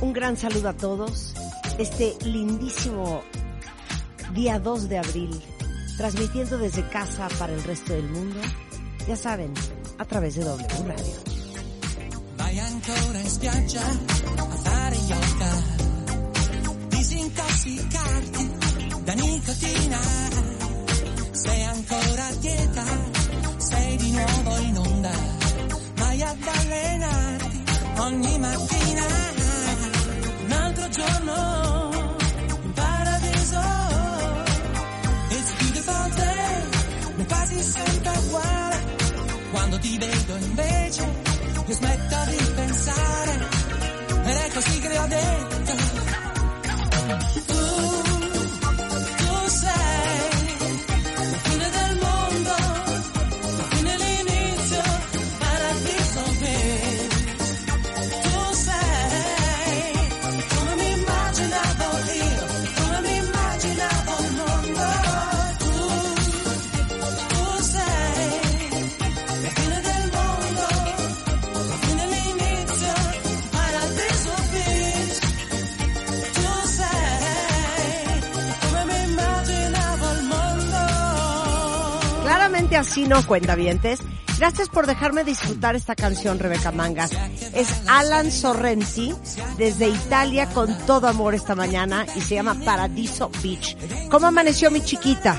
Un gran saludo a todos. Este lindísimo día 2 de abril, transmitiendo desde casa para el resto del mundo. Ya saben, a través de W Radio. Vai ancora in spiaggia a fare yoga, disintossicarti da nicotina. Sei ancora a dieta, sei di nuovo in onda. Vai ad allenarti ogni mattina. Ti vedo invece io smetto di pensare. Ed è così che ho detto. Tu, Claramente así no cuenta vientes. Gracias por dejarme disfrutar esta canción, Rebeca Mangas. Es Alan Sorrenti desde Italia con todo amor esta mañana y se llama Paradiso Beach. ¿Cómo amaneció mi chiquita?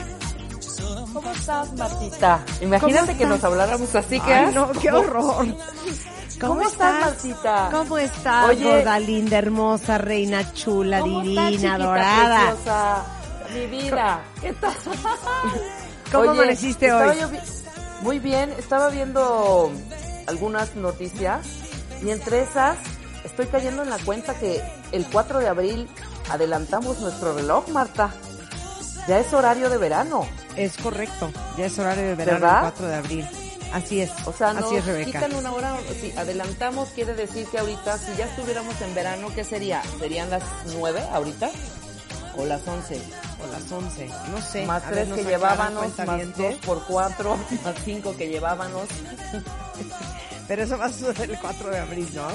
¿Cómo estás, Martita? Imagínate ¿Cómo que nos estás? habláramos así que Ay, no, qué horror. ¿Cómo, estás, Martita? ¿Cómo estás, Oye, linda, hermosa, reina chula, ¿cómo divina, estás, chiquita, dorada? preciosa? Mi vida. ¿Qué tal? ¿Cómo Oye, amaneciste estaba hoy? yo Muy bien, estaba viendo algunas noticias y entre esas estoy cayendo en la cuenta que el 4 de abril adelantamos nuestro reloj, Marta. Ya es horario de verano. Es correcto, ya es horario de verano, ¿Verdad? el 4 de abril. Así es, O sea, nos así es, Rebeca. quitan una hora, si adelantamos quiere decir que ahorita, si ya estuviéramos en verano, ¿qué sería? ¿Serían las 9 ahorita? ¿O las 11? O las 11, no sé. Más tres que llevábamos, más dos por cuatro, más cinco que llevábamos. Pero eso va a suceder el 4 de abril, ¿no?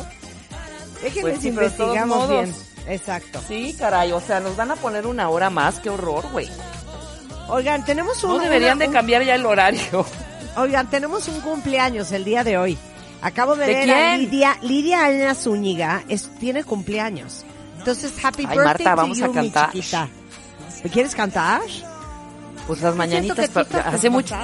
Déjenles Pues sí, investigamos bien. Exacto. Sí, caray, o sea, nos van a poner una hora más, qué horror, güey. Oigan, tenemos un... No deberían una- de cambiar ya el horario. Oigan, tenemos un cumpleaños el día de hoy. Acabo de, ¿De ver a quién? Lidia, Lidia Ana Zúñiga, es, tiene cumpleaños. Entonces, happy Ay, birthday Marta, to vamos you, a mi cantar. chiquita. ¿Me quieres cantar? Pues las mañanitas, que tú hace mucho.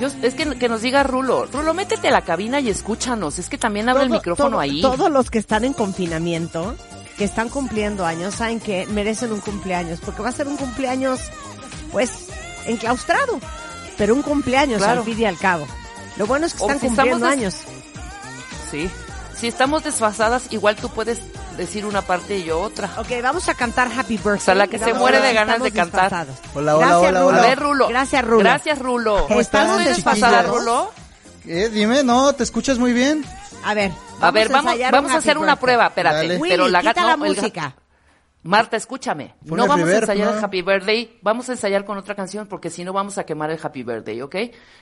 Yo, es que, que nos diga Rulo. Rulo, métete a la cabina y escúchanos. Es que también abre el micrófono todo- ahí. Todos los que están en confinamiento, que están cumpliendo años, saben que merecen un cumpleaños, porque va a ser un cumpleaños, pues, enclaustrado, pero un cumpleaños Claro. al fin y al cabo. Lo bueno es que están cumpliendo años. Sí. Si estamos desfasadas, igual tú puedes decir una parte y yo otra. Ok, vamos a cantar Happy Birthday. O sea, la que se muere de ganas de cantar. Hola, hola, Gracias, hola, Rulo. hola. A ver, Rulo. Gracias, Rulo. Gracias, Rulo. ¿Estamos ¿Estás desfasada, desfasados? Rulo? Eh, dime, no, te escuchas muy bien. A ver, A ver, vamos, vamos un a hacer una prueba, espérate. Pero la quita gata la música. Marta, escúchame. Pon no vamos a ensayar ¿no? el Happy Birthday, vamos a ensayar con otra canción porque si no vamos a quemar el Happy Birthday, ¿ok?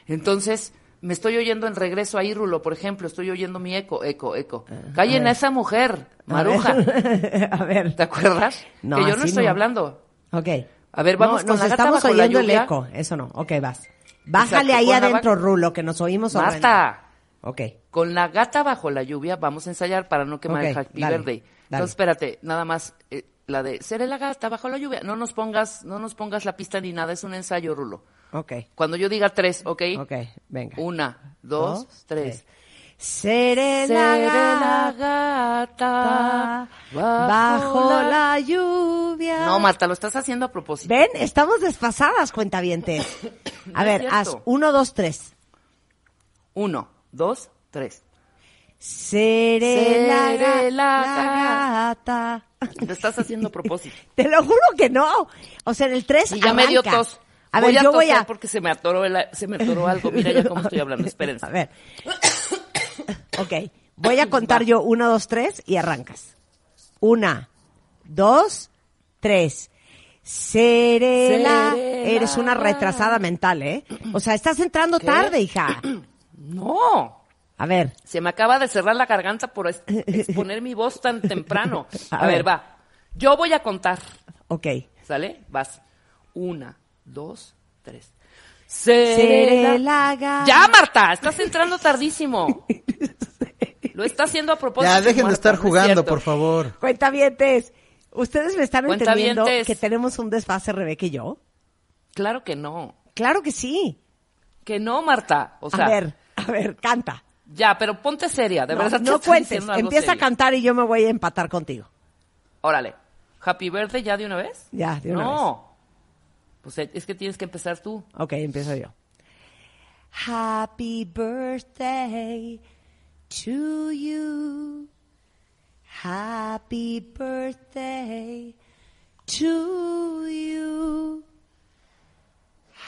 Entonces, me estoy oyendo en regreso ahí, Rulo, por ejemplo, estoy oyendo mi eco, eco, eco. Callen a esa mujer, maruja. A ver. ¿Te acuerdas? No, que yo no estoy no. hablando. Ok. A ver, vamos no, con nos la gata estamos la oyendo el eco. Eso no. Ok, vas. Bájale Exacto, ahí adentro, Rulo, que nos oímos. Marta, Ok. con la gata bajo la lluvia vamos a ensayar para no quemar el Happy dale, Birthday. dale. Entonces, espérate, nada más eh, la de seré la gata bajo la lluvia. No nos pongas, no nos pongas la pista ni nada, es un ensayo, Rulo. Ok. Cuando yo diga tres, ¿ok? Ok, venga. Una, dos, Dos, tres. Seré Seré la gata bajo la lluvia. No, Marta, lo estás haciendo a propósito. Ven, estamos desfasadas, cuentavientes. A No ver, haz uno, dos, tres. Uno, dos, tres. Seré la, la gata. Te estás haciendo a propósito. Te lo juro que no. O sea, en el 3 Y ya me dio arranca. tos. A voy ver, a yo voy a... porque se me atoró, el- se me atoró algo. Mira ya cómo estoy hablando. Espérense. A ver. Ok. Voy a contar yo uno, dos, tres y arrancas. Una, dos, tres. Serela. Eres una retrasada mental, ¿eh? O sea, estás entrando tarde, hija. No. A ver. Se me acaba de cerrar la garganta por exponer mi voz tan temprano. A A, ver. ver. va. Yo voy a contar. Ok. ¿Sale? Vas. Una, dos, tres. Seré Serela. la Ya, Marta, estás entrando tardísimo. Lo está haciendo a propósito. Ya, dejen de estar no es jugando, por favor. Cuentavientes. ¿Ustedes me están entendiendo que tenemos un desfase, Rebeca y yo? Claro que no. Claro que sí. Que no, Marta. O sea, a ver, a ver, canta. ya, pero ponte seria. De no, verdad no cuentes. Empieza a cantar y yo me voy a empatar contigo. Órale. Happy birthday ya de una vez. Ya, de una no. Pues eh, es que tienes que empezar tú. Ok, empiezo yo. Happy birthday to you. Happy birthday to you.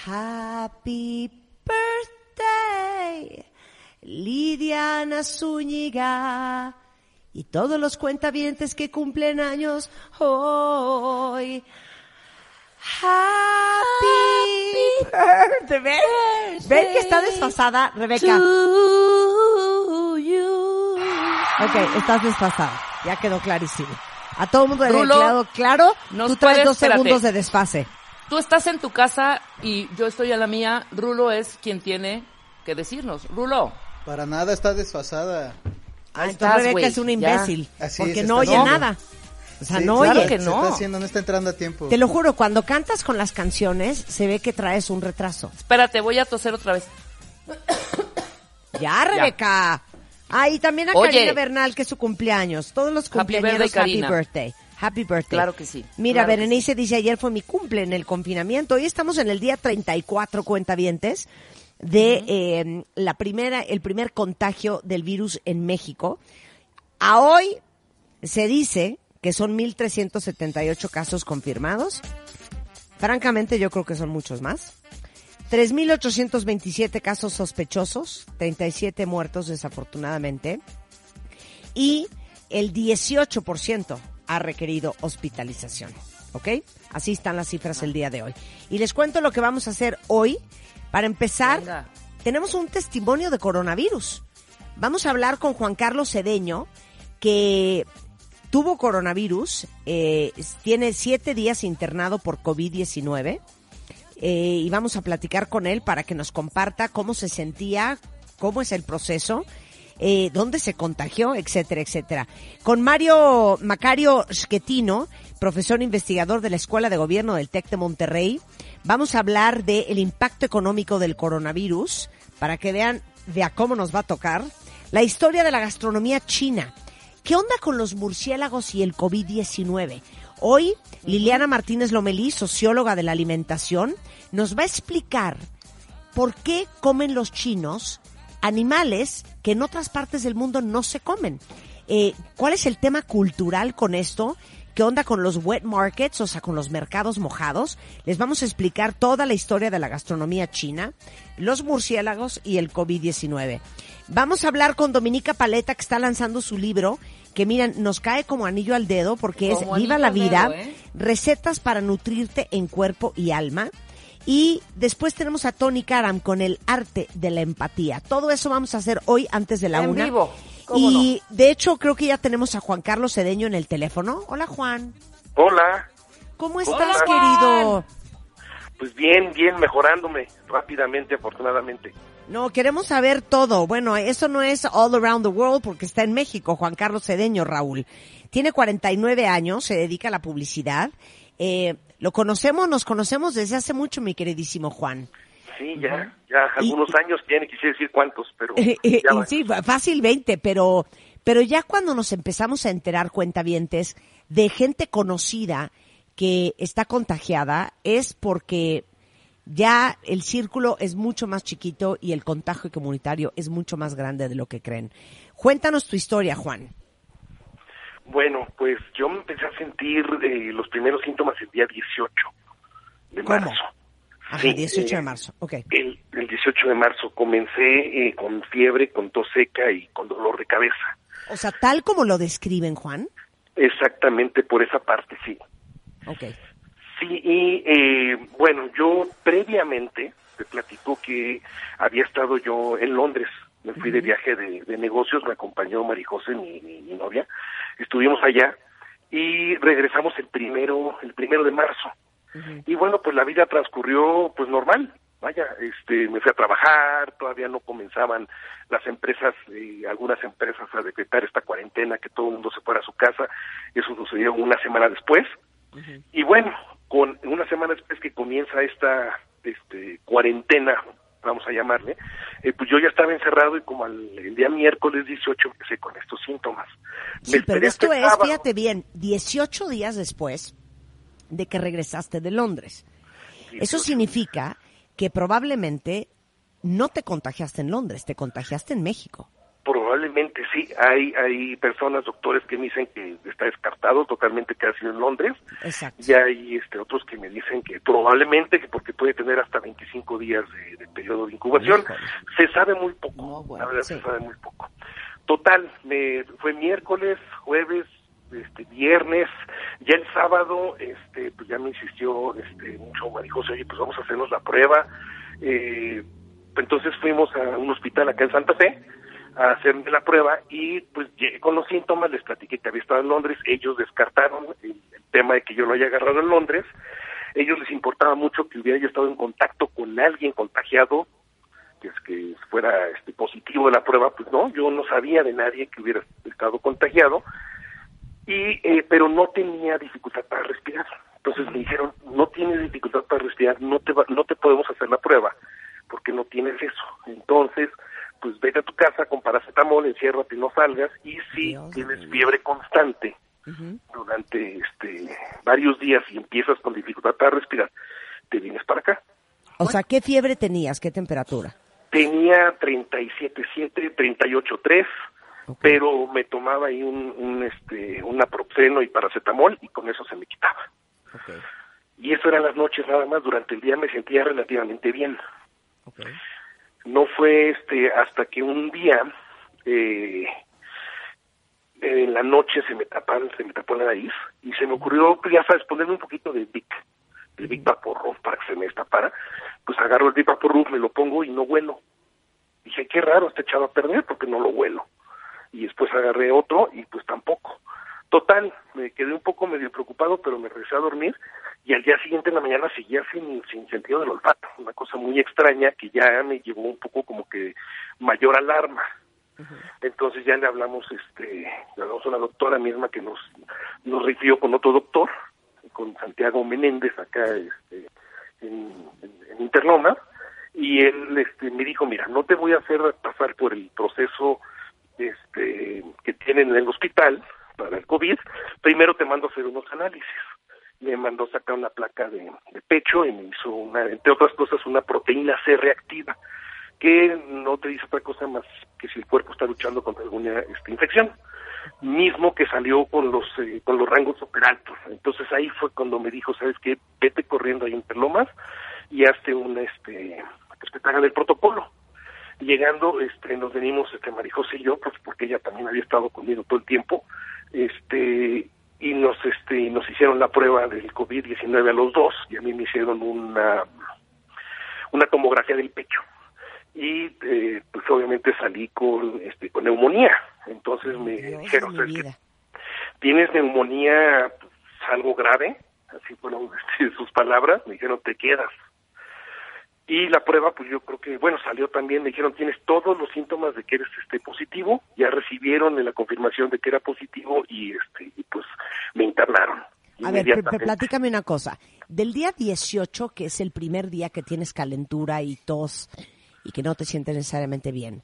Happy birthday, Lidiana Zúñiga. Y todos los cuentavientes que cumplen años hoy. Happy birthday. ¿Ven? ¿Ven que está desfasada, Rebeca? Ok, estás desfasada. Ya quedó clarísimo. A todo el mundo le ha Rulo, quedado claro. nos Tú traes puedes- dos espérate. segundos de desfase. Tú estás en tu casa y yo estoy a la mía. Rulo es quien tiene que decirnos. Rulo. Para nada está desfasada. Ah, Ahí estás, Rebeca es un imbécil. Así porque es, no oye nada. O sea, Sí, no claro oye. que Se no. está haciendo, no está entrando a tiempo. Te lo juro, cuando cantas con las canciones, se ve que traes un retraso. Espérate, voy a toser otra vez. Ya, Rebeca. Ah, y también a Oye. Karina Bernal, que es su cumpleaños. Todos los Happy cumpleaños, happy Karina. birthday. Happy birthday. Claro que sí, Mira, claro Berenice dice, ayer fue mi cumple en el confinamiento. Hoy estamos en el día 34, cuentavientes, de eh, la primera, el primer contagio del virus en México. A hoy se dice que son 1.378 casos confirmados. Francamente, yo creo que son muchos más. 3.827 casos sospechosos, 37 muertos desafortunadamente. Y el 18% ha requerido hospitalización. ¿Ok? Así están las cifras el día de hoy. Y les cuento lo que vamos a hacer hoy. Para empezar, Venga. tenemos un testimonio de coronavirus. Vamos a hablar con Juan Carlos Cedeño, que tuvo coronavirus, eh, tiene siete días internado por COVID-19 eh, y vamos a platicar con él para que nos comparta cómo se sentía, cómo es el proceso, eh, dónde se contagió, etcétera, etcétera. Con Mario Macario Schettino, profesor investigador de la Escuela de Gobierno del TEC de Monterrey, vamos a hablar del impacto económico del coronavirus para que vean de a cómo nos va a tocar, la historia de la gastronomía china. ¿Qué onda con los murciélagos y el COVID-19? Hoy, Liliana Martínez Lomelí, socióloga de la alimentación, nos va a explicar por qué comen los chinos animales que en otras partes del mundo no se comen. Eh, ¿Cuál es el tema cultural con esto? ¿Qué onda con los wet markets, o sea, con los mercados mojados? Les vamos a explicar toda la historia de la gastronomía china, los murciélagos y el COVID-19. Vamos a hablar con Dominica Paleta, que está lanzando su libro, que miren, nos cae como anillo al dedo porque es Viva la vida, dedo, ¿eh? recetas para nutrirte en cuerpo y alma. Y después tenemos a Tony Karam con el arte de la empatía. Todo eso vamos a hacer hoy antes de la En una. vivo, ¿cómo y de hecho creo que ya tenemos a Juan Carlos Cedeño en el teléfono. Hola Juan. Hola, ¿Cómo estás, Hola, Juan. Pues bien, bien, mejorándome rápidamente, afortunadamente. No, queremos saber todo. Bueno, eso no es all around the world porque está en México, Juan Carlos Cedeño, Raúl. Tiene 49 años, se dedica a la publicidad. Eh, lo conocemos, nos conocemos desde hace mucho, mi queridísimo Juan. Sí, ya, ya algunos años tiene, quisiera decir cuántos, pero Eh, eh, sí, fácil 20, pero, pero ya cuando nos empezamos a enterar cuentavientes de gente conocida que está contagiada es porque ya el círculo es mucho más chiquito y el contagio comunitario es mucho más grande de lo que creen. Cuéntanos tu historia, Juan. Bueno, pues yo me empecé a sentir eh, los primeros síntomas el día 18 de ¿Cómo? marzo. Ajá, Sí, 18 de eh, marzo. Ok. El, el 18 de marzo comencé eh, con fiebre, con tos seca y con dolor de cabeza. O sea, tal como lo describen, Juan. Exactamente por esa parte, sí. Ok. Sí, y eh, bueno, yo previamente te platico que había estado yo en Londres. Me fui de viaje de, de negocios, me acompañó Marijose, mi, mi, mi novia. Estuvimos allá y regresamos el primero, el primero de marzo. Y bueno, pues la vida transcurrió pues normal. Vaya, este, me fui a trabajar, todavía no comenzaban las empresas, eh, algunas empresas a decretar esta cuarentena, que todo el mundo se fuera a su casa. Eso sucedió una semana después. Y bueno, con una semana después que comienza esta este, cuarentena, vamos a llamarle, eh, pues yo ya estaba encerrado y como al, el día miércoles 18 empecé con estos síntomas. Me Sí, pero esto es, sábado. fíjate bien, 18 días después de que regresaste de Londres. Eso 18. significa que probablemente no te contagiaste en Londres, te contagiaste en México. Probablemente sí, hay hay personas, doctores que me dicen que está descartado totalmente que ha sido en Londres, Exacto. y hay este, otros que me dicen que probablemente, que porque puede tener hasta 25 días de, de periodo de incubación, Híjole. se sabe muy poco, No, bueno, la verdad sí. se sabe muy poco. Total, me fue miércoles, jueves, este viernes, ya el sábado, este, pues ya me insistió este mucho Marijosa, oye, pues vamos a hacernos la prueba. Eh, entonces fuimos a un hospital acá en Santa Fe a hacerme la prueba y pues llegué con los síntomas, les platiqué que había estado en Londres, ellos descartaron el, tema de que yo lo haya agarrado en Londres, ellos les importaba mucho que hubiera yo estado en contacto con alguien contagiado, que es que fuera este positivo de la prueba, pues no, yo no sabía de nadie que hubiera estado contagiado, y eh, pero no tenía dificultad para respirar. Entonces me dijeron, no tienes dificultad para respirar, no te va- no te podemos hacer la prueba porque no tienes eso. Entonces, pues vete a tu casa con paracetamol, enciérrate, no salgas y si Dios tienes fiebre constante durante este varios días y empiezas con dificultad para respirar, te vienes para acá. O sea, ¿qué fiebre tenías? ¿Qué temperatura? Tenía 37.7, 38.3, Ok. pero me tomaba ahí un, un este un naproxeno y paracetamol y con eso se me quitaba. Y eso eran las noches nada más, durante el día me sentía relativamente bien. ok. No fue este hasta que un día eh, en la noche se me tapan, se me tapó la nariz y se me ocurrió, ya sabes, ponerme un poquito de Vic, de Vic Vaporub para que se me destapara. Pues agarro el Vic Vaporub, me lo pongo y no huelo. Dije, qué raro, está echado a perder porque no lo huelo. Y después agarré otro y pues tampoco. Total, me quedé un poco medio preocupado, pero me regresé a dormir y al día siguiente en la mañana seguía sin, sin sentido del olfato. Una cosa muy extraña que ya me llevó un poco como que mayor alarma. Entonces ya le hablamos, este, le hablamos a una doctora misma que nos, nos refirió con otro doctor, con Santiago Menéndez acá este, en, en, en y él este, me dijo, mira, no te voy a hacer pasar por el proceso este, que tienen en el hospital para el COVID, primero te mando a hacer unos análisis. Me mandó sacar una placa de, pecho y me hizo, una, entre otras cosas, una proteína C reactiva que no te dice otra cosa más que si el cuerpo está luchando contra alguna este, infección mismo que salió con los eh, con los rangos super altos. Entonces ahí fue cuando me dijo sabes qué vete corriendo ahí en Perlomas y hazte un este pues que te hagan el protocolo llegando este nos venimos este Marijose y yo pues porque ella también había estado conmigo todo el tiempo este y nos este nos hicieron la prueba del COVID-19 a los dos y a mí me hicieron una una tomografía del pecho. Y eh, pues obviamente salí con este con neumonía. Entonces me Dios dijeron de mi "¿Sabes qué? vida. tienes neumonía pues, algo grave así fueron este, sus palabras. Me dijeron te quedas y la prueba pues yo creo que bueno salió también. Me dijeron tienes todos los síntomas de que eres este positivo ya recibieron la confirmación de que era positivo y este me internaron A ver, pl- pl- inmediatamente. platícame una cosa. Del día 18, que es el primer día que tienes calentura y tos y que no te sientes necesariamente bien,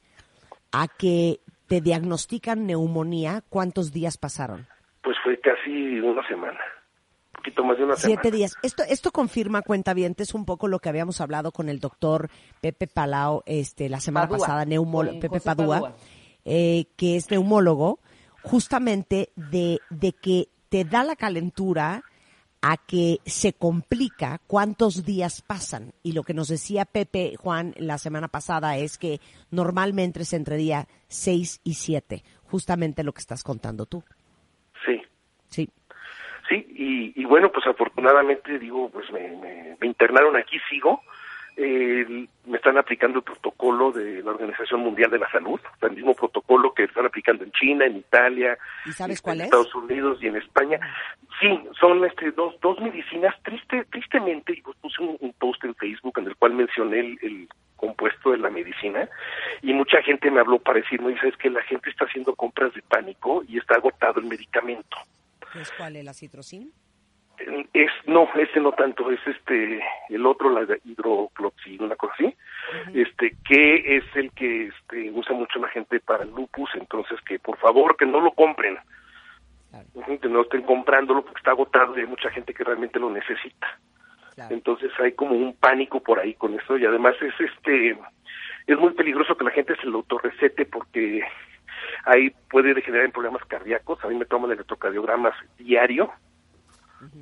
a que te diagnostican neumonía, ¿cuántos días pasaron? pues fue casi una semana poquito más de una Siete semana. días. Esto, esto confirma, cuentavientes, un poco lo que habíamos hablado con el doctor Pepe Palao este, la semana Padua, pasada, neumólogo, Pepe José Padua, Padua. eh, que es neumólogo, justamente de, de que te da la calentura a que se complica cuántos días pasan. Y lo que nos decía Pepe Juan la semana pasada es que normalmente es entre día 6 y 7, justamente lo que estás contando tú. Sí. Sí. Sí, y, y bueno, pues afortunadamente, digo, pues me, me- me internaron aquí, sigo. Eh, me están aplicando el protocolo de la Organización Mundial de la Salud, el mismo protocolo que están aplicando en China, en Italia, ¿Y sabes cuál en es? Estados Unidos y en España. Sí, son este dos dos medicinas. Triste, tristemente, y puse un, un post en Facebook en el cual mencioné el, el compuesto de la medicina y mucha gente me habló para decirme, dice, es que la gente está haciendo compras de pánico y está agotado el medicamento. ¿Qué es cuál? ¿El acitrocin? Es, no, ese no tanto, es este, el otro, la hidrocloxi, una cosa así, este, que es el que este, usa mucho la gente para el lupus, entonces que por favor que no lo compren, Claro. Que no estén comprándolo porque está agotado y hay mucha gente que realmente lo necesita. Claro. Entonces hay como un pánico por ahí con eso y además es este, es muy peligroso que la gente se lo autorrecete porque ahí puede degenerar en problemas cardíacos. A mí me toman electrocardiogramas diario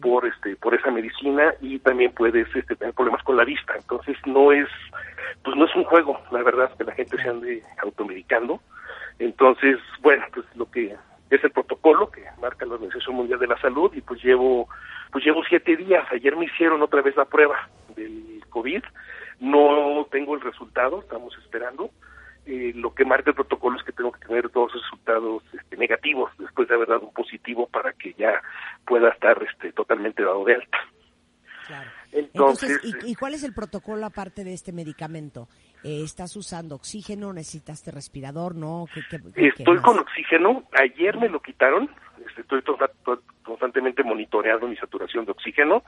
por este por esa medicina y también puedes este, tener problemas con la vista. Entonces no es pues no es un juego, la verdad, que la gente se ande automedicando. Entonces, bueno, pues lo que es el protocolo que marca la Organización Mundial de la Salud y pues llevo pues llevo siete días. Ayer me hicieron otra vez la prueba del COVID. No tengo el resultado, estamos esperando. Eh, lo que marca el protocolo es que tengo que tener dos resultados este, negativos después de haber dado un positivo para que ya pueda estar este, totalmente dado de alta. Claro. Entonces, Entonces, ¿y, y cuál es el protocolo aparte de este medicamento? Eh, ¿Estás usando oxígeno? ¿Necesitaste respirador? ¿No? ¿Qué, qué- qué Estoy más? con oxígeno. Ayer me lo quitaron. Este, Estoy to- to- constantemente monitoreando mi saturación de oxígeno.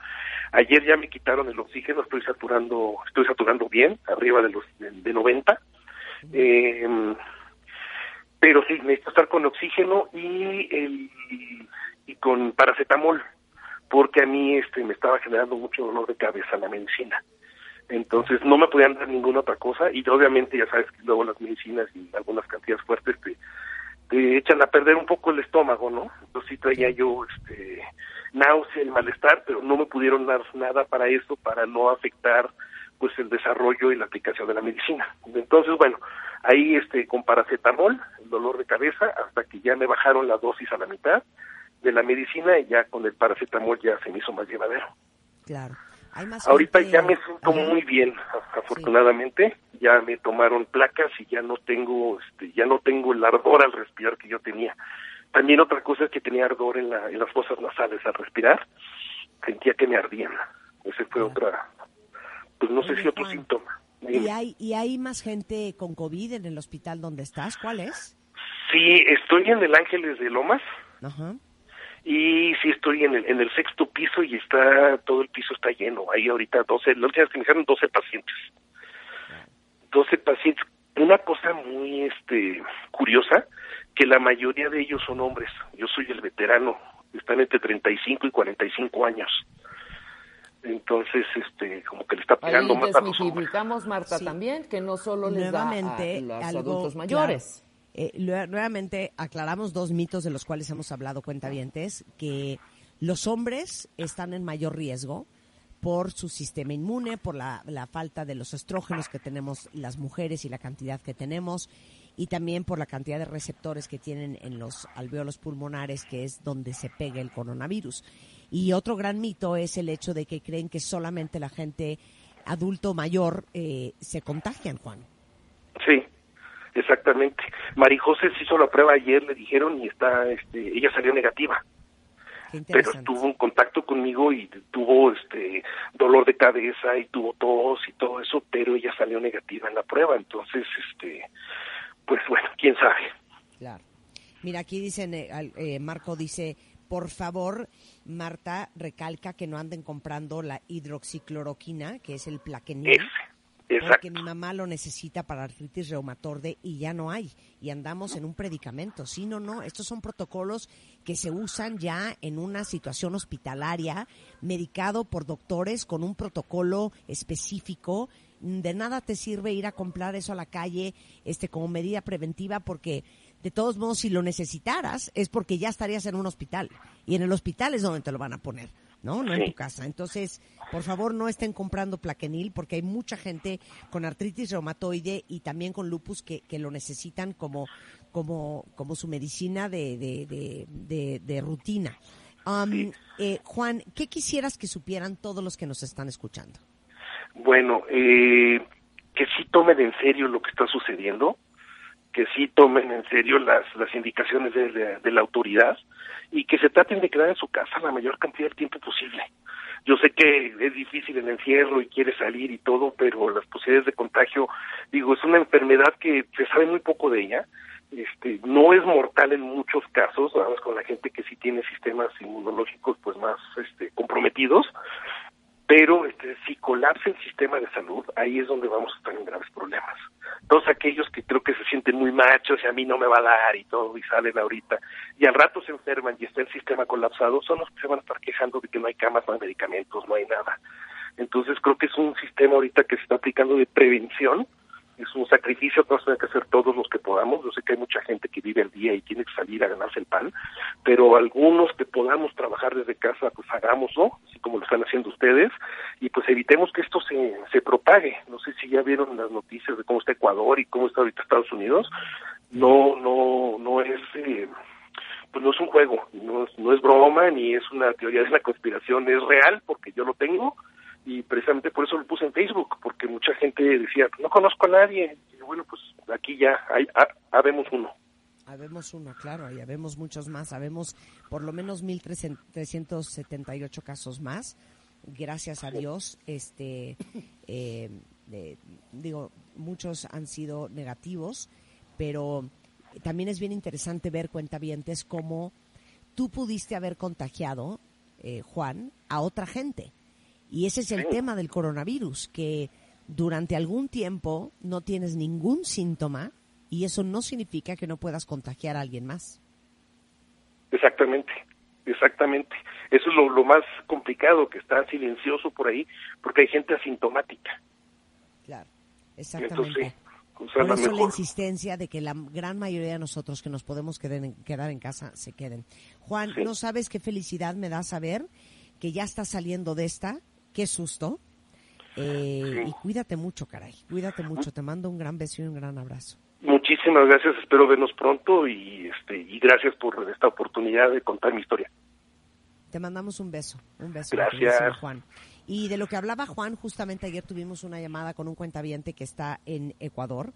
Ayer ya me quitaron el oxígeno. Estoy saturando, estoy saturando bien, arriba de los de, de 90. Eh, pero sí, necesito estar con oxígeno y el y con paracetamol, porque a mí este me estaba generando mucho dolor de cabeza la medicina. Entonces no me podían dar ninguna otra cosa y obviamente ya sabes que luego las medicinas y algunas cantidades fuertes te, te echan a perder un poco el estómago, ¿no? Entonces sí traía yo este náusea y malestar, pero no me pudieron dar nada para eso, para no afectar pues el desarrollo y la aplicación de la medicina. Entonces, bueno, ahí este con paracetamol, el dolor de cabeza, hasta que ya me bajaron la dosis a la mitad de la medicina y ya con el paracetamol ya se me hizo más llevadero. Claro. Hay más Ahorita ya me siento Ajá. muy bien, afortunadamente. Ya me tomaron placas y ya no tengo, este, ya no tengo el ardor al respirar que yo tenía. También otra cosa es que tenía ardor en, la, en las fosas nasales al respirar. Sentía que me ardían. Ese fue otra, pues no sé si otro síntoma. ¿Y hay, ¿Y hay más gente con COVID en el hospital donde estás? ¿Cuál es? Sí, estoy en el Ángeles de Lomas Ajá. y sí estoy en el, en el sexto piso y está, todo el piso está lleno. Hay ahorita 12, la última vez que me dijeron 12 pacientes. 12 pacientes. Una cosa muy este curiosa, que la mayoría de ellos son hombres. Yo soy el veterano, están entre 35 y 45 años. Entonces, este, como que le está Ahí pegando más a los hombres. Marta, Sí. también, que no solo les Nuevamente, da a los algo, adultos mayores. claro. Eh, nuevamente aclaramos dos mitos de los cuales hemos hablado cuentavientes, que los hombres están en mayor riesgo por su sistema inmune, por la, la falta de los estrógenos que tenemos las mujeres y la cantidad que tenemos, y también por la cantidad de receptores que tienen en los alveolos pulmonares, que es donde se pega el coronavirus. Y otro gran mito es el hecho de que creen que solamente la gente adulto mayor eh, se contagian, Juan. Sí, exactamente. Marijose se hizo la prueba ayer, le dijeron, y está, este, ella salió negativa. Pero tuvo un contacto conmigo y tuvo este dolor de cabeza y tuvo tos y todo eso, pero ella salió negativa en la prueba, entonces este pues bueno, quién sabe. Claro. Mira, aquí dicen, eh, eh, Marco dice, por favor, Marta, recalca que no anden comprando la hidroxicloroquina, que es el plaquenil. Porque mi mamá lo necesita para artritis reumatoide y ya no hay. Y andamos en un predicamento. Sí, no, no. Estos son protocolos que se usan ya en una situación hospitalaria, medicado por doctores con un protocolo específico. De nada te sirve ir a comprar eso a la calle este, como medida preventiva porque de todos modos si lo necesitaras es porque ya estarías en un hospital. Y en el hospital es donde te lo van a poner. ¿no? No en tu casa. Entonces, por favor, no estén comprando plaquenil porque hay mucha gente con artritis reumatoide y también con lupus que, que lo necesitan como, como, como su medicina de, de, de, de- de rutina. Um, eh, Juan, ¿qué quisieras que supieran todos los que nos están escuchando? Bueno, eh, que sí tomen en serio lo que está sucediendo, que sí tomen en serio las, las indicaciones de, la autoridad y que se traten de quedar en su casa la mayor cantidad de tiempo posible. Yo sé que es difícil el encierro y quiere salir y todo, pero las posibilidades de contagio, digo, es una enfermedad que se sabe muy poco de ella. Este, no es mortal en muchos casos, nada más con la gente que sí tiene sistemas inmunológicos pues más este, comprometidos, pero este, si colapsa el sistema de salud, ahí es donde vamos a estar en graves problemas. Todos aquellos que creo que se sienten muy machos y a mí no me va a dar y todo y salen ahorita y al rato se enferman y está el sistema colapsado, son los que se van a estar quejando de que no hay camas, no hay medicamentos, no hay nada. Entonces creo que es un sistema ahorita que se está aplicando de prevención, es un sacrificio que vamos a tener que hacer todos los que podamos. Yo sé que hay mucha gente que vive el día y tiene que salir a ganarse el pan, pero algunos que podamos trabajar desde casa, pues hagámoslo, así como lo están haciendo ustedes, y pues evitemos que esto se, se propague. No sé si ya vieron las noticias de cómo está Ecuador y cómo está ahorita Estados Unidos. No, no, no es... Eh, pues no es un juego, no es, no es broma ni es una teoría de la conspiración, es real porque yo lo tengo y precisamente por eso lo puse en Facebook, porque mucha gente decía, no conozco a nadie, y bueno, pues aquí ya hay, ha- habemos uno. Habemos uno, claro, y habemos muchos más. Habemos por lo menos 1.378 casos más. Gracias a Dios, este, eh, eh, digo, muchos han sido negativos, pero también es bien interesante ver, cuentavientes, cómo tú pudiste haber contagiado, eh, Juan, a otra gente. Y ese es el tema del coronavirus, que durante algún tiempo no tienes ningún síntoma y eso no significa que no puedas contagiar a alguien más. Exactamente, exactamente. Eso es lo, lo más complicado, que está silencioso por ahí, porque hay gente asintomática. Claro, exactamente. Entonces, o sea, Por la eso la insistencia de que la gran mayoría de nosotros que nos podemos quedar en, quedar en casa se queden. Juan, Sí. no sabes qué felicidad me da saber que ya estás saliendo de esta. Qué susto. Eh, Sí. Y cuídate mucho, caray. Cuídate mucho. Te mando un gran beso y un gran abrazo. Muchísimas gracias, espero vernos pronto y este y gracias por esta oportunidad de contar mi historia. Te mandamos un beso, un beso. Gracias. Juan. Y de lo que hablaba Juan, justamente ayer tuvimos una llamada con un cuentaviente que está en Ecuador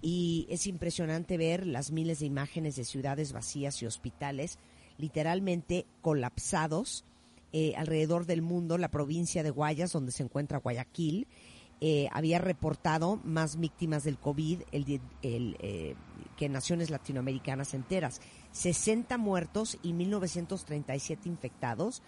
y es impresionante ver las miles de imágenes de ciudades vacías y hospitales literalmente colapsados eh, alrededor del mundo. La provincia de Guayas, donde se encuentra Guayaquil, eh, había reportado más víctimas del COVID el, eh, que naciones latinoamericanas enteras. 60 muertos y 1937 infectados.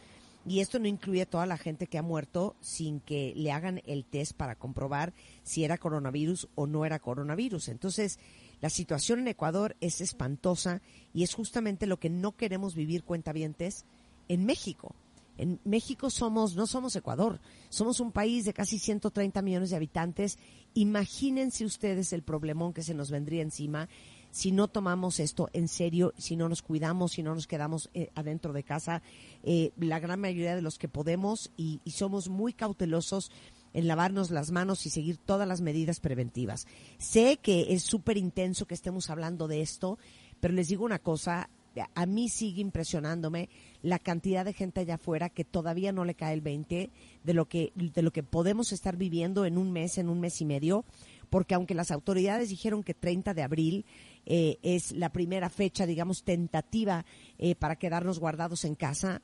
Y esto no incluye toda la gente que ha muerto sin que le hagan el test para comprobar si era coronavirus o no era coronavirus. Entonces, la situación en Ecuador es espantosa y es justamente lo que no queremos vivir cuentavientes en México. En México somos, no somos Ecuador, somos un país de casi 130 millones de habitantes. Imagínense ustedes el problemón que se nos vendría encima si no tomamos esto en serio, si no nos cuidamos, si no nos quedamos eh, adentro de casa. Eh, la gran mayoría de los que podemos y, y somos muy cautelosos en lavarnos las manos y seguir todas las medidas preventivas. Sé que es súper intenso que estemos hablando de esto, pero les digo una cosa, a mí sigue impresionándome la cantidad de gente allá afuera que todavía no le cae el 20 de lo que de lo que podemos estar viviendo en un mes, en un mes y medio, porque aunque las autoridades dijeron que 30 de abril eh, es la primera fecha, digamos, tentativa eh, para quedarnos guardados en casa,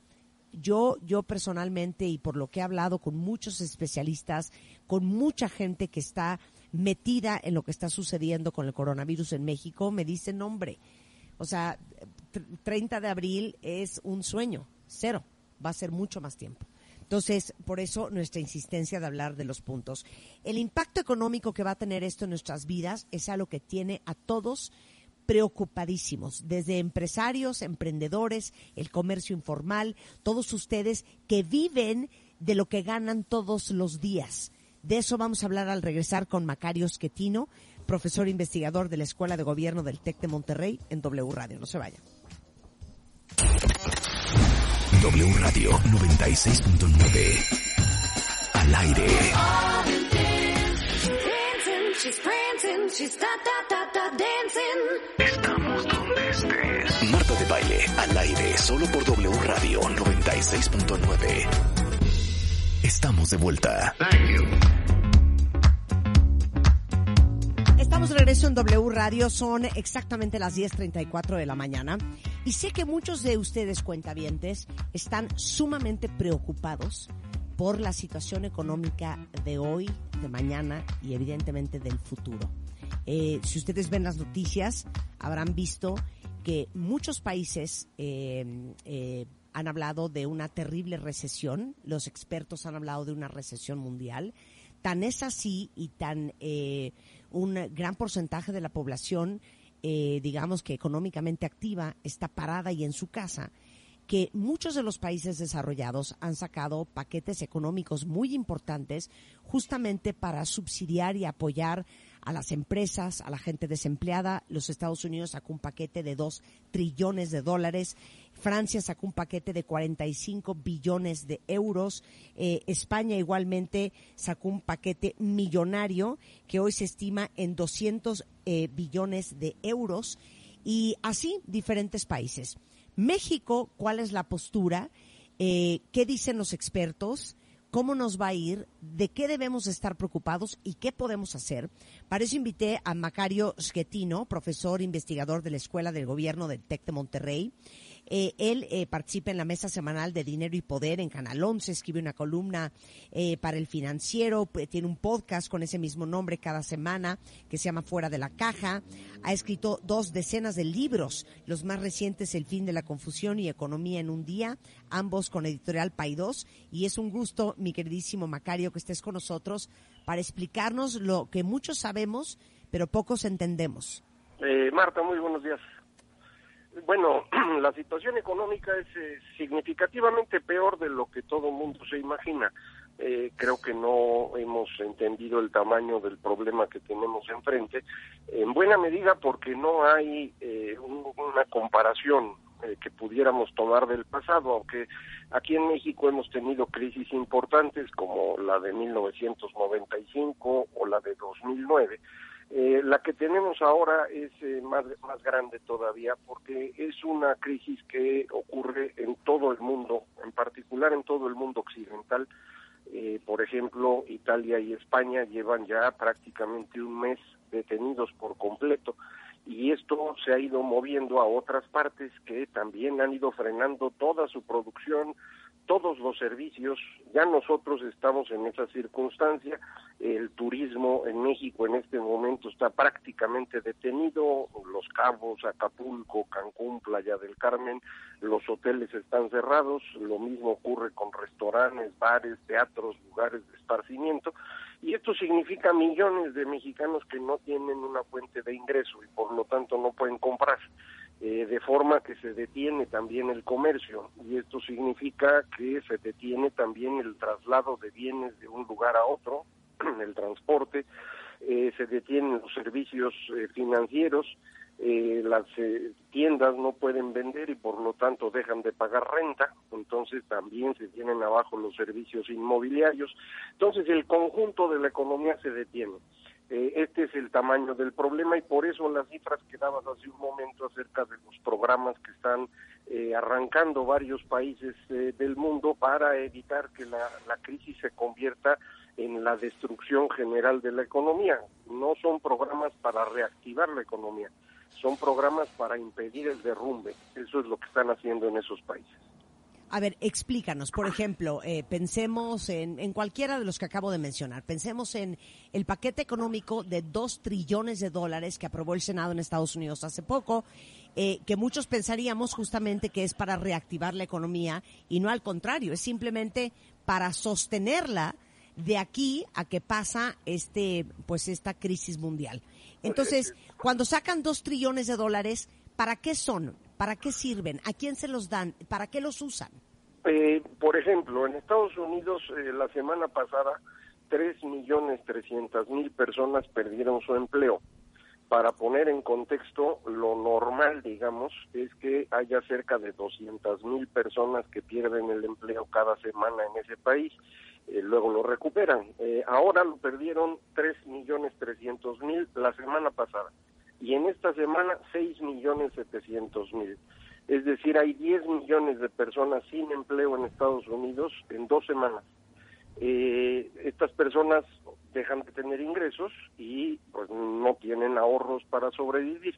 yo, yo personalmente y por lo que he hablado con muchos especialistas, con mucha gente que está metida en lo que está sucediendo con el coronavirus en México, me dicen, hombre, o sea, 30 de abril es un sueño, cero, va a ser mucho más tiempo. Entonces, por eso nuestra insistencia de hablar de los puntos. El impacto económico que va a tener esto en nuestras vidas es algo que tiene a todos preocupadísimos, desde empresarios, emprendedores, el comercio informal, todos ustedes que viven de lo que ganan todos los días. De eso vamos a hablar al regresar con Macario Schettino, profesor investigador de la Escuela de Gobierno del TEC de Monterrey en W Radio. No se vayan. W Radio 96.9. Al aire. Estamos donde estés. Marta de baile. Al aire. Solo por W Radio 96.9. Estamos de vuelta. Estamos de regreso en W Radio, son exactamente las 10.34 de la mañana y sé que muchos de ustedes cuentavientes están sumamente preocupados por la situación económica de hoy, de mañana y evidentemente del futuro. Eh, si ustedes ven las noticias, habrán visto que muchos países eh, eh, han hablado de una terrible recesión, los expertos han hablado de una recesión mundial, tan es así y tan eh, un gran porcentaje de la población, eh, digamos que económicamente activa, está parada y en su casa, que muchos de los países desarrollados han sacado paquetes económicos muy importantes justamente para subsidiar y apoyar a las empresas, a la gente desempleada. Los Estados Unidos sacó un paquete de 2 trillones de dólares. Francia sacó un paquete de 45 billones de euros. Eh, España igualmente sacó un paquete millonario que hoy se estima en 200 eh, billones de euros. Y así diferentes países. México, ¿cuál es la postura? Eh, ¿Qué dicen los expertos? ¿Cómo nos va a ir? ¿De qué debemos estar preocupados? ¿Y qué podemos hacer? Para eso invité a Macario Schettino, profesor investigador de la Escuela del Gobierno del TEC de Monterrey. Eh, él eh, participa en la mesa semanal de Dinero y Poder en Canal 11, escribe una columna eh, para el financiero, p- tiene un podcast con ese mismo nombre cada semana que se llama Fuera de la Caja. Ha escrito dos decenas de libros, los más recientes El fin de la confusión y Economía en un día, ambos con editorial Paidós. Y es un gusto, mi queridísimo Macario, que estés con nosotros para explicarnos lo que muchos sabemos, pero pocos entendemos. Eh, Marta, muy buenos días. Bueno, la situación económica es eh, significativamente peor de lo que todo mundo se imagina. Eh, creo que no hemos entendido el tamaño del problema que tenemos enfrente, en buena medida porque no hay eh, un- una comparación eh, que pudiéramos tomar del pasado, aunque aquí en México hemos tenido crisis importantes como la de 1995 o la de 2009. Eh, la que tenemos ahora es eh, más, más grande todavía porque es una crisis que ocurre en todo el mundo, en particular en todo el mundo occidental. Eh, por ejemplo, Italia y España llevan ya prácticamente un mes detenidos por completo y esto se ha ido moviendo a otras partes que también han ido frenando toda su producción, todos los servicios. Ya nosotros estamos en esa circunstancia. El turismo en México en este momento está prácticamente detenido. Los Cabos, Acapulco, Cancún, Playa del Carmen, los hoteles están cerrados. Lo mismo ocurre con restaurantes, bares, teatros, lugares de esparcimiento. Y esto significa millones de mexicanos que no tienen una fuente de ingreso y por lo tanto no pueden comprar. Eh, de forma que se detiene también el comercio y esto significa que se detiene también el traslado de bienes de un lugar a otro, el transporte, eh, se detienen los servicios eh, financieros, eh, las eh, tiendas no pueden vender y por lo tanto dejan de pagar renta, entonces también se tienen abajo los servicios inmobiliarios, entonces el conjunto de la economía se detiene. Eh, este es el tamaño del problema y por eso las cifras que dabas hace un momento acerca de los programas que están eh, arrancando varios países eh, del mundo para evitar que la, la crisis se convierta en la destrucción general de la economía. No son programas para reactivar la economía, son programas para impedir el derrumbe. Eso es lo que están haciendo en esos países. A ver, explícanos, por ejemplo, eh, pensemos en, en cualquiera de los que acabo de mencionar. Pensemos en el paquete económico de dos trillones de dólares que aprobó el Senado en Estados Unidos hace poco, eh, que muchos pensaríamos justamente que es para reactivar la economía y no al contrario, es simplemente para sostenerla de aquí a que pasa este, pues esta crisis mundial. Entonces, cuando sacan dos trillones de dólares, ¿para qué son? ¿Para qué sirven? ¿A quién se los dan? ¿Para qué los usan? Eh, por ejemplo, en Estados Unidos eh, la semana pasada tres millones trescientas mil personas perdieron su empleo. Para poner en contexto, lo normal, digamos, es que haya cerca de doscientas mil personas que pierden el empleo cada semana en ese país. Eh, luego lo recuperan. Eh, ahora lo perdieron tres millones trescientos mil la semana pasada y en esta semana seis millones setecientos mil. Es decir, hay 10 millones de personas sin empleo en Estados Unidos en dos semanas. Eh, estas personas dejan de tener ingresos y pues no tienen ahorros para sobrevivir.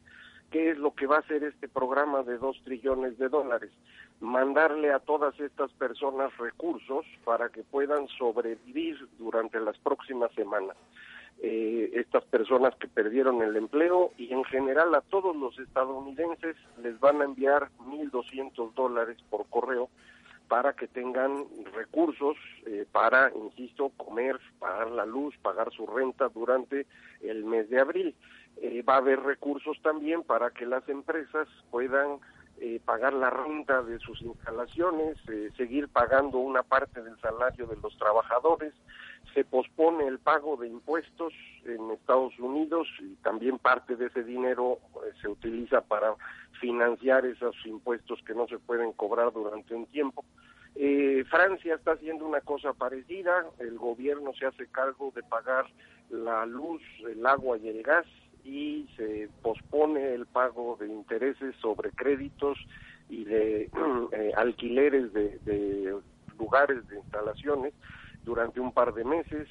¿Qué es lo que va a hacer este programa de dos trillones de dólares? Mandarle a todas estas personas recursos para que puedan sobrevivir durante las próximas semanas. Eh, estas personas que perdieron el empleo y en general a todos los estadounidenses les van a enviar 1.200 dólares por correo para que tengan recursos eh, para, insisto, comer, pagar la luz, pagar su renta durante el mes de abril. Eh, va a haber recursos también para que las empresas puedan eh, pagar la renta de sus instalaciones, eh, seguir pagando una parte del salario de los trabajadores. Se pospone el pago de impuestos en Estados Unidos y también parte de ese dinero eh, se utiliza para financiar esos impuestos que no se pueden cobrar durante un tiempo. Eh, Francia está haciendo una cosa parecida, el gobierno se hace cargo de pagar la luz, el agua y el gas y se pospone el pago de intereses sobre créditos y de eh, alquileres de, de lugares de instalaciones durante un par de meses.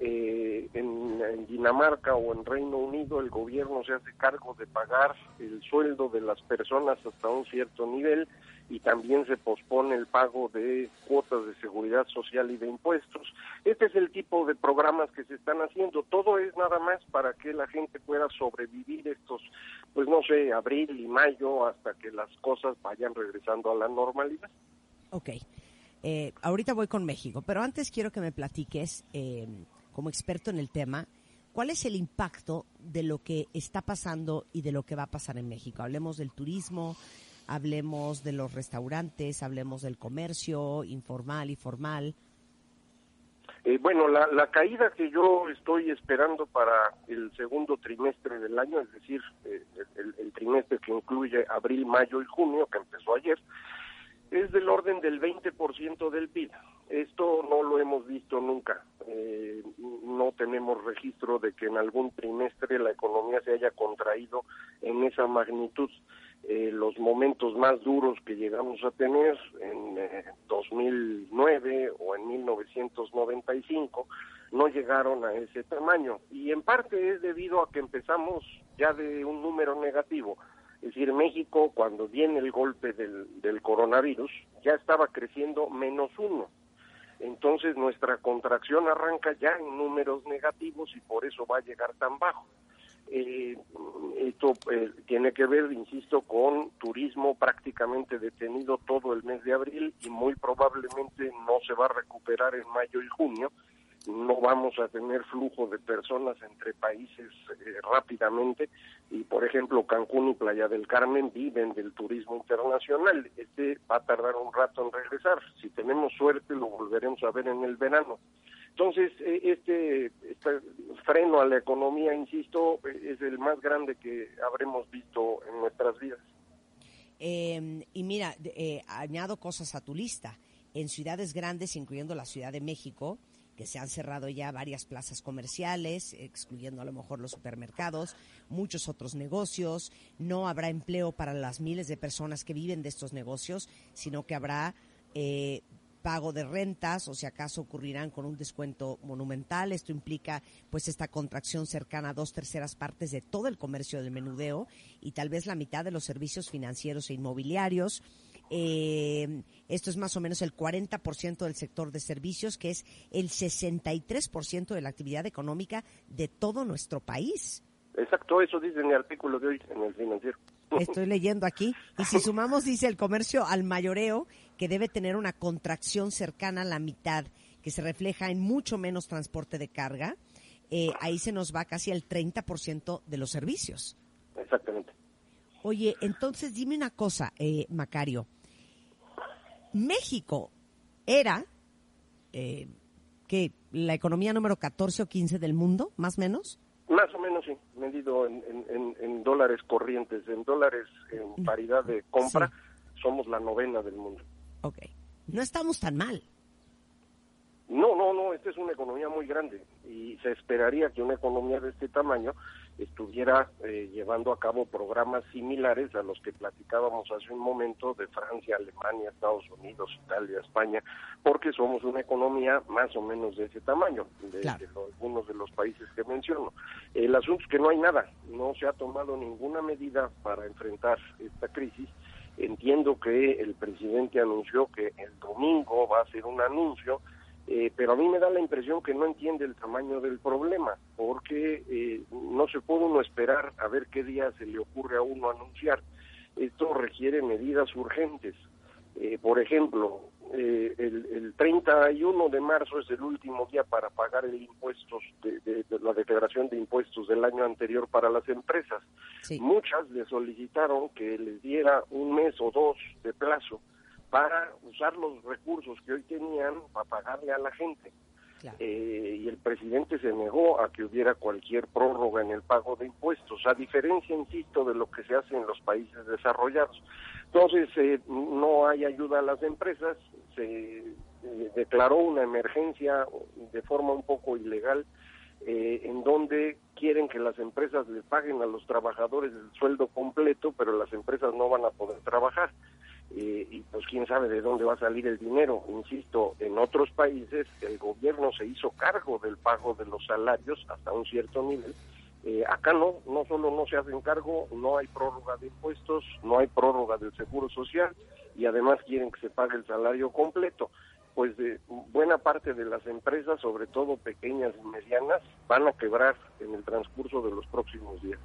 Eh, en, en, Dinamarca o en Reino Unido el gobierno se hace cargo de pagar el sueldo de las personas hasta un cierto nivel y también se pospone el pago de cuotas de seguridad social y de impuestos. Este es el tipo de programas que se están haciendo. Todo es nada más para que la gente pueda sobrevivir estos, pues no sé, abril y mayo hasta que las cosas vayan regresando a la normalidad. Ok. Eh, ahorita voy con México, pero antes quiero que me platiques, eh, como experto en el tema, ¿cuál es el impacto de lo que está pasando y de lo que va a pasar en México? Hablemos del turismo, hablemos de los restaurantes, hablemos del comercio informal y formal. Eh, bueno, la, la, caída que yo estoy esperando para el segundo trimestre del año, es decir, eh, el, el, trimestre que incluye abril, mayo y junio, que empezó ayer, es del orden del 20% del PIB. Esto no lo hemos visto nunca. Eh, no tenemos registro de que en algún trimestre la economía se haya contraído en esa magnitud. Eh, los momentos más duros que llegamos a tener en eh, 2009 o en 1995 no llegaron a ese tamaño y en parte es debido a que empezamos ya de un número negativo. Es decir, México cuando viene el golpe del, del coronavirus ya estaba creciendo menos uno. Entonces nuestra contracción arranca ya en números negativos y por eso va a llegar tan bajo. Eh, esto eh, tiene que ver, insisto, con turismo prácticamente detenido todo el mes de abril y muy probablemente no se va a recuperar en mayo y junio. No vamos a tener flujo de personas entre países eh, rápidamente y, por ejemplo, Cancún y Playa del Carmen viven del turismo internacional. Este va a tardar un rato en regresar. Si tenemos suerte, lo volveremos a ver en el verano. Entonces, este, este, freno a la economía, insisto, es el más grande que habremos visto en nuestras vidas. Eh, y mira, eh, añado cosas a tu lista. En ciudades grandes, incluyendo la Ciudad de México, que se han cerrado ya varias plazas comerciales, excluyendo a lo mejor los supermercados, muchos otros negocios, no habrá empleo para las miles de personas que viven de estos negocios, sino que habrá eh, pago de rentas o si acaso ocurrirán con un descuento monumental. Esto implica pues esta contracción cercana a dos terceras partes de todo el comercio del menudeo y tal vez la mitad de los servicios financieros e inmobiliarios. eh, esto es más o menos el 40% del sector de servicios, que es el 63% de la actividad económica de todo nuestro país. Exacto, eso dice en el artículo de hoy en el financiero. Estoy leyendo aquí. Y si sumamos, dice el comercio al mayoreo, que debe tener una contracción cercana a la mitad, que se refleja en mucho menos transporte de carga, eh, ahí se nos va casi el 30% de los servicios. Exactamente. Oye, entonces dime una cosa, eh, Macario. México era, eh, que la economía número 14 o 15 del mundo, más o menos. Más o menos, sí, medido en, en- en- en dólares corrientes, en dólares en paridad de compra, somos la novena del mundo. Ok. No estamos tan mal. No, no, no, esta es una economía muy grande y se esperaría que una economía de este tamaño estuviera eh, llevando a cabo programas similares a los que platicábamos hace un momento de Francia, Alemania, Estados Unidos, Italia, España, porque somos una economía más o menos de ese tamaño, de, Claro. de algunos de los países que menciono. El asunto es que no hay nada, no se ha tomado ninguna medida para enfrentar esta crisis. Entiendo que el presidente anunció que el domingo va a hacer un anuncio eh, pero a mí me da la impresión que no entiende el tamaño del problema, porque eh, no se puede uno esperar a ver qué día se le ocurre a uno anunciar. Esto requiere medidas urgentes. Eh, por ejemplo, eh, el, el 31 de marzo es el último día para pagar el impuestos de, de- de la declaración de impuestos del año anterior para las empresas. Sí. Muchas le solicitaron que les diera un mes o dos de plazo para usar los recursos que hoy tenían para pagarle a la gente. Claro. Eh, y el presidente se negó a que hubiera cualquier prórroga en el pago de impuestos, a diferencia, insisto, de lo que se hace en los países desarrollados. Entonces, eh, no hay ayuda a las empresas, se eh, declaró una emergencia de forma un poco ilegal, eh, en donde quieren que las empresas les paguen a los trabajadores el sueldo completo, pero las empresas no van a poder trabajar. Eh, y pues quién sabe de dónde va a salir el dinero. Insisto, en otros países el gobierno se hizo cargo del pago de los salarios hasta un cierto nivel. Eh, acá no, no solo no se hacen cargo, no hay prórroga de impuestos, no hay prórroga del seguro social y además quieren que se pague el salario completo. Pues de buena parte de las empresas, sobre todo pequeñas y medianas, van a quebrar en el transcurso de los próximos días.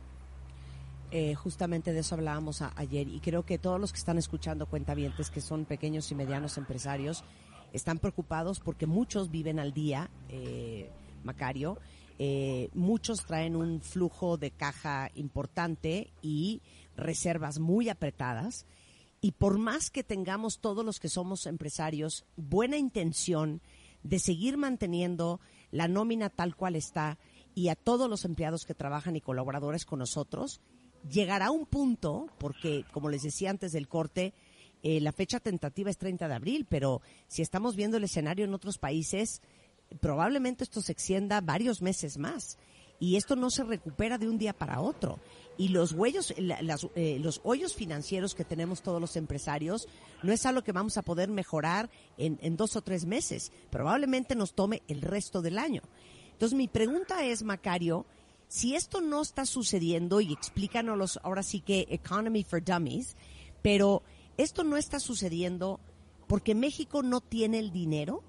Eh, justamente de eso hablábamos a- ayer y creo que todos los que están escuchando cuentavientes que son pequeños y medianos empresarios están preocupados porque muchos viven al día, eh, Macario, eh, muchos traen un flujo de caja importante y reservas muy apretadas. Y por más que tengamos todos los que somos empresarios buena intención de seguir manteniendo la nómina tal cual está y a todos los empleados que trabajan y colaboradores con nosotros, llegará un punto, porque como les decía antes del corte, eh, la fecha tentativa es 30 de abril, pero si estamos viendo el escenario en otros países, probablemente esto se extienda varios meses más. Y esto no se recupera de un día para otro. Y los huellos, la- las, eh, los hoyos financieros que tenemos todos los empresarios no es algo que vamos a poder mejorar en, en dos o tres meses. Probablemente nos tome el resto del año. Entonces mi pregunta es, Macario, si esto no está sucediendo, y explícanos ahora sí que Economy for Dummies, pero esto no está sucediendo porque México no tiene el dinero,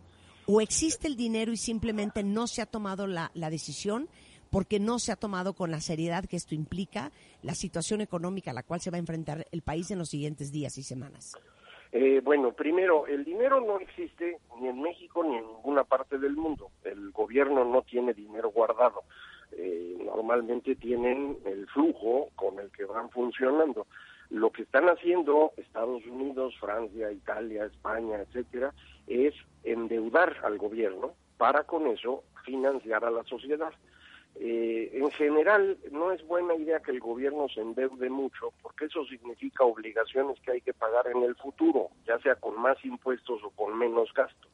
o existe el dinero y simplemente no se ha tomado la, la decisión porque no se ha tomado con la seriedad que esto implica la situación económica a la cual se va a enfrentar el país en los siguientes días y semanas. Eh, bueno, primero, el dinero no existe ni en México ni en ninguna parte del mundo. El gobierno no tiene dinero guardado. Eh, normalmente tienen el flujo con el que van funcionando. Lo que están haciendo Estados Unidos, Francia, Italia, España, etcétera, es endeudar al gobierno para con eso financiar a la sociedad. Eh, en general, no es buena idea que el gobierno se endeude mucho, porque eso significa obligaciones que hay que pagar en el futuro, ya sea con más impuestos o con menos gasto.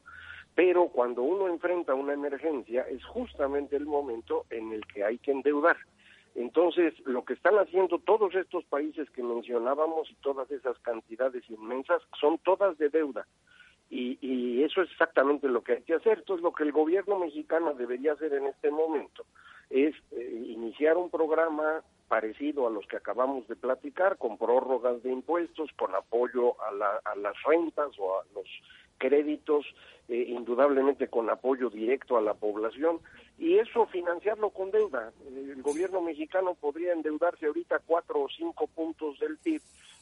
Pero cuando uno enfrenta una emergencia, es justamente el momento en el que hay que endeudar. Entonces, lo que están haciendo todos estos países que mencionábamos y todas esas cantidades inmensas son todas de deuda. Y, y eso es exactamente lo que hay que hacer. Entonces, lo que el gobierno mexicano debería hacer en este momento es eh, iniciar un programa parecido a los que acabamos de platicar, con prórrogas de impuestos, con apoyo a, la- las rentas o a los créditos, eh, indudablemente con apoyo directo a la población, y eso financiarlo con deuda. El gobierno mexicano podría endeudarse ahorita cuatro o cinco puntos del PIB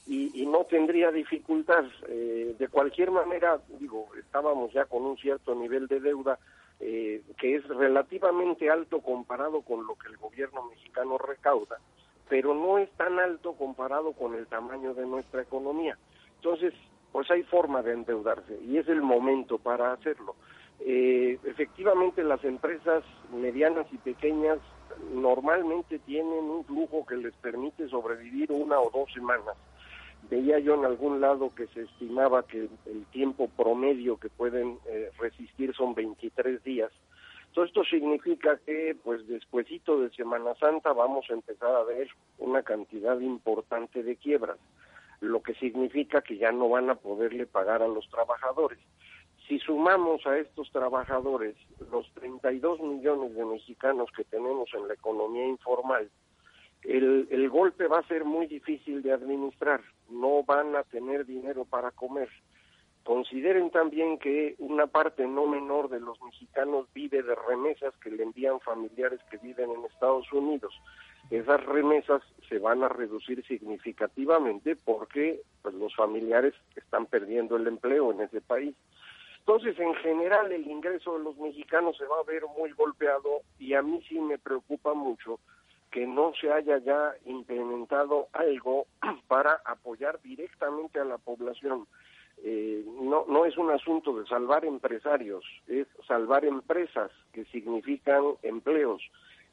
y, y no tendría dificultad. Eh, de cualquier manera, digo, estábamos ya con un cierto nivel de deuda eh, que es relativamente alto comparado con lo que el gobierno mexicano recauda, pero no es tan alto comparado con el tamaño de nuestra economía. Entonces, pues hay forma de endeudarse y es el momento para hacerlo. Eh, efectivamente, las empresas medianas y pequeñas normalmente tienen un flujo que les permite sobrevivir una o dos semanas. Veía yo en algún lado que se estimaba que el tiempo promedio que pueden eh, resistir son 23 días. Entonces esto significa que pues despuesito de Semana Santa vamos a empezar a ver una cantidad importante de quiebras, lo que significa que ya no van a poderle pagar a los trabajadores. Si sumamos a estos trabajadores los 32 millones de mexicanos que tenemos en la economía informal, el, el golpe va a ser muy difícil de administrar, no van a tener dinero para comer. Consideren también que una parte no menor de los mexicanos vive de remesas que le envían familiares que viven en Estados Unidos. Esas remesas se van a reducir significativamente porque pues, los familiares están perdiendo el empleo en ese país. Entonces, en general, el ingreso de los mexicanos se va a ver muy golpeado y a mí sí me preocupa mucho que no se haya ya implementado algo para apoyar directamente a la población. Eh, no, no es un asunto de salvar empresarios, es salvar empresas que significan empleos.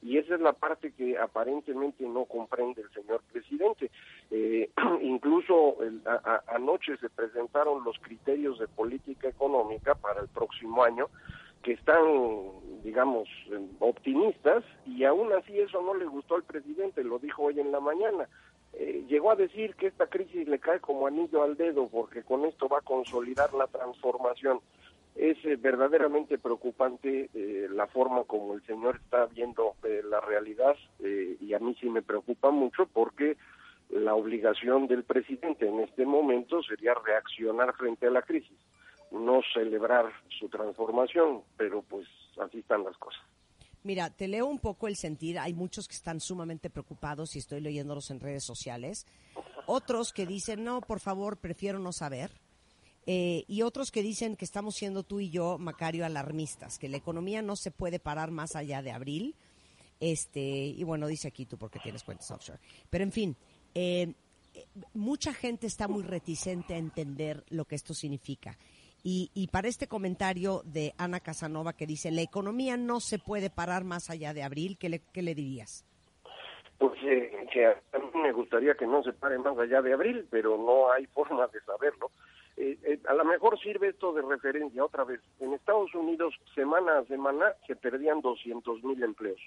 Y esa es la parte que aparentemente no comprende el señor presidente. Eh, incluso el- a- anoche se presentaron los criterios de política económica para el próximo año, que están, digamos, eh, optimistas, y aún así eso no le gustó al presidente, lo dijo hoy en la mañana. Eh, llegó a decir que esta crisis le cae como anillo al dedo, porque con esto va a consolidar la transformación. Es eh, verdaderamente preocupante eh, la forma como el señor está viendo la realidad, y a mí sí me preocupa mucho porque la obligación del presidente en este momento sería reaccionar frente a la crisis, no celebrar su transformación, pero pues así están las cosas. Mira, te leo un poco el sentir. Hay muchos que están sumamente preocupados y estoy leyéndolos en redes sociales. Otros que dicen, no, por favor, prefiero no saber. Eh, y otros que dicen que estamos siendo tú y yo, Macario, alarmistas, que la economía no se puede parar más allá de abril. Este, y bueno, dice aquí tú porque tienes cuentas offshore. Pero en fin, eh, eh, mucha gente está muy reticente a entender lo que esto significa. Y, y para este comentario de Ana Casanova que dice, la economía no se puede parar más allá de abril, ¿qué le, qué le dirías? Pues eh, a mí me gustaría que no se pare más allá de abril, pero no hay forma de saberlo. Eh, eh, a lo mejor sirve esto de referencia otra vez. En Estados Unidos, semana a semana, se perdían 200 mil empleos.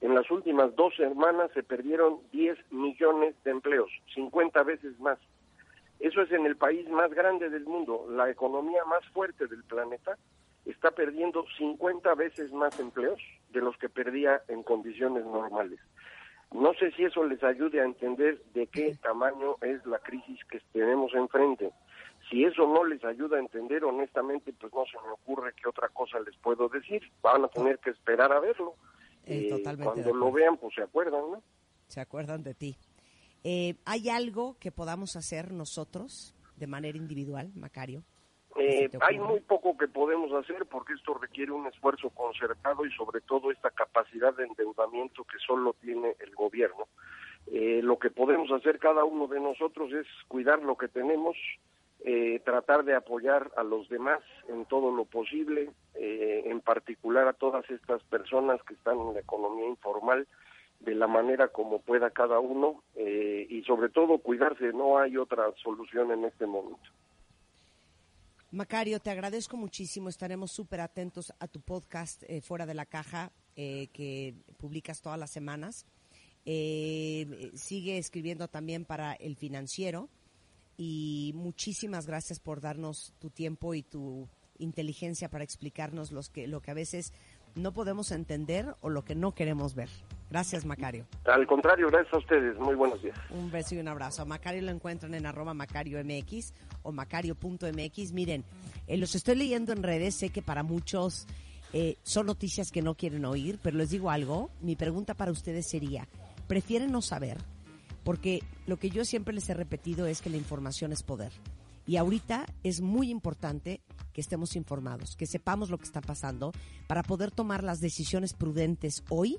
En las últimas dos semanas se perdieron 10 millones de empleos, 50 veces más. Eso es en el país más grande del mundo, la economía más fuerte del planeta, está perdiendo 50 veces más empleos de los que perdía en condiciones normales. No sé si eso les ayude a entender de qué tamaño es la crisis que tenemos enfrente. Si eso no les ayuda a entender, honestamente, pues no se me ocurre qué otra cosa les puedo decir. Van a tener que esperar a verlo. Eh, Eh, cuando lo vean, pues se acuerdan, ¿no? ¿Se acuerdan de ti? Eh, ¿Hay algo que podamos hacer nosotros de manera individual, Macario? Eh, ¿Se te hay muy poco que podemos hacer porque esto requiere un esfuerzo concertado y sobre todo esta capacidad de endeudamiento que solo tiene el gobierno. Eh, lo que podemos hacer cada uno de nosotros es cuidar lo que tenemos, eh, tratar de apoyar a los demás en todo lo posible, eh, en particular a todas estas personas que están en la economía informal, de la manera como pueda cada uno eh, y sobre todo cuidarse, no hay otra solución en este momento. Macario, te agradezco muchísimo. Estaremos súper atentos a tu podcast eh, Fuera de la Caja, eh, que publicas todas las semanas. Eh, sigue escribiendo también para El Financiero. Y muchísimas gracias por darnos tu tiempo y tu inteligencia para explicarnos los que, lo que a veces no podemos entender o lo que no queremos ver. Gracias, Macario. Al contrario, gracias a ustedes. Muy buenos días. Un beso y un abrazo. A Macario lo encuentran en arroba Macario MX o macario.mx. Miren, eh, los estoy leyendo en redes, sé que para muchos eh, son noticias que no quieren oír, pero les digo algo, mi pregunta para ustedes sería, ¿prefieren no saber? Porque lo que yo siempre les he repetido es que la información es poder. Y ahorita es muy importante que estemos informados, que sepamos lo que está pasando para poder tomar las decisiones prudentes hoy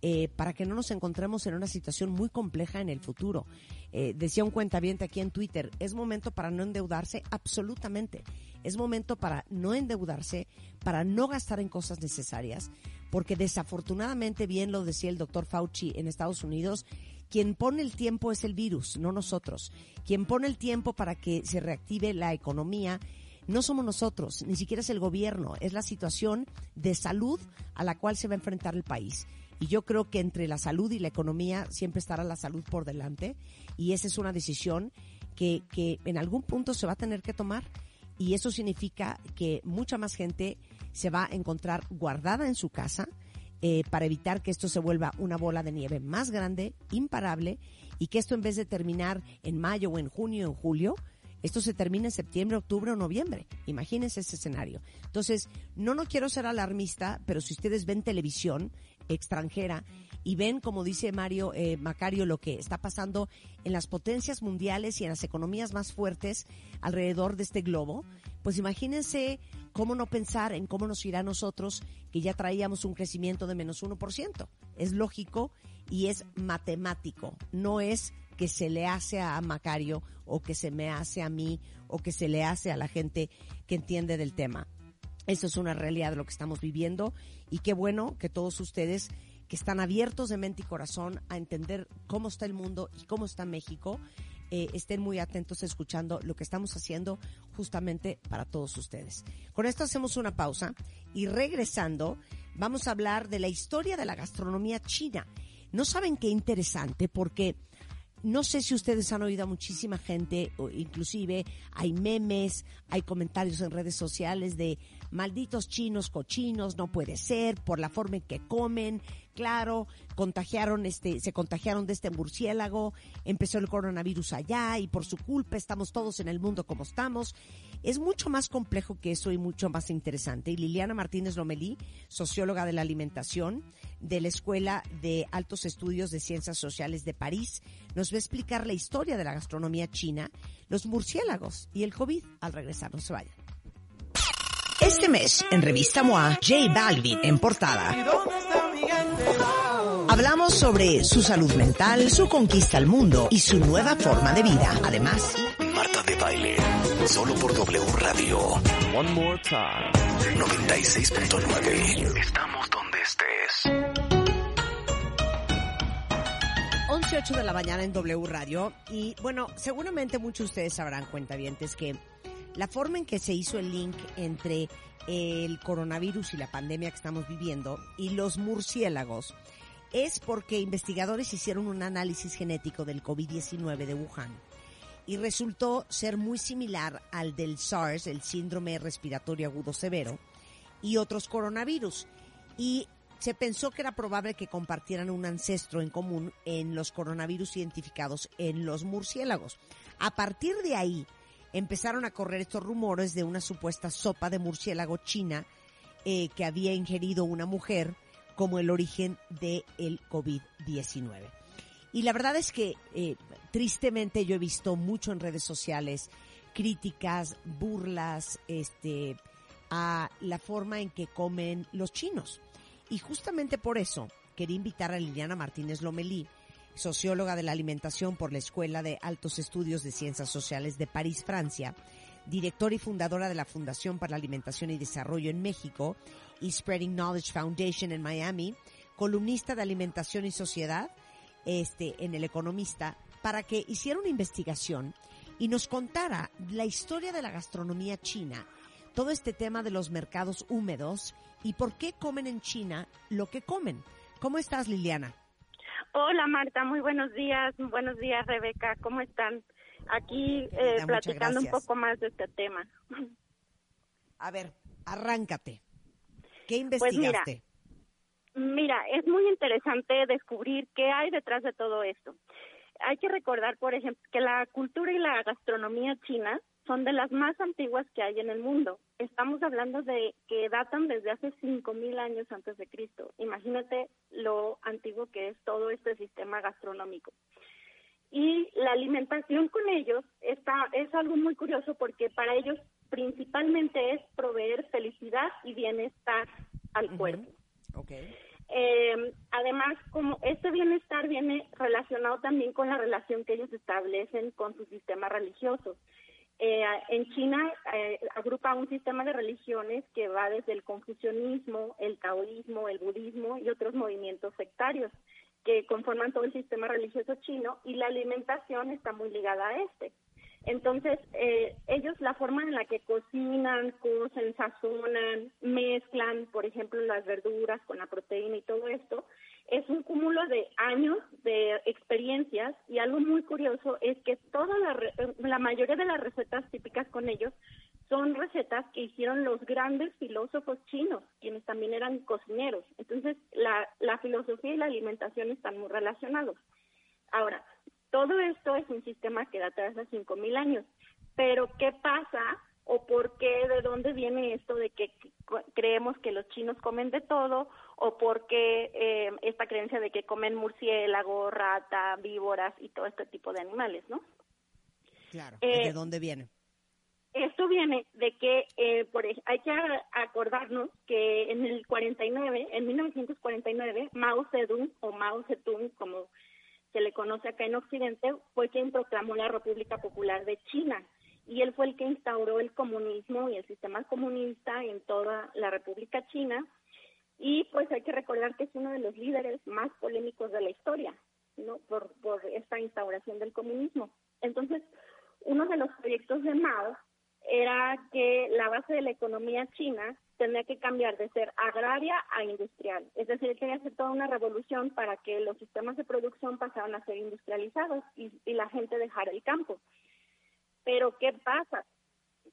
eh, para que no nos encontremos en una situación muy compleja en el futuro. Eh, decía un cuentaviente aquí en Twitter, es momento para no endeudarse absolutamente. Es momento para no endeudarse, para no gastar en cosas necesarias, porque desafortunadamente, bien lo decía el doctor Fauci en Estados Unidos, quien pone el tiempo es el virus, no nosotros. Quien pone el tiempo para que se reactive la economía no somos nosotros, ni siquiera es el gobierno, es la situación de salud a la cual se va a enfrentar el país. Y yo creo que entre la salud y la economía siempre estará la salud por delante. Y esa es una decisión que, que en algún punto se va a tener que tomar. Y eso significa que mucha más gente se va a encontrar guardada en su casa eh, para evitar que esto se vuelva una bola de nieve más grande, imparable, y que esto en vez de terminar en mayo o en junio o en julio, esto se termina en septiembre, octubre o noviembre. Imagínense ese escenario. Entonces, no, no quiero ser alarmista, pero si ustedes ven televisión extranjera y ven, como dice Mario eh, Macario, lo que está pasando en las potencias mundiales y en las economías más fuertes alrededor de este globo, pues imagínense cómo no pensar en cómo nos irá a nosotros, que ya traíamos un crecimiento de menos 1%. Es lógico y es matemático, no es que se le hace a Macario o que se me hace a mí o que se le hace a la gente que entiende del tema. Eso es una realidad de lo que estamos viviendo y qué bueno que todos ustedes que están abiertos de mente y corazón a entender cómo está el mundo y cómo está México, eh, estén muy atentos escuchando lo que estamos haciendo justamente para todos ustedes. Con esto hacemos una pausa y regresando vamos a hablar de la historia de la gastronomía china. No saben qué interesante porque no sé si ustedes han oído a muchísima gente, inclusive hay memes, hay comentarios en redes sociales de malditos chinos cochinos, no puede ser, por la forma en que comen, claro, contagiaron este, se contagiaron de este murciélago, empezó el coronavirus allá y por su culpa estamos todos en el mundo como estamos. Es mucho más complejo que eso y mucho más interesante. Y Liliana Martínez Lomelí, socióloga de la alimentación de la Escuela de Altos Estudios de Ciencias Sociales de París, nos va a explicar la historia de la gastronomía china, los murciélagos y el COVID al regresar. No se vayan. Este mes, en Revista MOA, J Balvin en portada. Hablamos sobre su salud mental, su conquista al mundo y su nueva forma de vida. Además, Marta de Baile, solo por W Radio. One more time. 96.9. Estamos donde estés. 11.08 de la mañana en W Radio. Y bueno, seguramente muchos de ustedes sabrán, cuentavientes, que la forma en que se hizo el link entre el coronavirus y la pandemia que estamos viviendo y los murciélagos es porque investigadores hicieron un análisis genético del COVID-19 de Wuhan y resultó ser muy similar al del SARS, el síndrome respiratorio agudo severo, y otros coronavirus. Y se pensó que era probable que compartieran un ancestro en común en los coronavirus identificados en los murciélagos. A partir de ahí, empezaron a correr estos rumores de una supuesta sopa de murciélago china eh, que había ingerido una mujer como el origen del el COVID-19. Y la verdad es que eh, tristemente yo he visto mucho en redes sociales críticas, burlas, este, a la forma en que comen los chinos. Y justamente por eso quería invitar a Liliana Martínez Lomelí, socióloga de la alimentación por la Escuela de Altos Estudios de Ciencias Sociales de París, Francia, directora y fundadora de la Fundación para la Alimentación y Desarrollo en México y Spreading Knowledge Foundation en Miami, columnista de Alimentación y Sociedad, este, en El Economista, para que hiciera una investigación y nos contara la historia de la gastronomía china, todo este tema de los mercados húmedos y por qué comen en China lo que comen. ¿Cómo estás, Liliana? Hola Marta, muy buenos días. Buenos días Rebeca, ¿cómo están? Aquí eh, Querida, platicando un poco más de este tema. A ver, arráncate. ¿Qué Pues mira, investigaste? Mira, es muy interesante descubrir qué hay detrás de todo esto. Hay que recordar, por ejemplo, que la cultura y la gastronomía china son de las más antiguas que hay en el mundo. Estamos hablando de que datan desde hace 5000 años antes de Cristo. Imagínate lo antiguo que es todo este sistema gastronómico. Y la alimentación con ellos está es algo muy curioso porque para ellos principalmente es proveer felicidad y bienestar al cuerpo. Okay. Eh, además, como este bienestar viene relacionado también con la relación que ellos establecen con su sistema religioso. Eh, en China eh, agrupa un sistema de religiones que va desde el confucianismo, el taoísmo, el budismo y otros movimientos sectarios que conforman todo el sistema religioso chino y la alimentación está muy ligada a este. Entonces, eh, ellos la forma en la que cocinan, cocen, sazonan, mezclan, por ejemplo, las verduras con la proteína y todo esto, es un cúmulo de años de experiencias y algo muy curioso es que toda la, la mayoría de las recetas típicas con ellos son recetas que hicieron los grandes filósofos chinos, quienes también eran cocineros. Entonces, la, la filosofía y la alimentación están muy relacionados. Ahora, todo esto es un sistema que data de hace 5.000 años. Pero, ¿qué pasa o por qué, de dónde viene esto de que creemos que los chinos comen de todo o por qué eh, esta creencia de que comen murciélago, rata, víboras y todo este tipo de animales, ¿no? Claro. Eh, ¿De dónde viene? Esto viene de que eh, por, hay que acordarnos que en el 49, en 1949, Mao Zedong o Mao Zedong, como se le conoce acá en Occidente, fue quien proclamó la República Popular de China y él fue el que instauró el comunismo y el sistema comunista en toda la República China y pues hay que recordar que es uno de los líderes más polémicos de la historia, ¿no? Por, por esta instauración del comunismo. Entonces, uno de los proyectos de Mao era que la base de la economía china tenía que cambiar de ser agraria a industrial. Es decir, él quería hacer toda una revolución para que los sistemas de producción pasaran a ser industrializados y, y la gente dejara el campo. Pero, ¿qué pasa?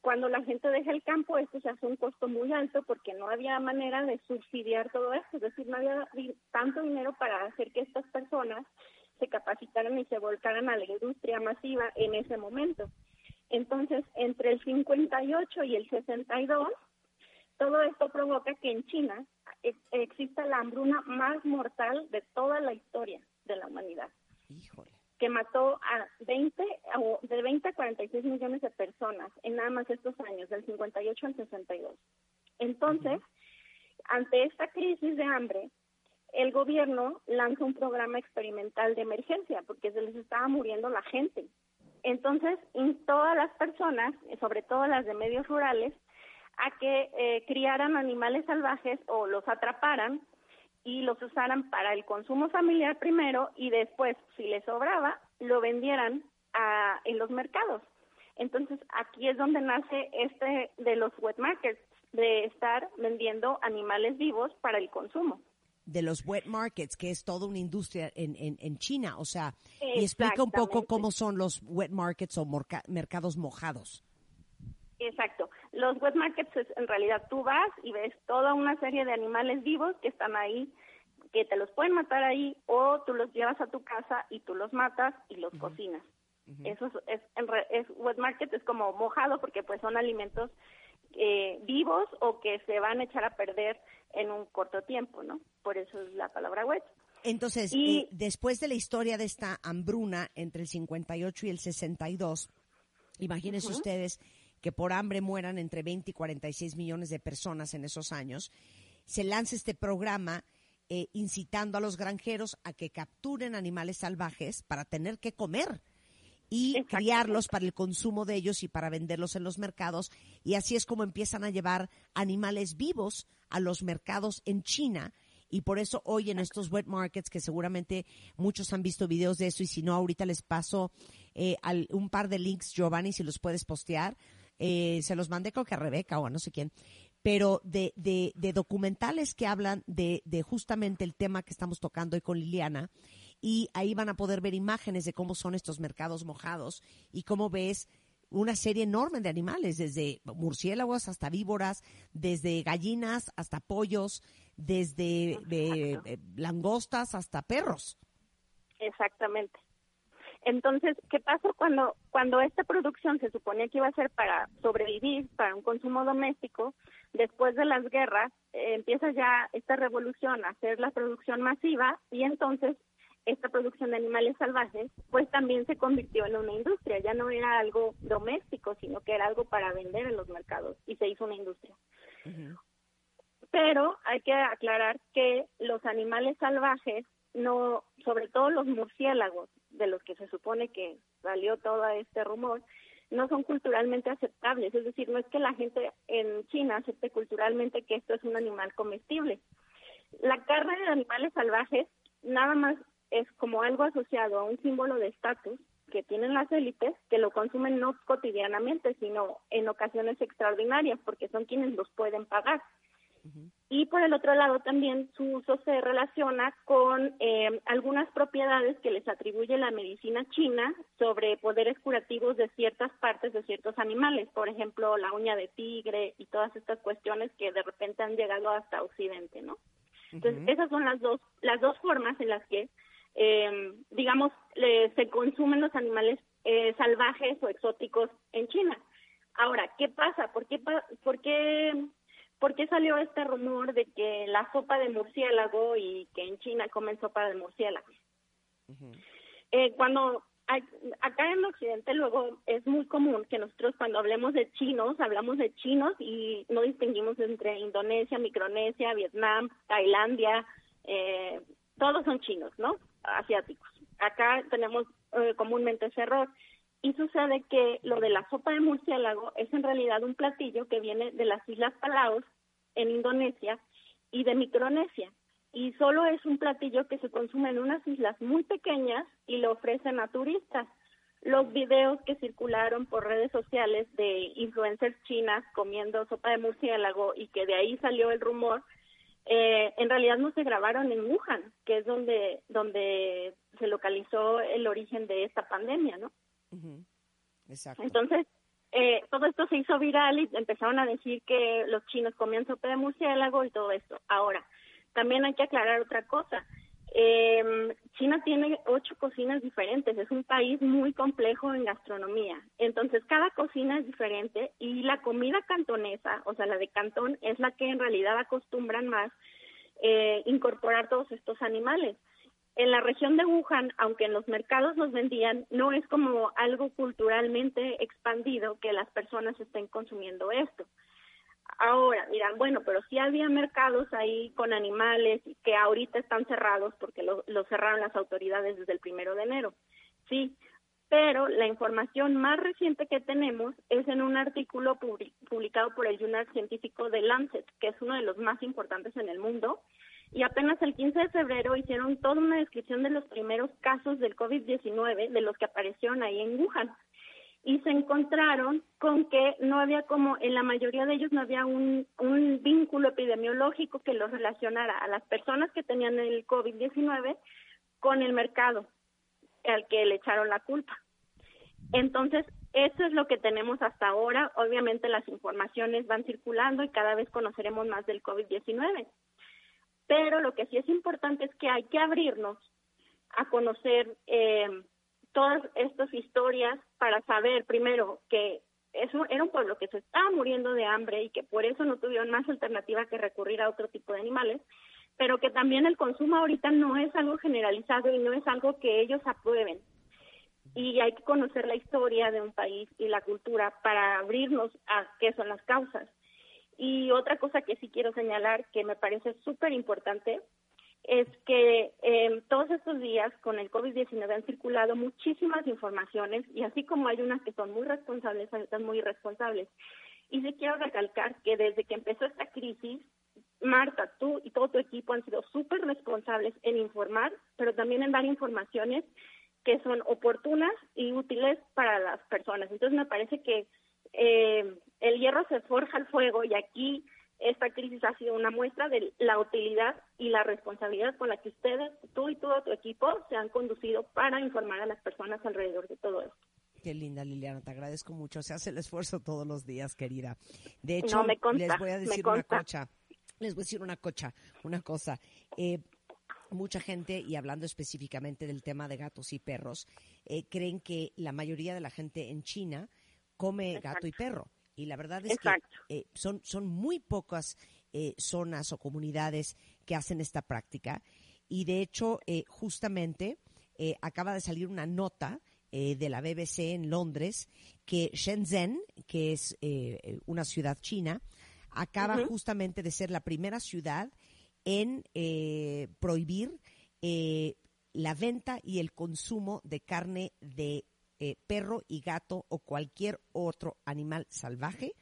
Cuando la gente deja el campo, esto se hace un costo muy alto porque no había manera de subsidiar todo esto, es decir, no había tanto dinero para hacer que estas personas se capacitaran y se volcaran a la industria masiva en ese momento. Entonces, entre el 58 y el 62, todo esto provoca que en China ex- exista la hambruna más mortal de toda la historia de la humanidad Híjole. que mató a 20 o de 20 a 46 millones de personas en nada más estos años, del 58 al 62. Entonces, ante esta crisis de hambre, el gobierno lanza un programa experimental de emergencia porque se les estaba muriendo la gente. Entonces, instó a las personas, sobre todo las de medios rurales, a que eh, criaran animales salvajes o los atraparan y los usaran para el consumo familiar primero y después, si les sobraba, lo vendieran a, en los mercados. Entonces, aquí es donde nace este de los wet markets, de estar vendiendo animales vivos para el consumo. de los wet markets, que es toda una industria en, en, en China. O sea, y explica un poco cómo son los wet markets o mercados mojados. Exacto. Los wet markets es, en realidad tú vas y ves toda una serie de animales vivos que están ahí, que te los pueden matar ahí o tú los llevas a tu casa y tú los matas y los cocinas. Eso es, es, en re- es wet market es como mojado porque pues son alimentos eh, vivos o que se van a echar a perder en un corto tiempo, ¿no? Por eso es la palabra wet. Entonces, Y- eh, después de la historia de esta hambruna entre el 58 y el 62, imagínense ustedes que por hambre mueran entre 20 y 46 millones de personas en esos años, se lanza este programa eh, incitando a los granjeros a que capturen animales salvajes para tener que comer y criarlos para el consumo de ellos y para venderlos en los mercados. Y así es como empiezan a llevar animales vivos a los mercados en China. Y por eso hoy en estos wet markets, que seguramente muchos han visto videos de eso, y si no, ahorita les paso eh, al- un par de links, Giovanni, si los puedes postear. Eh, se los mandé creo que a Rebeca o a no sé quién. Pero de, de, de documentales que hablan de, de justamente el tema que estamos tocando hoy con Liliana. Y ahí van a poder ver imágenes de cómo son estos mercados mojados y cómo ves una serie enorme de animales, desde murciélagos hasta víboras, desde gallinas hasta pollos, desde eh, eh, langostas hasta perros. Exactamente. Entonces, ¿qué pasó cuando, cuando esta producción se suponía que iba a ser para sobrevivir, para un consumo doméstico? Después de las guerras, eh, empieza ya esta revolución a hacer la producción masiva y entonces esta producción de animales salvajes, pues también se convirtió en una industria. Ya no era algo doméstico, sino que era algo para vender en los mercados y se hizo una industria. Pero hay que aclarar que los animales salvajes, no, sobre todo los murciélagos, de los que se supone que salió todo este rumor, no son culturalmente aceptables. Es decir, no es que la gente en China acepte culturalmente que esto es un animal comestible. La carne de animales salvajes nada más es como algo asociado a un símbolo de estatus que tienen las élites que lo consumen no cotidianamente, sino en ocasiones extraordinarias, porque son quienes los pueden pagar. Y por el otro lado también su uso se relaciona con eh, algunas propiedades que les atribuye la medicina china sobre poderes curativos de ciertas partes de ciertos animales, por ejemplo la uña de tigre y todas estas cuestiones que de repente han llegado hasta Occidente, ¿no? Entonces esas son las dos las dos formas en las que eh, digamos, se consumen los animales eh, salvajes o exóticos en China. Ahora, ¿qué pasa? ¿Por qué, por qué, por qué salió este rumor de que la sopa de murciélago y que en China comen sopa de murciélago? eh, cuando acá en Occidente luego es muy común que nosotros cuando hablemos de chinos, hablamos de chinos y no distinguimos entre Indonesia, Micronesia, Vietnam, Tailandia, eh, todos son chinos, ¿no? asiáticos. Acá tenemos eh, comúnmente ese error. Y sucede que lo de la sopa de murciélago es en realidad un platillo que viene de las Islas Palaos en Indonesia y de Micronesia. Y solo es un platillo que se consume en unas islas muy pequeñas y lo ofrecen a turistas. Los videos que circularon por redes sociales de influencers chinas comiendo sopa de murciélago y que de ahí salió el rumor eh, en realidad no se grabaron en Wuhan, que es donde, donde se localizó el origen de esta pandemia, ¿no? Exacto. Entonces, eh, todo esto se hizo viral y empezaron a decir que los chinos comían sopa de murciélago y todo esto. Ahora, también hay que aclarar otra cosa. Eh, China tiene ocho cocinas diferentes, es un país muy complejo en gastronomía. Entonces, cada cocina es diferente y la comida cantonesa, o sea, la de Cantón, es la que en realidad acostumbran más eh, incorporar todos estos animales. En la región de Wuhan, aunque en los mercados los vendían, no es como algo culturalmente expandido que las personas estén consumiendo esto. Ahora dirán, bueno, pero sí había mercados ahí con animales que ahorita están cerrados porque lo, cerraron las autoridades desde el primero de enero. Sí, pero la información más reciente que tenemos es en un artículo publicado por el Journal Científico de Lancet, que es uno de los más importantes en el mundo, y apenas el 15 de febrero hicieron toda una descripción de los primeros casos del COVID-19, de los que aparecieron ahí en Wuhan y se encontraron con que no había como, en la mayoría de ellos no había un, un vínculo epidemiológico que los relacionara a las personas que tenían el COVID-19 con el mercado al que le echaron la culpa. Entonces, eso es lo que tenemos hasta ahora. Obviamente las informaciones van circulando y cada vez conoceremos más del COVID-19. Pero lo que sí es importante es que hay que abrirnos a conocer eh, todas estas historias para saber primero que eso era un pueblo que se estaba muriendo de hambre y que por eso no tuvieron más alternativa que recurrir a otro tipo de animales, pero que también el consumo ahorita no es algo generalizado y no es algo que ellos aprueben. Y hay que conocer la historia de un país y la cultura para abrirnos a qué son las causas. Y otra cosa que sí quiero señalar que me parece súper importante es que eh, todos estos días con el COVID-19 han circulado muchísimas informaciones y así como hay unas que son muy responsables, hay otras muy irresponsables. Y sí quiero recalcar que desde que empezó esta crisis, Marta, tú y todo tu equipo han sido súper responsables en informar, pero también en dar informaciones que son oportunas y útiles para las personas. Entonces me parece que eh, el hierro se forja al fuego y aquí esta crisis ha sido una muestra de la utilidad y la responsabilidad con la que ustedes, tú y todo tu equipo, se han conducido para informar a las personas alrededor de todo esto. Qué linda, Liliana, te agradezco mucho. Se hace el esfuerzo todos los días, querida. De hecho, les voy a decir una cosa. Les voy a decir una cocha, una cosa. Eh, mucha gente, y hablando específicamente del tema de gatos y perros, eh, creen que la mayoría de la gente en China come gato y perro. Y la verdad es Exacto. que eh, son, son muy pocas eh, zonas o comunidades que hacen esta práctica. Y de hecho, eh, justamente eh, acaba de salir una nota de la BBC en Londres que Shenzhen, que es una ciudad china, acaba justamente de ser la primera ciudad en eh, prohibir la venta y el consumo de carne de eh, perro y gato o cualquier otro animal salvaje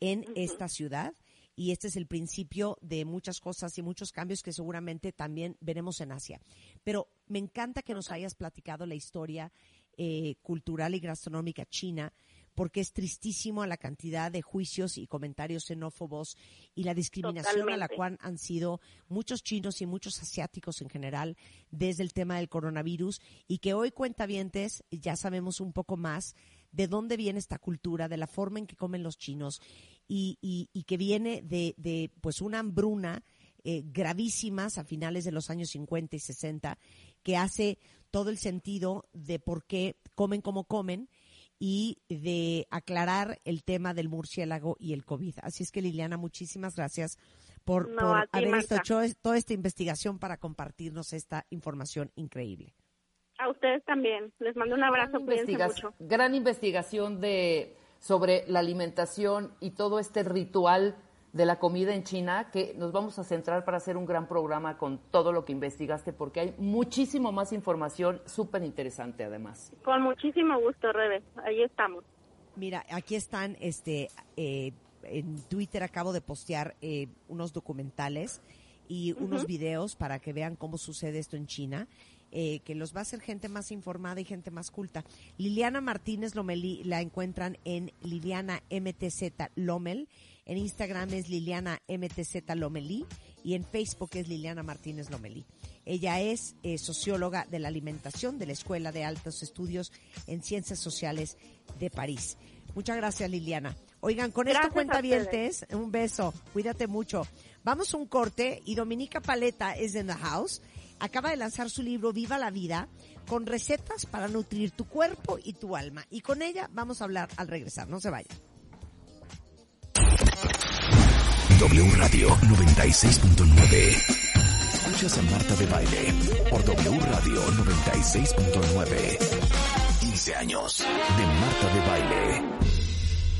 en esta ciudad. Y este es el principio de muchas cosas y muchos cambios que seguramente también veremos en Asia. Pero me encanta que nos hayas platicado la historia eh, cultural y gastronómica china, porque es tristísimo la cantidad de juicios y comentarios xenófobos y la discriminación a la cual han sido muchos chinos y muchos asiáticos en general desde el tema del coronavirus y que hoy cuentavientes ya sabemos un poco más de dónde viene esta cultura, de la forma en que comen los chinos y, y- y que viene de, de, pues una hambruna eh, gravísimas a finales de los años 50 y 60 que hace todo el sentido de por qué comen como comen y de aclarar el tema del murciélago y el COVID. Así es que Liliana, muchísimas gracias por, No, por ti, haber Marta. hecho toda esta investigación para compartirnos esta información increíble. A ustedes también. Les mando un abrazo. Gran, investiga- mucho. gran investigación de sobre la alimentación y todo este ritual de la comida en China que nos vamos a centrar para hacer un gran programa con todo lo que investigaste porque hay muchísimo más información súper interesante además. Con muchísimo gusto, Rebe. Ahí estamos. Mira, aquí están, este, eh, en Twitter acabo de postear eh, unos documentales y unos videos para que vean cómo sucede esto en China, eh, que los va a hacer gente más informada y gente más culta. Liliana Martínez Lomelí la encuentran en Liliana MTZ Lomel, en Instagram es Liliana MTZ Lomelí y en Facebook es Liliana Martínez Lomelí. Ella es eh, socióloga de la alimentación de la Escuela de Altos Estudios en Ciencias Sociales de París. Muchas gracias, Liliana. Oigan, con esto Gracias cuenta vientes, un beso, cuídate mucho. Vamos a un corte y Dominica Paleta es in the house. Acaba de lanzar su libro Viva la Vida con recetas para nutrir tu cuerpo y tu alma. Y con ella vamos a hablar al regresar. No se vayan. W Radio 96.9. Escuchas a Marta de Baile por W Radio 96.9. 15 años de Marta de Baile.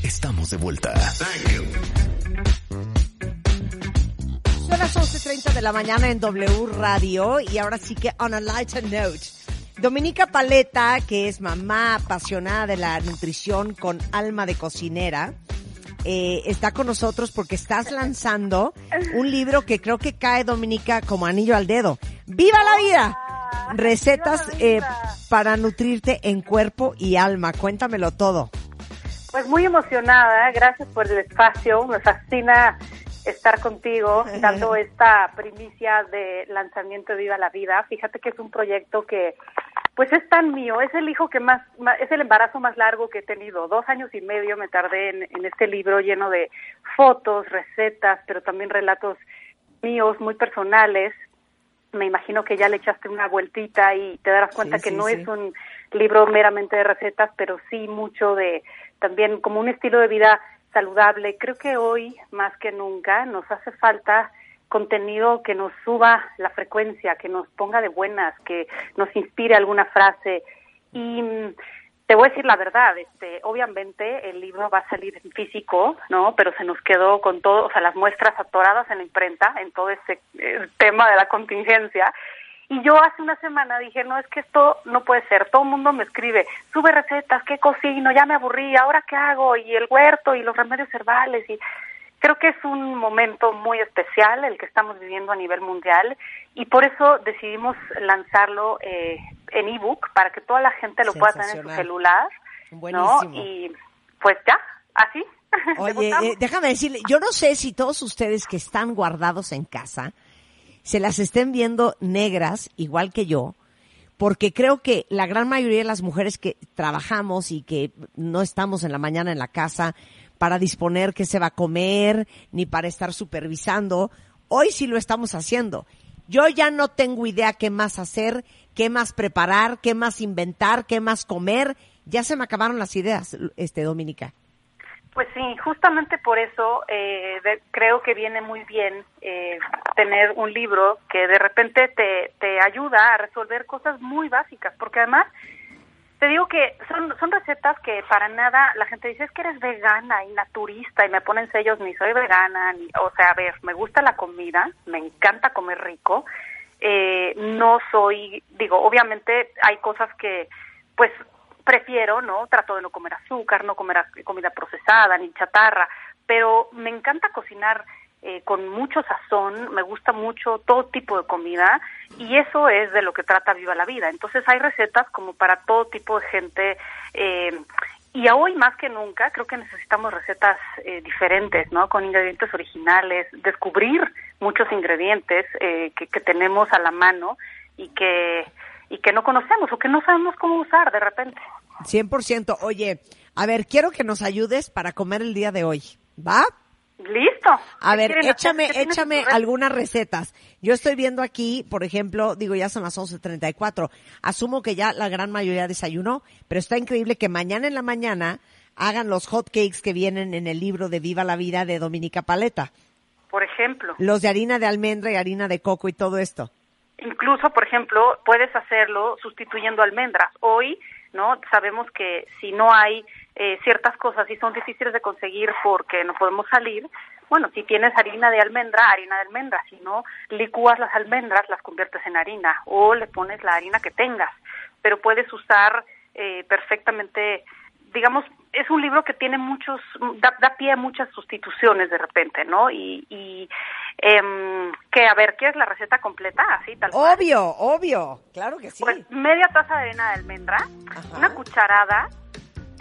Estamos de vuelta. Son las 11.30 de la mañana en W Radio y ahora sí que on a lighter note. Dominica Paleta, que es mamá apasionada de la nutrición con alma de cocinera, eh, está con nosotros porque estás lanzando un libro que creo que cae, Dominica, como anillo al dedo. ¡Viva la vida! Recetas eh, para nutrirte en cuerpo y alma. Cuéntamelo todo. Pues muy emocionada, gracias por el espacio, me fascina estar contigo dando esta primicia de lanzamiento de Viva la Vida. Fíjate que es un proyecto que pues es tan mío, es el hijo que más, es el embarazo más largo que he tenido. Dos años y medio me tardé en, en este libro lleno de fotos, recetas, pero también relatos míos muy personales. Me imagino que ya le echaste una vueltita y te darás cuenta Sí, que sí, no sí. es un libro meramente de recetas, pero sí mucho de también como un estilo de vida saludable. Creo que hoy, más que nunca, nos hace falta contenido que nos suba la frecuencia, que nos ponga de buenas, que nos inspire alguna frase. Y mm, te voy a decir la verdad, este, obviamente el libro va a salir en físico, ¿no? Pero se nos quedó con todo, o sea, las muestras atoradas en la imprenta, en todo ese eh, tema de la contingencia. Y yo hace una semana dije, no, es que esto no puede ser. Todo el mundo me escribe, sube recetas, ¿qué cocino? Ya me aburrí, ¿ahora qué hago? Y el huerto y los remedios herbales. Y creo que es un momento muy especial el que estamos viviendo a nivel mundial y por eso decidimos lanzarlo eh, en ebook para que toda la gente lo pueda tener en su celular. Buenísimo. ¿no? Y pues ya, así. ¿Te Oye, eh, déjame decirle, yo no sé si todos ustedes que están guardados en casa se las estén viendo negras, igual que yo, porque creo que la gran mayoría de las mujeres que trabajamos y que no estamos en la mañana en la casa para disponer qué se va a comer, ni para estar supervisando, Hoy sí lo estamos haciendo. Yo ya no tengo idea qué más hacer, qué más preparar, qué más inventar, qué más comer. Ya se me acabaron las ideas, este Dominica. Pues sí, justamente por eso eh, creo que viene muy bien eh, tener un libro que de repente te, te ayuda a resolver cosas muy básicas, porque además te digo que son, son recetas que para nada la gente dice es que eres vegana y naturista y me ponen sellos ni soy vegana, ni, o sea, a ver, me gusta la comida, me encanta comer rico, eh, no soy, digo, obviamente hay cosas que pues prefiero, ¿no? Trato de no comer azúcar, no comer comida procesada ni chatarra, pero me encanta cocinar eh, con mucho sazón, me gusta mucho todo tipo de comida y eso es de lo que trata Viva la Vida. Entonces hay recetas como para todo tipo de gente eh, y hoy más que nunca creo que necesitamos recetas eh, diferentes, ¿no? Con ingredientes originales, descubrir muchos ingredientes eh, que, que tenemos a la mano y que y que no conocemos o que no sabemos cómo usar de repente. 100%. Oye, a ver, quiero que nos ayudes para comer el día de hoy. ¿Va? Listo. A ¿Qué ver, échame, ¿Qué tienes échame algunas recetas. Yo estoy viendo aquí, por ejemplo, digo, ya son las 11.34. Asumo que ya la gran mayoría desayunó, pero está increíble que mañana en la mañana hagan los hot cakes que vienen en el libro de Viva la Vida de Dominica Paleta. Por ejemplo, Los de harina de almendra y harina de coco y todo esto. incluso, por ejemplo, puedes hacerlo sustituyendo almendras. Hoy, ¿no? Sabemos que si no hay eh, ciertas cosas y son difíciles de conseguir porque no podemos salir, bueno, si tienes harina de almendra, harina de almendra, si no, licúas las almendras, las conviertes en harina o le pones la harina que tengas, pero puedes usar eh, perfectamente, digamos, es un libro que tiene muchos, da, da pie a muchas sustituciones de repente, ¿no? Y, y em, que, a ver, ¿quieres la receta completa? Así, tal cual. Obvio, obvio. Claro que sí. Pues media taza de harina de almendra, una cucharada.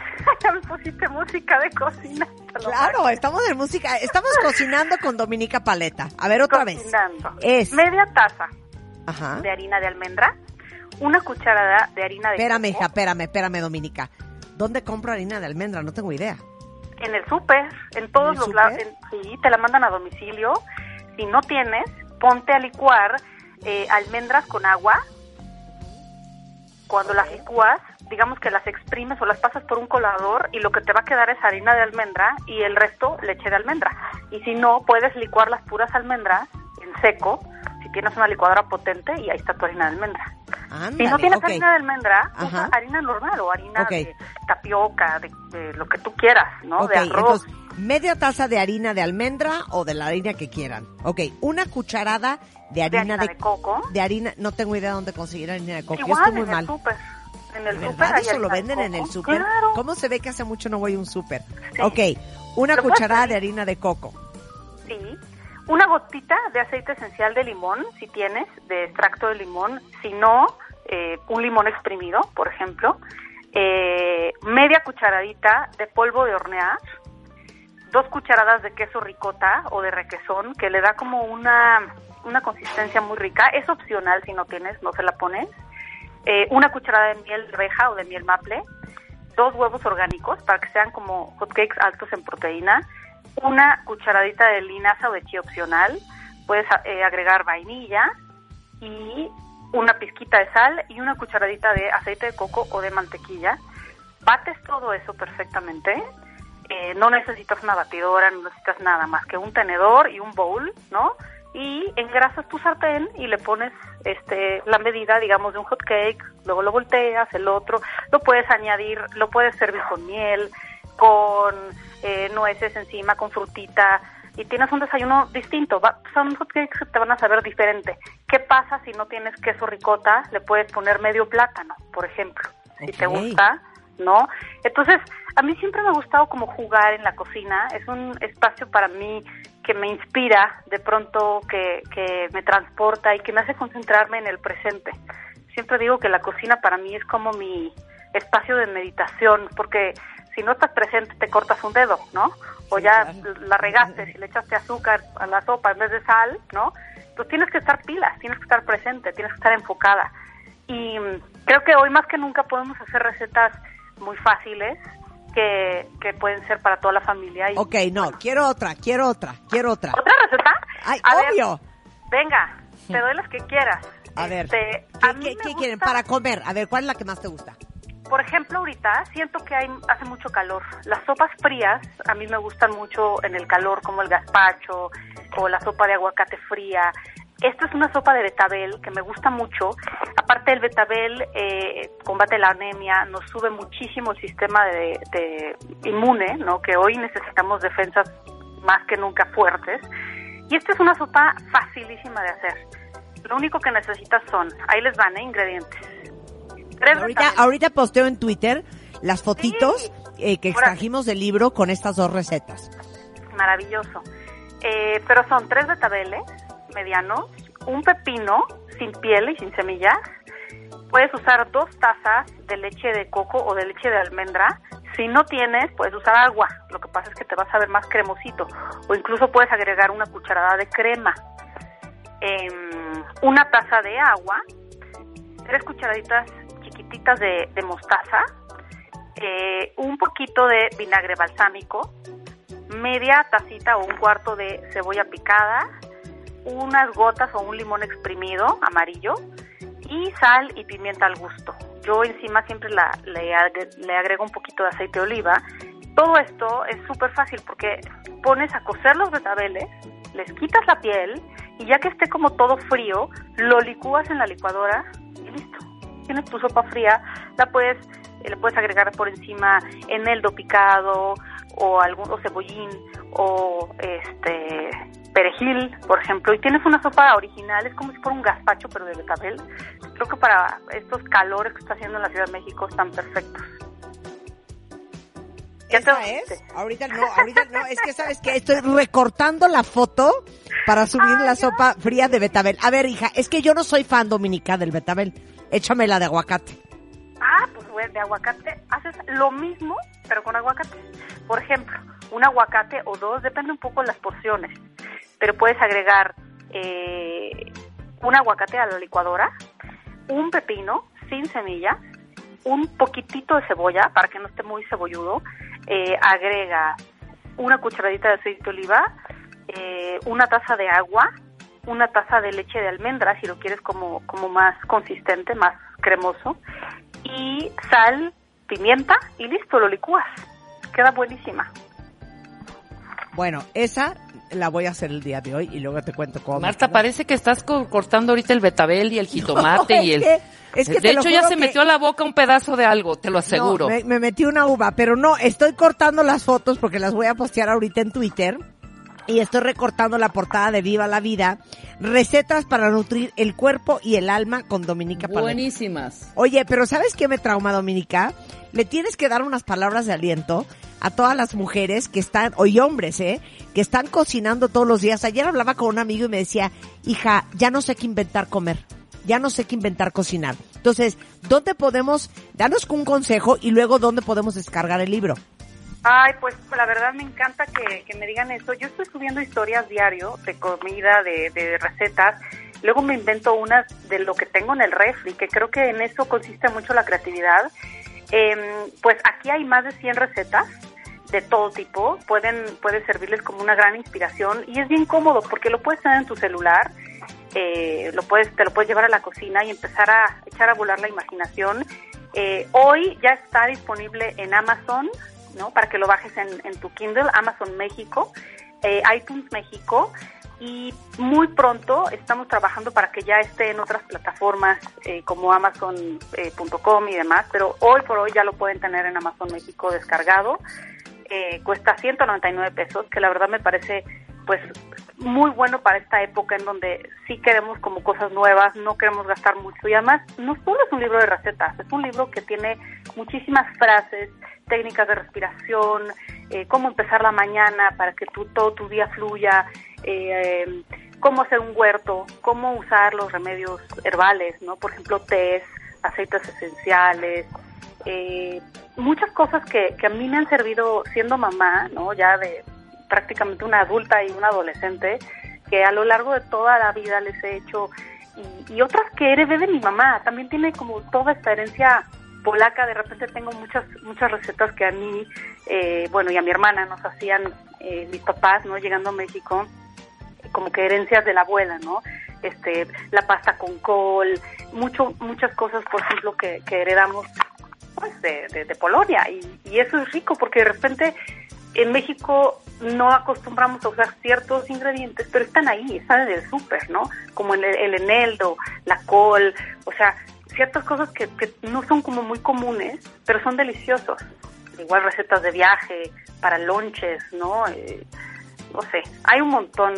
ya me pusiste música de cocina. Claro, estamos en música, estamos cocinando con Dominica Paleta. A ver, otra vez. Es. Media taza Ajá. de harina de almendra, una cucharada de harina de Espérame, coco hija, espérame, espérame, Dominica. ¿Dónde compro harina de almendra? No tengo idea. en el súper, en todos ¿En el los lados. Sí, te la mandan a domicilio. Si no tienes, ponte a licuar eh, almendras con agua. Cuando las licúas, digamos que las exprimes o las pasas por un colador y lo que te va a quedar es harina de almendra y el resto leche de almendra. Y si no, puedes licuar las puras almendras en seco, si tienes una licuadora potente y ahí está tu harina de almendra. si Ándale, no tienes harina de almendra, Ajá. usa harina normal o harina de tapioca, de, de lo que tú quieras, ¿no? Ok, de arroz. entonces, media taza de harina de almendra o de la harina que quieran. Ok, una cucharada de harina harina de coco. De harina, no tengo idea dónde conseguir harina de coco. Yo Igual estoy muy mal. el súper. En el ¿De súper eso lo venden en el súper? Claro. ¿Cómo se ve que hace mucho no voy a un súper? Sí. Ok, una cucharada de harina de coco. Sí. Una gotita de aceite esencial de limón, si tienes, de extracto de limón. Si no, eh, un limón exprimido, por ejemplo. Eh, media cucharadita de polvo de hornear. Dos cucharadas de queso ricota o de requesón, que le da como una, una consistencia muy rica. Es opcional si no tienes, no se la pones. Eh, una cucharada de miel de abeja o de miel maple. Dos huevos orgánicos para que sean como hotcakes altos en proteína una cucharadita de linaza o de chía opcional, puedes eh, agregar vainilla y una pizquita de sal y una cucharadita de aceite de coco o de mantequilla. Bates todo eso perfectamente. Eh, no necesitas una batidora, no necesitas nada más que un tenedor y un bowl, ¿no? Y engrasas tu sartén y le pones este la medida, digamos, de un hot cake, luego lo volteas, el otro, lo puedes añadir, lo puedes servir con miel, con eh, nueces encima, con frutita, y tienes un desayuno distinto. Va, son hotcakes que te van a saber diferente. ¿Qué pasa si no tienes queso ricota? Le puedes poner medio plátano, por ejemplo, si te gusta, ¿no? Entonces, a mí siempre me ha gustado como jugar en la cocina. Es un espacio para mí que me inspira, de pronto que, que me transporta y que me hace concentrarme en el presente. Siempre digo que la cocina para mí es como mi espacio de meditación, porque si no estás presente te cortas un dedo, ¿no? O ya la regaste, si le echaste azúcar a la sopa en vez de sal, ¿no? Pues tienes que estar pilas, tienes que estar presente, tienes que estar enfocada. Y creo que hoy más que nunca podemos hacer recetas muy fáciles que, que pueden ser para toda la familia. Y, Ok, no, quiero otra, quiero otra, quiero otra. ¿Otra receta? Ay, A ver, obvio. venga, te doy las que quieras. A ver, Este, ¿qué, a qué- quieren? Para comer. A ver, ¿cuál es la que más te gusta? Por ejemplo, ahorita siento que hay, hace mucho calor. Las sopas frías a mí me gustan mucho en el calor, como el gazpacho o la sopa de aguacate fría. Esta es una sopa de betabel que me gusta mucho. Aparte, el betabel eh, combate la anemia, nos sube muchísimo el sistema de, de inmune, ¿no? Que hoy necesitamos defensas más que nunca fuertes. Y esta es una sopa facilísima de hacer. Lo único que necesitas son, ahí les van, ¿eh? Ingredientes. Tres Ahorita, ahorita posteo en Twitter las fotitos Sí. eh, que extrajimos del libro con estas dos recetas. maravilloso. Eh, pero son tres betabeles medianos, un pepino sin piel y sin semillas. Puedes usar dos tazas de leche de coco o de leche de almendra. Si no tienes, puedes usar agua. Lo que pasa es que te vas a ver más cremosito. O incluso puedes agregar una cucharada de crema. Em, una taza de agua. Tres cucharaditas chiquititas de, de mostaza. eh, un poquito de vinagre balsámico media tacita o un cuarto de cebolla picada, unas gotas o un limón exprimido amarillo y sal y pimienta al gusto. Yo encima siempre la, le, agre- le agrego un poquito de aceite de oliva. Todo esto es súper fácil porque pones a cocer los betabeles, les quitas la piel y ya que esté como todo frío, lo licúas en la licuadora y listo. Tienes tu sopa fría, la puedes, eh, le puedes agregar por encima eneldo picado o algún o cebollín o este perejil, por ejemplo, y tienes una sopa original, es como si fuera un gazpacho pero de betabel. Creo que para estos calores que está haciendo en la Ciudad de México están perfectos. ¿Ya te ¿Esa es? Ahorita no, ahorita no. Es que, ¿sabes que Estoy recortando la foto para subir la sopa fría de betabel. A ver, hija, es que yo no soy fan dominica del betabel. Échame la de aguacate. Ah, pues de aguacate haces lo mismo, pero con aguacate. Por ejemplo, un aguacate o dos, depende un poco de las porciones, pero puedes agregar eh, un aguacate a la licuadora, un pepino sin semillas, un poquitito de cebolla para que no esté muy cebolludo, eh, agrega una cucharadita de aceite de oliva, eh, una taza de agua, una taza de leche de almendra si lo quieres como, como más consistente, más cremoso, y sal, pimienta y listo, lo licúas. Queda buenísima. Bueno, esa la voy a hacer el día de hoy y luego te cuento cómo. Marta, parece que estás co- cortando ahorita el betabel y el jitomate No, y el... que- es que de hecho, ya se que- metió a la boca un pedazo de algo, te lo aseguro. No, me, me metí una uva, pero no, estoy cortando las fotos porque las voy a postear ahorita en Twitter. Y estoy recortando la portada de Viva la Vida. Recetas para nutrir el cuerpo y el alma con Dominica Palermo. Buenísimas. Oye, pero ¿sabes qué me trauma, Dominica? Le tienes que dar unas palabras de aliento a todas las mujeres que están, o y hombres, ¿eh? Que están cocinando todos los días. Ayer hablaba con un amigo y me decía, hija, ya no sé qué inventar comer. Ya no sé qué inventar cocinar. Entonces, ¿dónde podemos, danos un consejo y luego dónde podemos descargar el libro? Ay, pues la verdad me encanta que, que me digan eso. Yo estoy subiendo historias diario de comida, de, de recetas. Luego me invento unas de lo que tengo en el refri, que creo que en eso consiste mucho la creatividad. Em, pues aquí hay más de 100 recetas de todo tipo. Pueden, puede servirles como una gran inspiración y es bien cómodo porque lo puedes tener en tu celular. eh, lo puedes, te lo puedes llevar a la cocina y empezar a echar a volar la imaginación. Eh, hoy ya está disponible en Amazon, ¿no? Para que lo bajes en, tu Kindle, Amazon México, eh, iTunes México y muy pronto estamos trabajando para que ya esté en otras plataformas eh, como Amazon.com y demás, pero hoy por hoy ya lo pueden tener en Amazon México descargado. Eh, cuesta 199 pesos, que la verdad me parece pues muy bueno para esta época en donde sí queremos como cosas nuevas, no queremos gastar mucho y además no solo es un libro de recetas, es un libro que tiene muchísimas frases, técnicas de respiración, eh, cómo empezar la mañana para que tu, todo tu día fluya, eh, cómo hacer un huerto, cómo usar los remedios herbales, ¿no? Por ejemplo, tés, aceites esenciales, eh, muchas cosas que, que a mí me han servido siendo mamá, ¿no? Ya de prácticamente una adulta y una adolescente, que a lo largo de toda la vida les he hecho, y, y otras que heredé de mi mamá, también tiene como toda esta herencia polaca, de repente tengo muchas muchas recetas que a mí, eh, bueno, y a mi hermana nos hacían eh, mis papás, ¿no? Llegando a México, como que herencias de la abuela, ¿no? Este, la pasta con col, mucho, muchas cosas, por ejemplo, que, que heredamos pues de, de, de Polonia y, y eso es rico porque de repente en México no acostumbramos a usar ciertos ingredientes, pero están ahí, están en el súper, ¿no? Como el, el eneldo, la col, o sea, ciertas cosas que, que no son como muy comunes, pero son deliciosos. Igual recetas de viaje, para lonches, ¿no? Eh, no sé, hay un montón.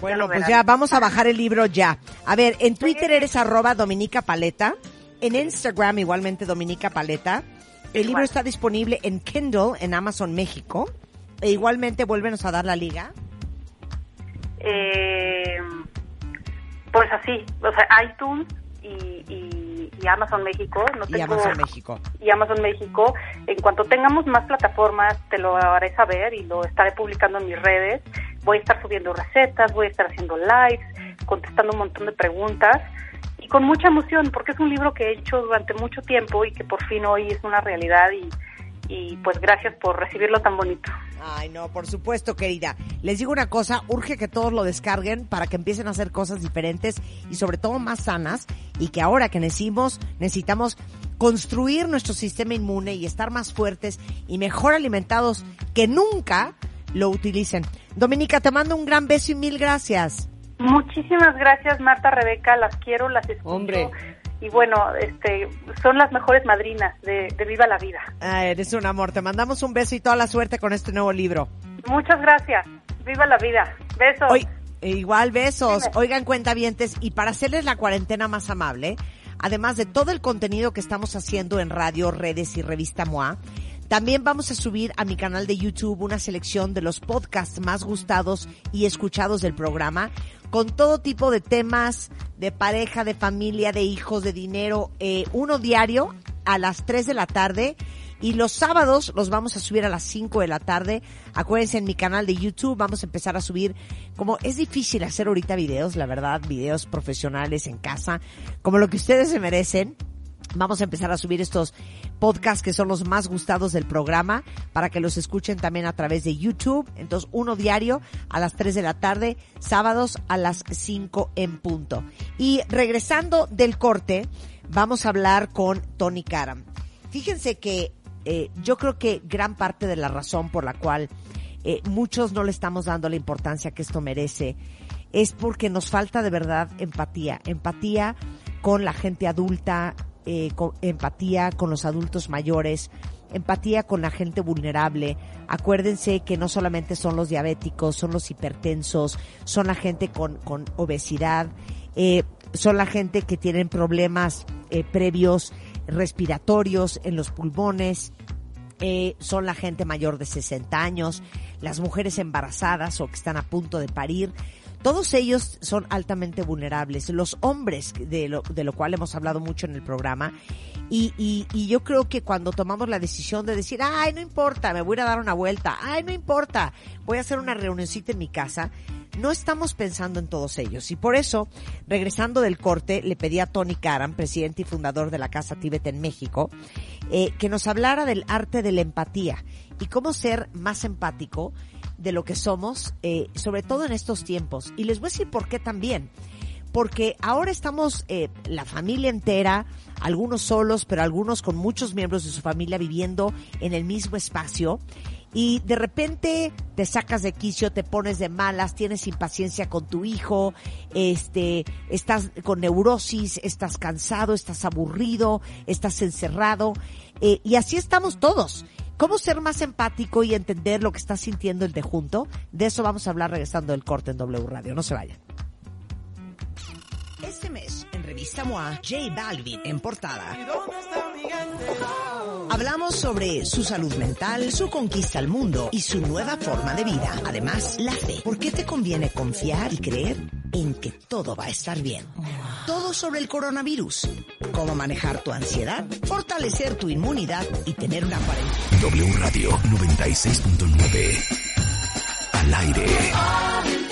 Bueno, pues verán. ya vamos a bajar el libro ya. A ver, en Twitter eres arroba Dominica Paleta, en Instagram igualmente Dominica Paleta. El libro está disponible en Kindle en Amazon México. E igualmente vuélvenos a dar la liga. Eh, pues así, o sea, iTunes y, y, y Amazon México. No Y tengo- Amazon México. y Amazon México. En cuanto tengamos más plataformas, te lo haré saber y lo estaré publicando en mis redes. Voy a estar subiendo recetas, voy a estar haciendo lives, contestando un montón de preguntas con mucha emoción porque es un libro que he hecho durante mucho tiempo y que por fin hoy es una realidad y, y pues gracias por recibirlo tan bonito. Ay, no, por supuesto, querida. Les digo una cosa, urge que todos lo descarguen para que empiecen a hacer cosas diferentes y sobre todo más sanas y que ahora que necesitamos, necesitamos construir nuestro sistema inmune y estar más fuertes y mejor alimentados que nunca lo utilicen. Dominica, te mando un gran beso y mil gracias. Muchísimas gracias Marta, Rebeca, las quiero, las escucho. Hombre. Y bueno, este, son las mejores madrinas de, de Viva la Vida. Ah, eres un amor. Te mandamos un beso y toda la suerte con este nuevo libro. Muchas gracias. Viva la vida. Besos. Hoy, e igual besos. Dime. Oigan, cuentavientes, y para hacerles la cuarentena más amable, además de todo el contenido que estamos haciendo en radio, redes y revista MOA, también vamos a subir a mi canal de YouTube una selección de los podcasts más gustados y escuchados del programa, con todo tipo de temas de pareja, de familia, de hijos, de dinero, eh, uno diario a las 3 de la tarde. Y los sábados los vamos a subir a las 5 de la tarde. Acuérdense en mi canal de YouTube vamos a empezar a subir, como es difícil hacer ahorita videos, la verdad, videos profesionales en casa, como lo que ustedes se merecen. Vamos a empezar a subir estos podcasts que son los más gustados del programa para que los escuchen también a través de YouTube. Entonces, uno diario a las 3 de la tarde, sábados a las 5 en punto. Y regresando del corte, vamos a hablar con Tony Karam. Fíjense que eh, yo creo que gran parte de la razón por la cual eh, muchos no le estamos dando la importancia que esto merece es porque nos falta de verdad empatía. Empatía con la gente adulta, eh, empatía con los adultos mayores, empatía con la gente vulnerable. Acuérdense que no solamente son los diabéticos, son los hipertensos, son la gente con, con obesidad, eh, son la gente que tienen problemas eh, previos respiratorios en los pulmones, eh, son la gente mayor de 60 años, las mujeres embarazadas o que están a punto de parir. Todos ellos son altamente vulnerables. Los hombres, de lo, de lo cual hemos hablado mucho en el programa, y, y, yo creo que cuando tomamos la decisión de decir, ay, no importa, me voy a dar una vuelta, ay, no importa, voy a hacer una reunioncita en mi casa, no estamos pensando en todos ellos. Y por eso, regresando del corte, le pedí a Tony Karam, presidente y fundador de la Casa Tíbet en México, eh, que nos hablara del arte de la empatía y cómo ser más empático de lo que somos, eh, sobre todo en estos tiempos. Y les voy a decir por qué también. Porque ahora estamos eh, la familia entera, algunos solos, pero algunos con muchos miembros de su familia viviendo en el mismo espacio. Y de repente te sacas de quicio, te pones de malas, tienes impaciencia con tu hijo, este, estás con neurosis, estás cansado, estás aburrido, estás encerrado, eh, y así estamos todos. ¿Cómo ser más empático y entender lo que está sintiendo el de junto? De eso vamos a hablar regresando del corte en W Radio. No se vayan. Este mes, Revista MOA, J Balvin en portada. Hablamos sobre su salud mental, su conquista al mundo y su nueva forma de vida. Además, la fe. ¿Por qué te conviene confiar y creer en que todo va a estar bien? Todo sobre el coronavirus. Cómo manejar tu ansiedad, fortalecer tu inmunidad y tener una cuarentena. W Radio 96.9. Al aire.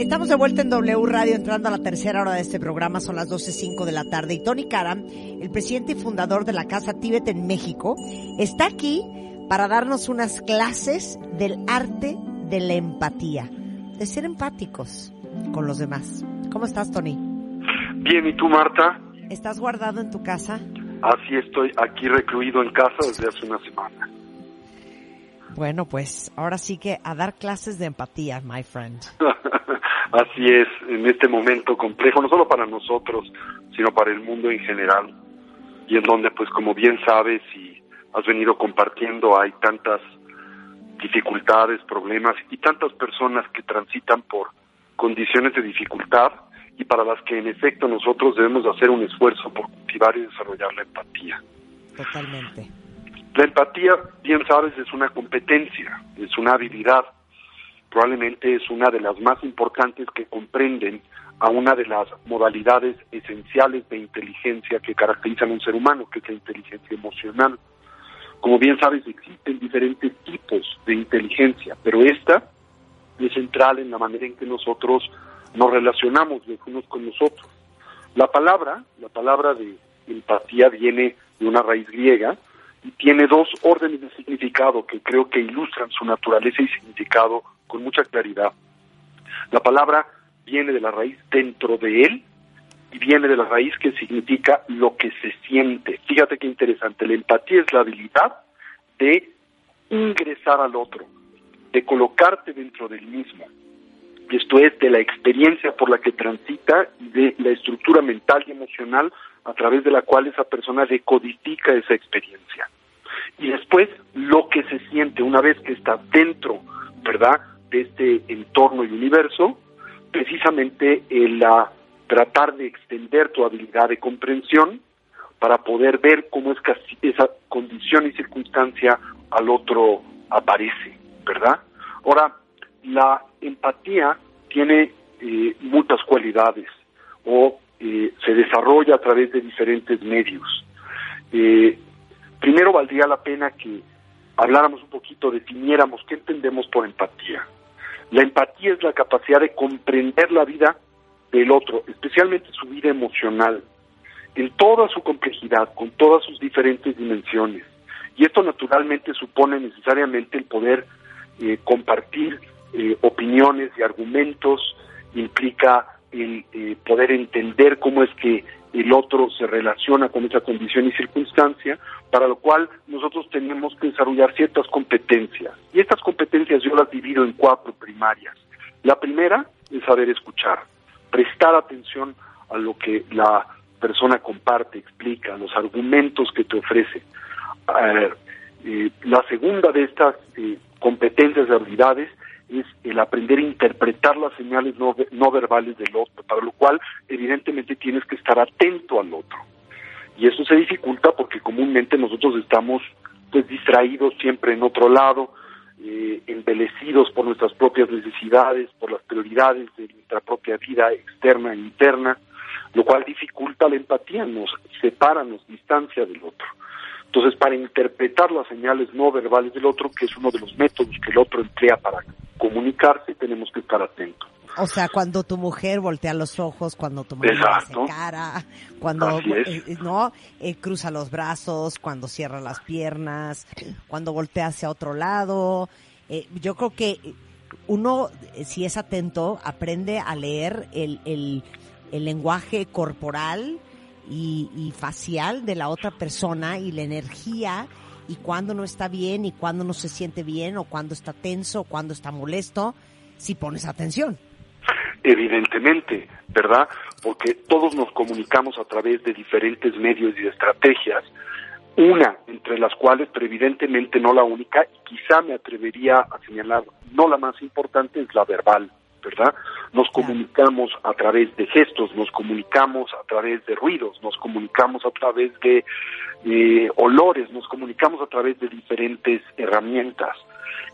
Estamos de vuelta en W Radio entrando a la tercera hora de este programa, son las 12.05 de la tarde y Tony Karam, el presidente y fundador de la Casa Tíbet en México, está aquí para darnos unas clases del arte de la empatía, de ser empáticos con los demás. ¿Cómo estás, Tony? Bien, ¿y tú, Marta? ¿Estás guardado en tu casa? Así estoy aquí recluido en casa desde hace una semana. Bueno, pues ahora sí que a dar clases de empatía, my friend. Así es, en este momento complejo, no solo para nosotros, sino para el mundo en general. Y en donde, pues como bien sabes y has venido compartiendo, hay tantas dificultades, problemas y tantas personas que transitan por condiciones de dificultad y para las que en efecto nosotros debemos hacer un esfuerzo por cultivar y desarrollar la empatía. Totalmente. La empatía, bien sabes, es una competencia, es una habilidad, probablemente es una de las más importantes que comprenden a una de las modalidades esenciales de inteligencia que caracterizan a un ser humano, que es la inteligencia emocional. Como bien sabes, existen diferentes tipos de inteligencia, pero esta es central en la manera en que nosotros nos relacionamos los unos con nosotros. La palabra, la palabra de empatía viene de una raíz griega y tiene dos órdenes de significado que creo que ilustran su naturaleza y significado con mucha claridad. La palabra viene de la raíz dentro de él y viene de la raíz que significa lo que se siente. Fíjate qué interesante, la empatía es la habilidad de ingresar al otro, de colocarte dentro del mismo. Esto es de la experiencia por la que transita y de la estructura mental y emocional a través de la cual esa persona decodifica esa experiencia. Y después, lo que se siente una vez que está dentro, ¿verdad?, de este entorno y universo, precisamente el ah, tratar de extender tu habilidad de comprensión para poder ver cómo es que esa condición y circunstancia al otro aparece, ¿verdad? Ahora, la empatía tiene eh, muchas cualidades o eh, se desarrolla a través de diferentes medios. Eh, primero valdría la pena que habláramos un poquito, definiéramos qué entendemos por empatía. La empatía es la capacidad de comprender la vida del otro, especialmente su vida emocional, en toda su complejidad, con todas sus diferentes dimensiones. Y esto naturalmente supone necesariamente el poder eh, compartir eh, opiniones y argumentos, implica el eh, poder entender cómo es que el otro se relaciona con esa condición y circunstancia, para lo cual nosotros tenemos que desarrollar ciertas competencias. Y estas competencias yo las divido en cuatro primarias. La primera es saber escuchar, prestar atención a lo que la persona comparte, explica, los argumentos que te ofrece. Eh, la segunda de estas eh, competencias y habilidades es el aprender a interpretar las señales no, no verbales del otro, para lo cual evidentemente tienes que estar atento al otro. Y eso se dificulta porque comúnmente nosotros estamos pues distraídos siempre en otro lado, eh, embelecidos por nuestras propias necesidades, por las prioridades de nuestra propia vida externa e interna, lo cual dificulta la empatía, nos separa, nos distancia del otro. Entonces, para interpretar las señales no verbales del otro, que es uno de los métodos que el otro emplea para comunicarse, tenemos que estar atentos. O sea, cuando tu mujer voltea los ojos, cuando tu mujer hace cara, cuando eh, no eh, cruza los brazos, cuando cierra las piernas, cuando voltea hacia otro lado. Eh, yo creo que uno, si es atento, aprende a leer el, el, el lenguaje corporal, y, facial de la otra persona y la energía y cuando no está bien y cuando no se siente bien o cuando está tenso o cuando está molesto, si pones atención. Evidentemente, ¿verdad? Porque todos nos comunicamos a través de diferentes medios y estrategias, una entre las cuales, pero evidentemente no la única, y quizá me atrevería a señalar, no la más importante, es la verbal. ¿Verdad? Nos comunicamos a través de gestos, nos comunicamos a través de ruidos, nos comunicamos a través de olores, nos comunicamos a través de diferentes herramientas.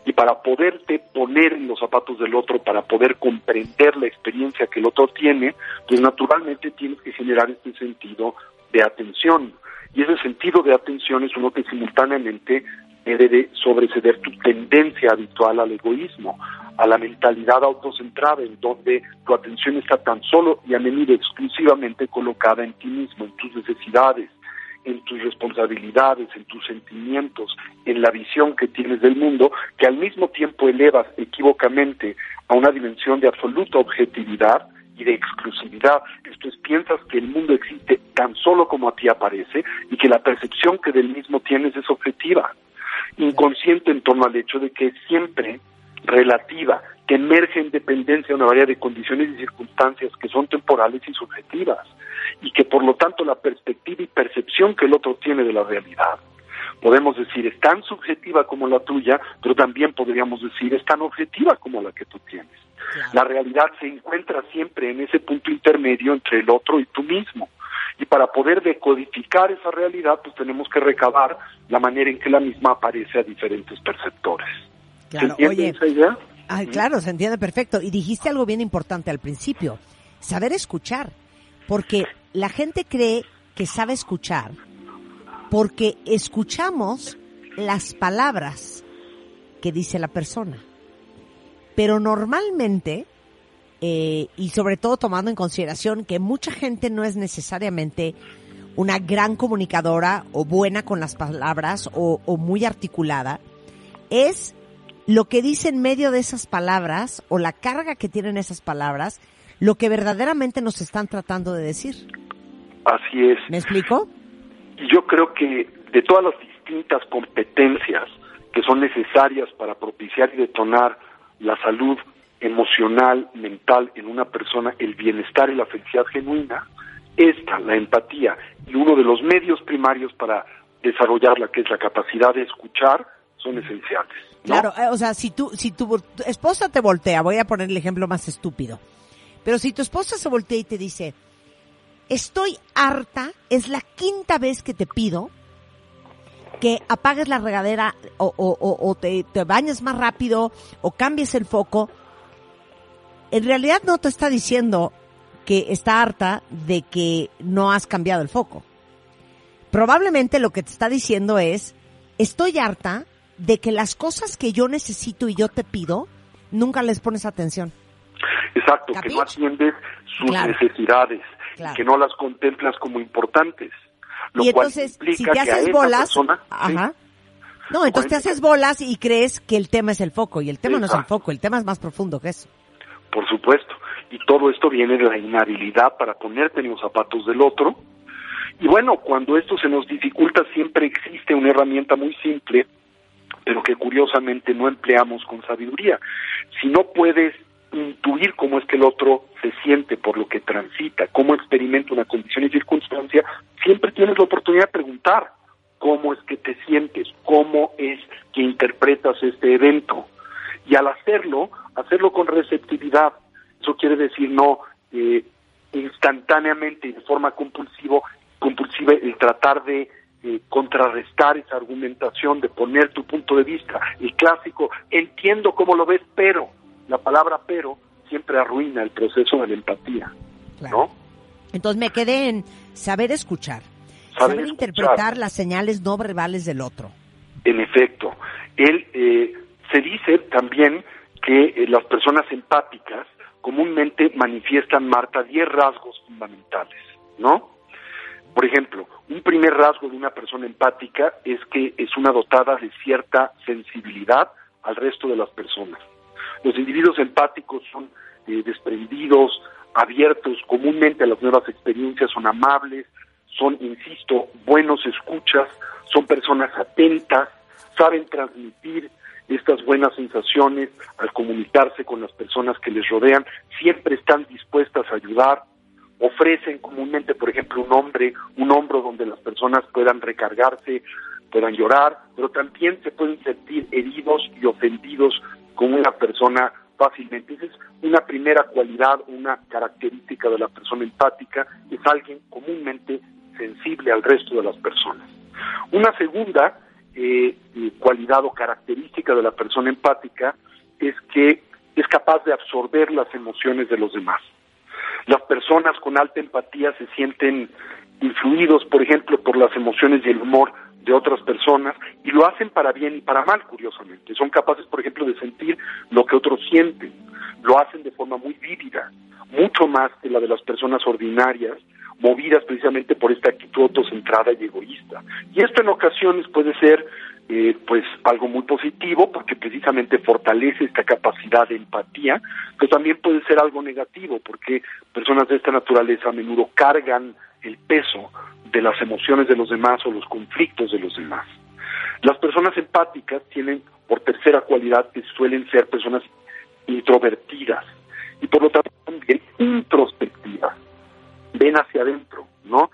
Y para poderte poner en los zapatos del otro, para poder comprender la experiencia que el otro tiene, pues naturalmente tienes que generar este sentido de atención. Y ese sentido de atención es uno que simultáneamente debe de sobreceder tu tendencia habitual al egoísmo, a la mentalidad autocentrada, en donde tu atención está tan solo y a menudo exclusivamente colocada en ti mismo, en tus necesidades, en tus responsabilidades, en tus sentimientos, en la visión que tienes del mundo, que al mismo tiempo elevas equivocamente a una dimensión de absoluta objetividad y de exclusividad. Esto es, piensas que el mundo existe tan solo como a ti aparece y que la percepción que del mismo tienes es objetiva, inconsciente en torno al hecho de que siempre relativa, que emerge en dependencia de una variedad de condiciones y circunstancias que son temporales y subjetivas, y que por lo tanto la perspectiva y percepción que el otro tiene de la realidad, podemos decir, es tan subjetiva como la tuya, pero también podríamos decir, es tan objetiva como la que tú tienes. La realidad se encuentra siempre en ese punto intermedio entre el otro y tú mismo. Y para poder decodificar esa realidad, pues tenemos que recabar la manera en que la misma aparece a diferentes perceptores. Claro, ¿Se entiende oye. Ay, claro, se entiende perfecto. Y dijiste algo bien importante al principio, saber escuchar. Porque la gente cree que sabe escuchar porque escuchamos las palabras que dice la persona. Pero normalmente, eh, y sobre todo tomando en consideración que mucha gente no es necesariamente una gran comunicadora o buena con las palabras o, o muy articulada, es lo que dice en medio de esas palabras o la carga que tienen esas palabras, lo que verdaderamente nos están tratando de decir. Así es. ¿Me explico? Y yo creo que de todas las distintas competencias que son necesarias para propiciar y detonar la salud emocional, mental en una persona, el bienestar y la felicidad genuina, esta, la empatía, y uno de los medios primarios para desarrollarla, que es la capacidad de escuchar, son esenciales. Claro, eh, o sea, si tu, si tu, esposa te voltea, voy a poner el ejemplo más estúpido, pero si tu esposa se voltea y te dice, estoy harta, es la quinta vez que te pido que apagues la regadera o te, te bañes más rápido o cambies el foco, en realidad no te está diciendo que está harta de que no has cambiado el foco. Probablemente lo que te está diciendo es, estoy harta de que las cosas que yo necesito y yo te pido, nunca les pones atención. Exacto, que no atiendes sus Claro. necesidades, Claro. que no las contemplas como importantes. Lo y cual entonces, si te haces bolas, persona- sí. No, entonces te haces bolas y crees que el tema es el foco, y el tema no es el foco, el tema es más profundo que eso. por supuesto. Y todo esto viene de la inhabilidad para ponerte en los zapatos del otro. Y bueno, cuando esto se nos dificulta, siempre existe una herramienta muy simple, pero que curiosamente no empleamos con sabiduría. Si no puedes intuir cómo es que el otro se siente por lo que transita, cómo experimenta una condición y circunstancia, siempre tienes la oportunidad de preguntar cómo es que te sientes, cómo es que interpretas este evento. Y al hacerlo, hacerlo con receptividad. Eso quiere decir no eh, instantáneamente y de forma compulsivo, compulsiva el tratar de eh, contrarrestar esa argumentación, de poner tu punto de vista. El clásico, entiendo cómo lo ves, pero la palabra pero siempre arruina el proceso de la empatía. ¿no? Entonces me quedé en saber escuchar, Saber saber, escuchar. interpretar las señales no verbales del otro. En efecto, él eh, se dice también que eh, las personas empáticas comúnmente manifiestan, Marta, 10 rasgos fundamentales, ¿no? Por ejemplo, un primer rasgo de una persona empática es que es una dotada de cierta sensibilidad al resto de las personas. Los individuos empáticos son eh, desprendidos, abiertos comúnmente a las nuevas experiencias, son amables, son, insisto, buenos escuchas, son personas atentas, saben transmitir estas buenas sensaciones al comunicarse con las personas que les rodean, siempre están dispuestas a ayudar, ofrecen comúnmente, por ejemplo, un hombre, un hombro donde las personas puedan recargarse, puedan llorar, pero también se pueden sentir heridos y ofendidos con una persona fácilmente. Esa es una primera cualidad, una característica de la persona empática, es alguien comúnmente sensible al resto de las personas. Una segunda eh, eh, cualidad o característica de la persona empática es que es capaz de absorber las emociones de los demás. Las personas con alta empatía se sienten influidos, por ejemplo, por las emociones y el humor de otras personas y lo hacen para bien y para mal, curiosamente. Son capaces, por ejemplo, de sentir lo que otros sienten. Lo hacen de forma muy vívida, mucho más que la de las personas ordinarias, movidas precisamente por esta actitud autocentrada y egoísta. Y esto en ocasiones puede ser eh, pues algo muy positivo porque precisamente fortalece esta capacidad de empatía, pero también puede ser algo negativo porque personas de esta naturaleza a menudo cargan el peso de las emociones de los demás o los conflictos de los demás. Las personas empáticas tienen por tercera cualidad que suelen ser personas introvertidas y por lo tanto también introspectivas. Ven hacia adentro, ¿no?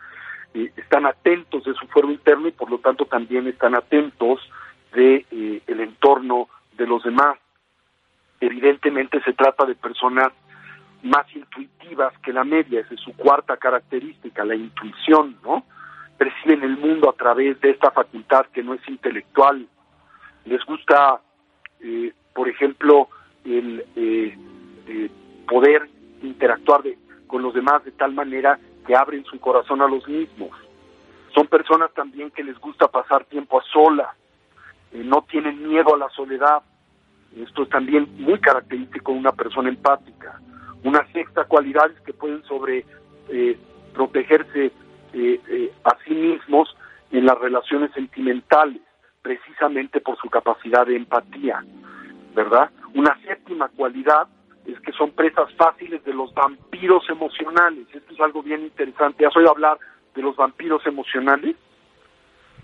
Están atentos de su fuero interno y por lo tanto también están atentos de eh, el entorno de los demás. Evidentemente se trata de personas más intuitivas que la media, esa es su cuarta característica, la intuición, ¿no? Perciben el mundo a través de esta facultad que no es intelectual. Les gusta, eh, por ejemplo, el eh, poder interactuar con los demás de tal manera que abren su corazón a los mismos. Son personas también que les gusta pasar tiempo a sola, eh, no tienen miedo a la soledad. Esto es también muy característico de una persona empática. Una sexta cualidad es que pueden sobre eh, protegerse eh, a sí mismos en las relaciones sentimentales, precisamente por su capacidad de empatía, ¿verdad? Una séptima cualidad es que son presas fáciles de los vampiros emocionales. Esto es algo bien interesante. ¿Has oído hablar de los vampiros emocionales?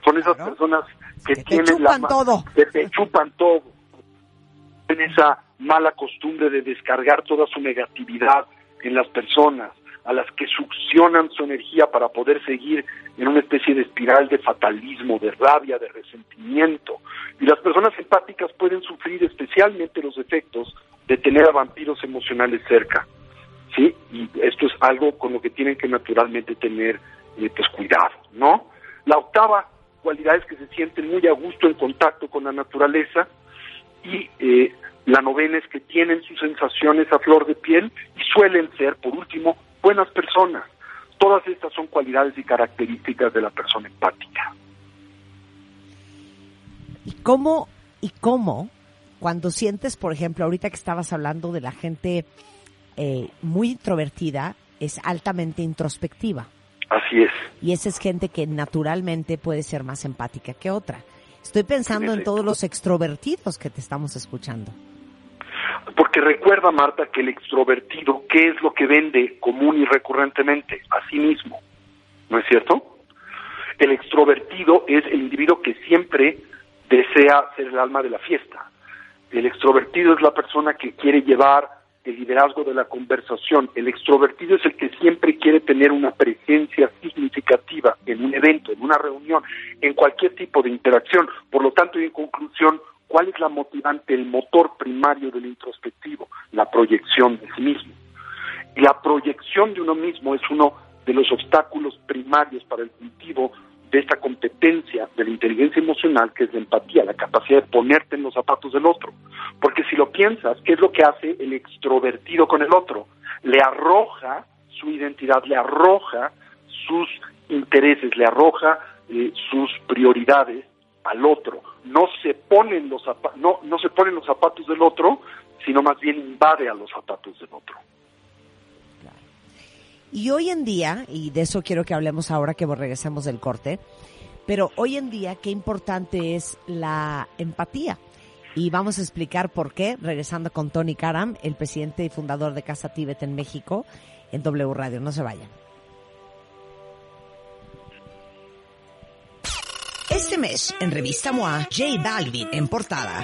Son esas personas que, tienen la todo. que te chupan todo. Tienen esa mala costumbre de descargar toda su negatividad en las personas, a las que succionan su energía para poder seguir en una especie de espiral de fatalismo, de rabia, de resentimiento. Y las personas empáticas pueden sufrir especialmente los efectos de tener a vampiros emocionales cerca. ¿Sí? Y esto es algo con lo que tienen que naturalmente tener eh, pues cuidado, ¿no? La octava cualidad es que se sienten muy a gusto en contacto con la naturaleza y eh, la novena es que tienen sus sensaciones a flor de piel y suelen ser, por último, buenas personas. Todas estas son cualidades y características de la persona empática. ¿Y cómo, y cómo cuando sientes, por ejemplo, ahorita que estabas hablando de la gente eh, muy introvertida, es altamente introspectiva. Así es. Y esa es gente que naturalmente puede ser más empática que otra. Estoy pensando en todos los extrovertidos que te estamos escuchando. Porque recuerda, Marta, que el extrovertido, ¿qué es lo que vende común y recurrentemente? A sí mismo. ¿No es cierto? El extrovertido es el individuo que siempre desea ser el alma de la fiesta. El extrovertido es la persona que quiere llevar el liderazgo de la conversación. El extrovertido es el que siempre quiere tener una presencia significativa en un evento, en una reunión, en cualquier tipo de interacción. Por lo tanto, y en conclusión, ¿cuál es la motivante, el motor primario del introspectivo? La proyección de sí mismo. Y la proyección de uno mismo es uno de los obstáculos primarios para el cultivo de esta competencia de la inteligencia emocional, que es la empatía, la capacidad de ponerte en los zapatos del otro. Porque si lo piensas, ¿qué es lo que hace el extrovertido con el otro? Le arroja su identidad, le arroja sus intereses, le arroja eh, sus prioridades al otro. No se ponen los no, no se ponen los zapatos del otro, sino más bien invade a los zapatos del otro. Y hoy en día, y de eso quiero que hablemos ahora que regresemos del corte, pero hoy en día qué importante es la empatía. Y vamos a explicar por qué, regresando con Tony Karam, el presidente y fundador de Casa Tíbet en México, en W Radio. No se vayan. Este mes, en Revista MOA, J Balvin en portada.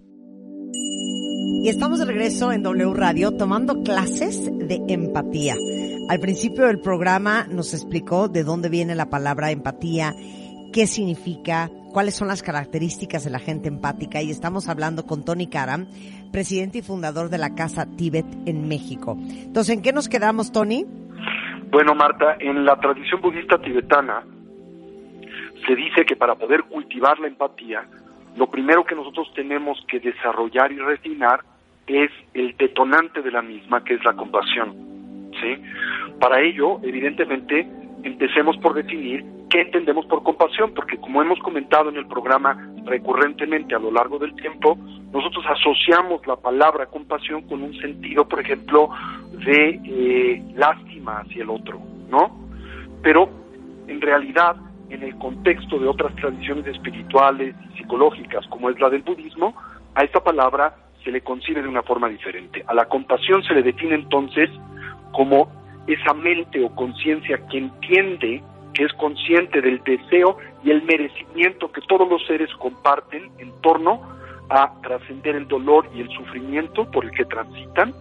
Y estamos de regreso en W Radio tomando clases de empatía. Al principio del programa nos explicó de dónde viene la palabra empatía, qué significa, cuáles son las características de la gente empática y estamos hablando con Tony Karam, presidente y fundador de la Casa Tíbet en México. Entonces, ¿en qué nos quedamos, Tony? Bueno, Marta, en la tradición budista tibetana se dice que para poder cultivar la empatía, lo primero que nosotros tenemos que desarrollar y refinar es el detonante de la misma, que es la compasión. ¿sí? Para ello, evidentemente, empecemos por definir qué entendemos por compasión, porque como hemos comentado en el programa recurrentemente a lo largo del tiempo, nosotros asociamos la palabra compasión con un sentido, por ejemplo, de eh, lástima hacia el otro, ¿no? Pero en realidad, en el contexto de otras tradiciones espirituales y psicológicas, como es la del budismo, a esta palabra se le concibe de una forma diferente. A la compasión se le define entonces como esa mente o conciencia que entiende, que es consciente del deseo y el merecimiento que todos los seres comparten en torno a trascender el dolor y el sufrimiento por el que transitan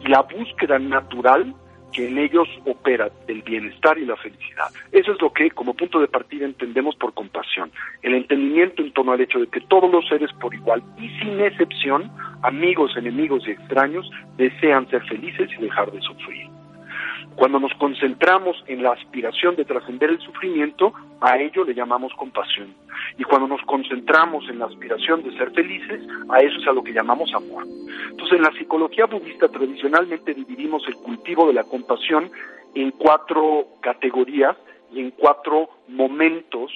y la búsqueda natural que en ellos opera el bienestar y la felicidad. Eso es lo que como punto de partida entendemos por compasión, el entendimiento en torno al hecho de que todos los seres por igual y sin excepción, amigos, enemigos y extraños, desean ser felices y dejar de sufrir. Cuando nos concentramos en la aspiración de trascender el sufrimiento, a ello le llamamos compasión. Y cuando nos concentramos en la aspiración de ser felices, a eso es a lo que llamamos amor. Entonces, en la psicología budista tradicionalmente dividimos el cultivo de la compasión en cuatro categorías y en cuatro momentos,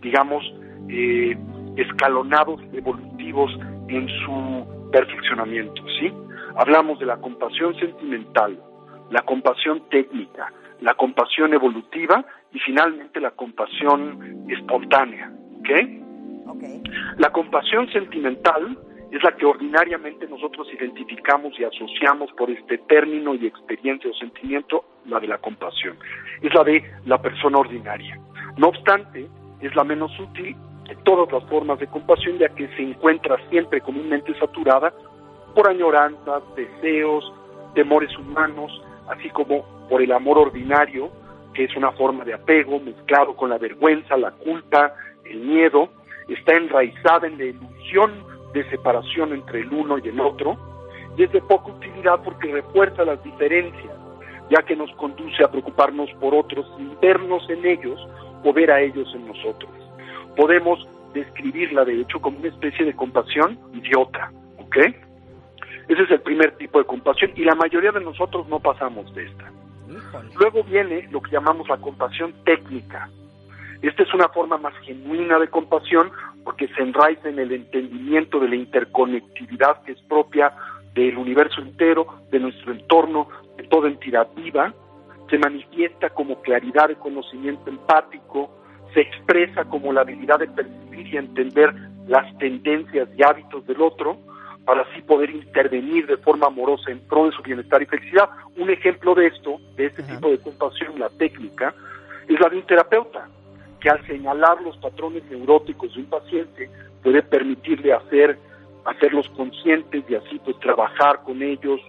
digamos, eh, escalonados, evolutivos en su perfeccionamiento, ¿sí? Hablamos de la compasión sentimental, la compasión técnica, la compasión evolutiva y finalmente la compasión espontánea. La compasión sentimental es la que ordinariamente nosotros identificamos y asociamos por este término y experiencia o sentimiento, la de la compasión. Es la de la persona ordinaria. No obstante, es la menos útil de todas las formas de compasión, ya que se encuentra siempre comúnmente saturada por añoranzas, deseos, temores humanos, así como por el amor ordinario, que es una forma de apego mezclado con la vergüenza, la culpa, el miedo, está enraizada en la ilusión de separación entre el uno y el otro, y es de poca utilidad porque refuerza las diferencias, ya que nos conduce a preocuparnos por otros sin vernos en ellos o ver a ellos en nosotros. Podemos describirla, de hecho, como una especie de compasión idiota, ¿ok? Ese es el primer tipo de compasión y la mayoría de nosotros no pasamos de esta. Luego viene lo que llamamos la compasión técnica. Esta es una forma más genuina de compasión porque se enraiza en el entendimiento de la interconectividad que es propia del universo entero, de nuestro entorno, de toda entidad viva, se manifiesta como claridad de conocimiento empático, se expresa como la habilidad de percibir y entender las tendencias y hábitos del otro, para así poder intervenir de forma amorosa en pro de su bienestar y felicidad. Un ejemplo de esto, de este tipo de compasión, la técnica, es la de un terapeuta, que al señalar los patrones neuróticos de un paciente puede permitirle hacer hacerlos conscientes y así pues trabajar con ellos,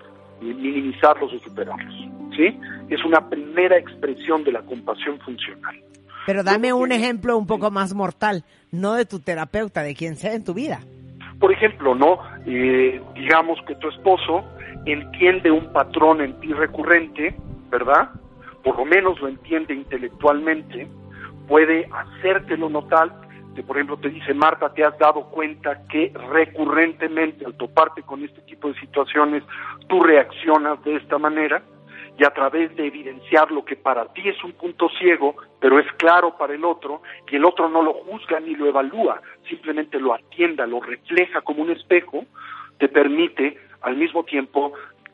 y minimizarlos o superarlos. ¿sí? Es una primera expresión de la compasión funcional. Pero dame un ejemplo un poco más mortal, no de tu terapeuta, de quien sea en tu vida. Por ejemplo, ¿no? Eh, digamos que tu esposo entiende un patrón en ti recurrente, ¿verdad? Por lo menos lo entiende intelectualmente, puede hacértelo notar, que por ejemplo te dice, Marta, ¿te has dado cuenta que recurrentemente al toparte con este tipo de situaciones, tú reaccionas de esta manera? Y a través de evidenciar lo que para ti es un punto ciego, pero es claro para el otro, y el otro no lo juzga ni lo evalúa, simplemente lo atienda, lo refleja como un espejo, te permite al mismo tiempo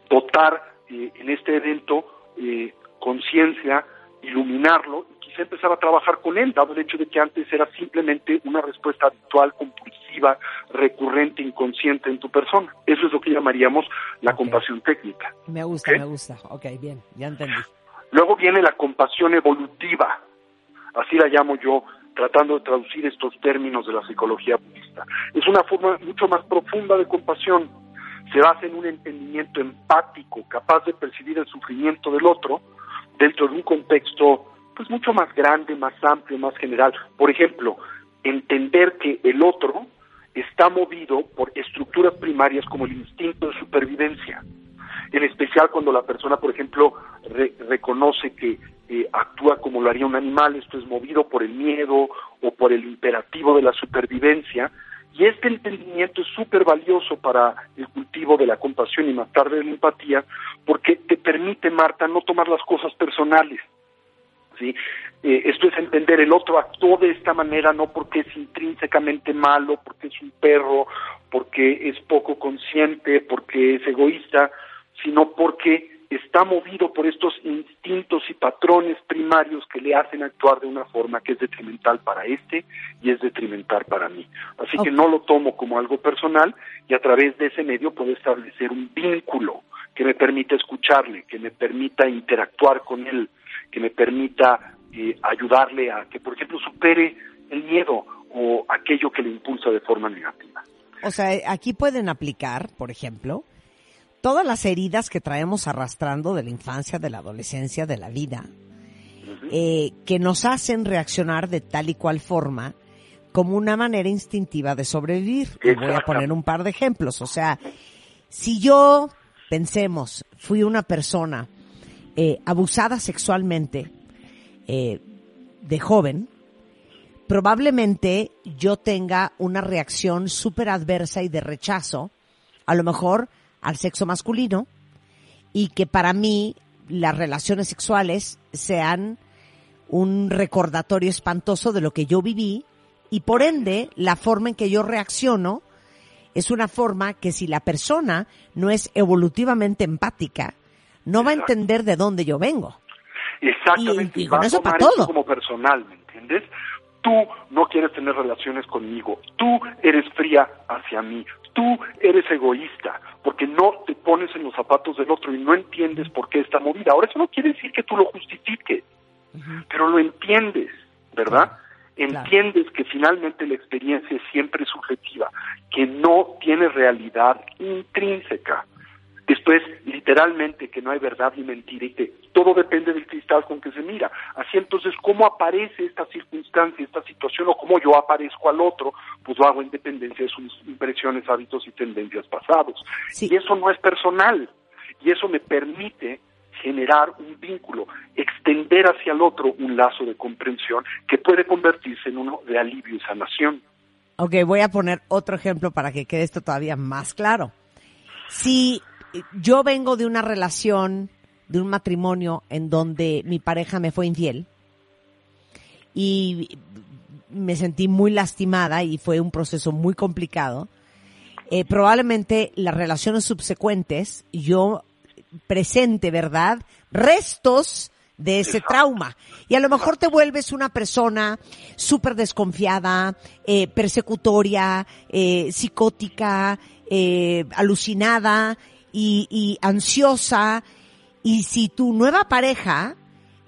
dotar eh, en este evento eh, conciencia iluminarlo y quise empezar a trabajar con él, dado el hecho de que antes era simplemente una respuesta habitual, compulsiva, recurrente, inconsciente en tu persona. Eso es lo que llamaríamos la compasión técnica. Me gusta, me gusta. Ok, bien, ya entendí. Luego viene la compasión evolutiva, así la llamo yo, tratando de traducir estos términos de la psicología budista. Es una forma mucho más profunda de compasión. Se basa en un entendimiento empático, capaz de percibir el sufrimiento del otro dentro de un contexto pues mucho más grande, más amplio, más general. Por ejemplo, entender que el otro está movido por estructuras primarias como el instinto de supervivencia. En especial cuando la persona, por ejemplo, reconoce que eh, actúa como lo haría un animal, esto es movido por el miedo o por el imperativo de la supervivencia, y este entendimiento es súper valioso para el cultivo de la compasión y más tarde de la empatía, porque te permite, Marta, no tomar las cosas personales. ¿Sí? Eh, esto es entender, el otro actuó de esta manera no porque es intrínsecamente malo, porque es un perro, porque es poco consciente, porque es egoísta, sino porque está movido por estos instintos y patrones primarios que le hacen actuar de una forma que es detrimental para este y es detrimental para mí. Así que no lo tomo como algo personal y a través de ese medio puedo establecer un vínculo que me permita escucharle, que me permita interactuar con él, que me permita eh, ayudarle a que, por ejemplo, supere el miedo o aquello que le impulsa de forma negativa. O sea, aquí pueden aplicar, por ejemplo, todas las heridas que traemos arrastrando de la infancia, de la adolescencia, de la vida, eh, que nos hacen reaccionar de tal y cual forma como una manera instintiva de sobrevivir. Y voy a poner un par de ejemplos. O sea, si yo, pensemos, fui una persona eh, abusada sexualmente eh, de joven, probablemente yo tenga una reacción súper adversa y de rechazo, a lo mejor al sexo masculino y que para mí las relaciones sexuales sean un recordatorio espantoso de lo que yo viví y por ende la forma en que yo reacciono es una forma que si la persona no es evolutivamente empática, no va a entender de dónde yo vengo. Exactamente. Y, con eso para todo. Como personal, ¿me entiendes? Tú no quieres tener relaciones conmigo. Tú eres fría hacia mí. Tú eres egoísta porque no te pones en los zapatos del otro y no entiendes por qué está movida. Ahora, eso no quiere decir que tú lo justifiques, pero lo entiendes, ¿verdad? Entiendes que finalmente la experiencia es siempre subjetiva, que no tiene realidad intrínseca. Después, literalmente, que no hay verdad ni mentira y que todo depende del cristal con que se mira. Así entonces, ¿cómo aparece esta circunstancia, esta situación o cómo yo aparezco al otro? Pues lo hago en dependencia de sus impresiones, hábitos y tendencias pasados. Y eso no es personal. Y eso me permite generar un vínculo, extender hacia el otro un lazo de comprensión que puede convertirse en uno de alivio y sanación. Ok, voy a poner otro ejemplo para que quede esto todavía más claro. Si yo vengo de una relación, de un matrimonio en donde mi pareja me fue infiel y me sentí muy lastimada y fue un proceso muy complicado. Eh, probablemente las relaciones subsecuentes yo presente, ¿verdad? Restos de ese trauma. Y a lo mejor te vuelves una persona súper desconfiada, eh, persecutoria, eh, psicótica, alucinada y, ansiosa. Y si tu nueva pareja,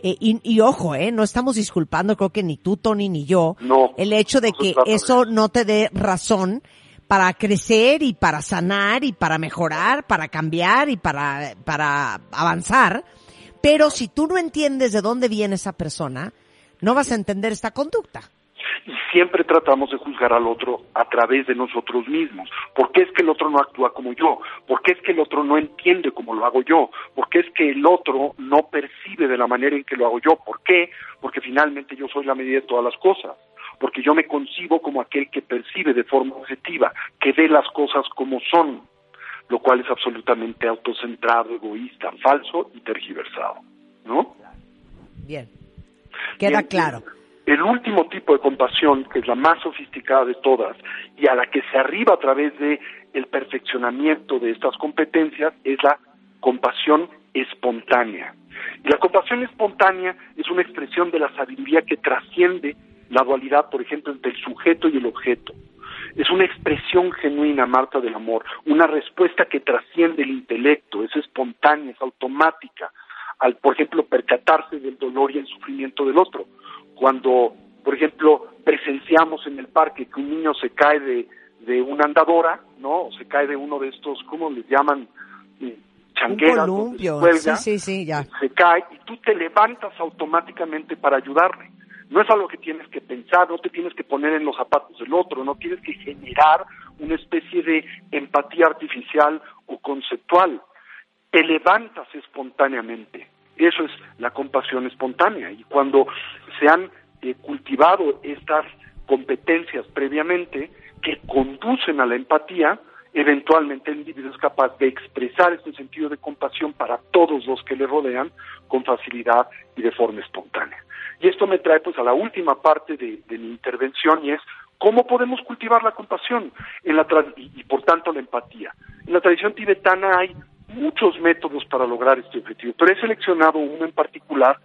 eh, y, ojo, eh, no estamos disculpando, creo que ni tú, Tony, ni yo, el hecho de que eso no te dé razón para crecer y para sanar y para mejorar, para cambiar y para, para avanzar. Pero si tú no entiendes de dónde viene esa persona, no vas a entender esta conducta y siempre tratamos de juzgar al otro a través de nosotros mismos. ¿Por qué es que el otro no actúa como yo? ¿Por qué es que el otro no entiende como lo hago yo? ¿Por qué es que el otro no percibe de la manera en que lo hago yo? ¿Por qué? Porque finalmente yo soy la medida de todas las cosas. Porque yo me concibo como aquel que percibe de forma objetiva, que ve las cosas como son, lo cual es absolutamente autocentrado, egoísta, falso y tergiversado. ¿No? Bien. Queda claro. El último tipo de compasión, que es la más sofisticada de todas y a la que se arriba a través de el perfeccionamiento de estas competencias, es la compasión espontánea. Y la compasión espontánea es una expresión de la sabiduría que trasciende la dualidad, por ejemplo, entre el sujeto y el objeto. Es una expresión genuina, Marta, del amor, una respuesta que trasciende el intelecto, es espontánea, es automática, al, por ejemplo, percatarse del dolor y el sufrimiento del otro. Cuando, por ejemplo, presenciamos en el parque que un niño se cae de, de una andadora, ¿no? O se cae de uno de estos, ¿cómo les llaman? Eh, Changueras. Un columpio. cuelga, Sí, sí, sí, ya. Se cae y tú te levantas automáticamente para ayudarle. No es algo que tienes que pensar, no te tienes que poner en los zapatos del otro, no tienes que generar una especie de empatía artificial o conceptual. Te levantas espontáneamente. Eso es la compasión espontánea. Y cuando se han eh, cultivado estas competencias previamente que conducen a la empatía, eventualmente el individuo es capaz de expresar este sentido de compasión para todos los que le rodean con facilidad y de forma espontánea. Y esto me trae pues a la última parte de, mi intervención y es cómo podemos cultivar la compasión en la y, y por tanto la empatía. En la tradición tibetana hay muchos métodos para lograr este objetivo, pero he seleccionado uno en particular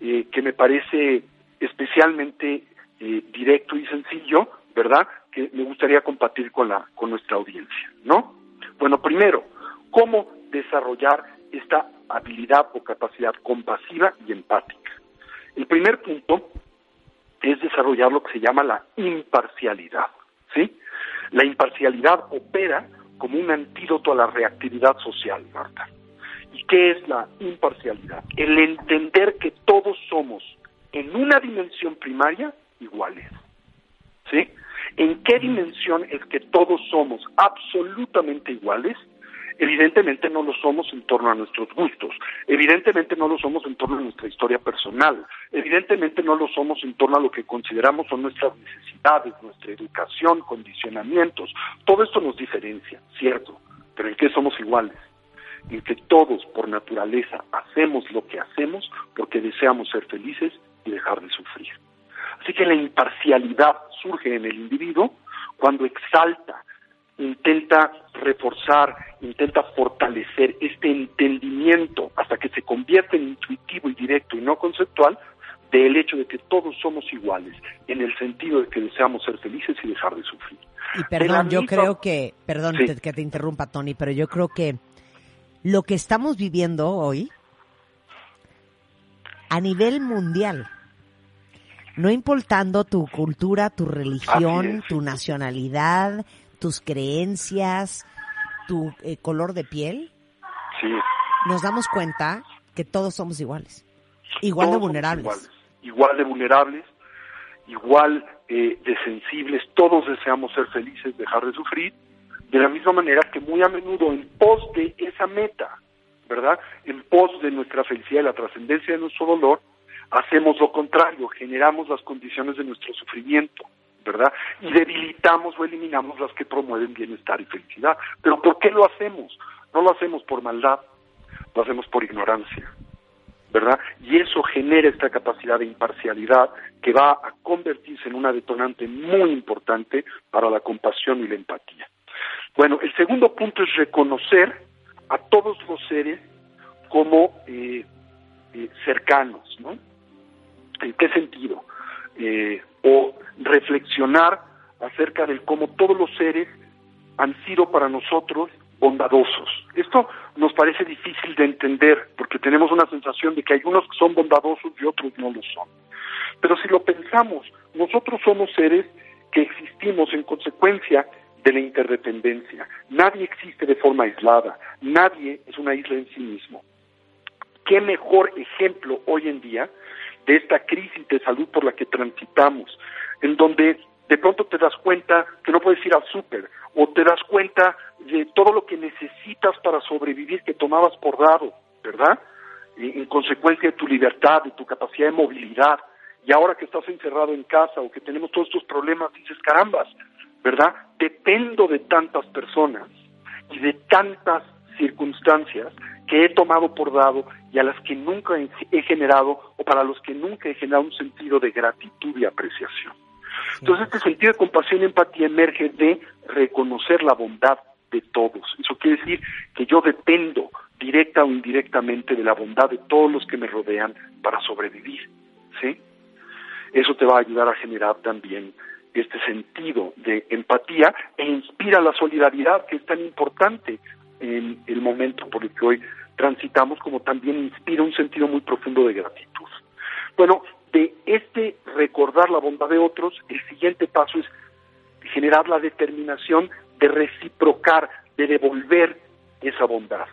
eh, que me parece especialmente eh, directo y sencillo, ¿verdad? Que me gustaría compartir con la con nuestra audiencia, ¿no? Bueno, primero, cómo desarrollar esta habilidad o capacidad compasiva y empática. El primer punto es desarrollar lo que se llama la imparcialidad, ¿sí? La imparcialidad opera como un antídoto a la reactividad social, Marta. ¿Y qué es la imparcialidad? El entender que todos somos en una dimensión primaria iguales. ¿Sí? ¿En qué dimensión es que todos somos absolutamente iguales? Evidentemente no lo somos en torno a nuestros gustos, evidentemente no lo somos en torno a nuestra historia personal, evidentemente no lo somos en torno a lo que consideramos son nuestras necesidades, nuestra educación, condicionamientos. Todo esto nos diferencia, cierto, pero ¿en qué somos iguales? En que todos por naturaleza hacemos lo que hacemos porque deseamos ser felices y dejar de sufrir. Así que la imparcialidad surge en el individuo cuando exalta, intenta reforzar, intenta fortalecer este entendimiento hasta que se convierte en intuitivo y directo y no conceptual del hecho de que todos somos iguales, en el sentido de que deseamos ser felices y dejar de sufrir. Y perdón, yo misma- creo que, perdón Sí. que te interrumpa, Tony, pero yo creo que lo que estamos viviendo hoy, a nivel mundial, no importando tu cultura, tu religión, tu nacionalidad, tus creencias, tu eh, color de piel, Sí, nos damos cuenta que todos somos iguales, igual de todos vulnerables. iguales, igual de vulnerables, igual eh, de sensibles, todos deseamos ser felices, dejar de sufrir, de la misma manera que muy a menudo en pos de esa meta, ¿verdad? En pos de nuestra felicidad y la trascendencia de nuestro dolor, hacemos lo contrario, generamos las condiciones de nuestro sufrimiento, ¿verdad? Y debilitamos o eliminamos las que promueven bienestar y felicidad. Pero ¿por qué lo hacemos? No lo hacemos por maldad, lo hacemos por ignorancia. ¿verdad? Y eso genera esta capacidad de imparcialidad que va a convertirse en una detonante muy importante para la compasión y la empatía. Bueno, el segundo punto es reconocer a todos los seres como eh, eh, cercanos, ¿no? ¿En qué sentido? Eh, o reflexionar acerca de cómo todos los seres han sido para nosotros bondadosos. Esto nos parece difícil de entender porque tenemos una sensación de que hay unos que son bondadosos y otros no lo son. Pero si lo pensamos, nosotros somos seres que existimos en consecuencia de la interdependencia. Nadie existe de forma aislada, nadie es una isla en sí mismo. ¿Qué mejor ejemplo hoy en día de esta crisis de salud por la que transitamos, en donde de pronto te das cuenta que no puedes ir al súper, o te das cuenta de todo lo que necesitas para sobrevivir que tomabas por dado, ¿verdad? En consecuencia de tu libertad, de tu capacidad de movilidad, y ahora que estás encerrado en casa o que tenemos todos estos problemas, dices, carambas, ¿verdad? Dependo de tantas personas y de tantas circunstancias que he tomado por dado y a las que nunca he- generado o para los que nunca he generado un sentido de gratitud y apreciación. Entonces este sentido de compasión y empatía emerge de reconocer la bondad de todos. Eso quiere decir que yo dependo directa o indirectamente de la bondad de todos los que me rodean para sobrevivir, ¿sí? Eso te va a ayudar a generar también este sentido de empatía e inspira la solidaridad que es tan importante en el momento por el que hoy transitamos, como también inspira un sentido muy profundo de gratitud. Bueno, de este recordar la bondad de otros, el siguiente paso es generar la determinación de reciprocar, de devolver esa bondad,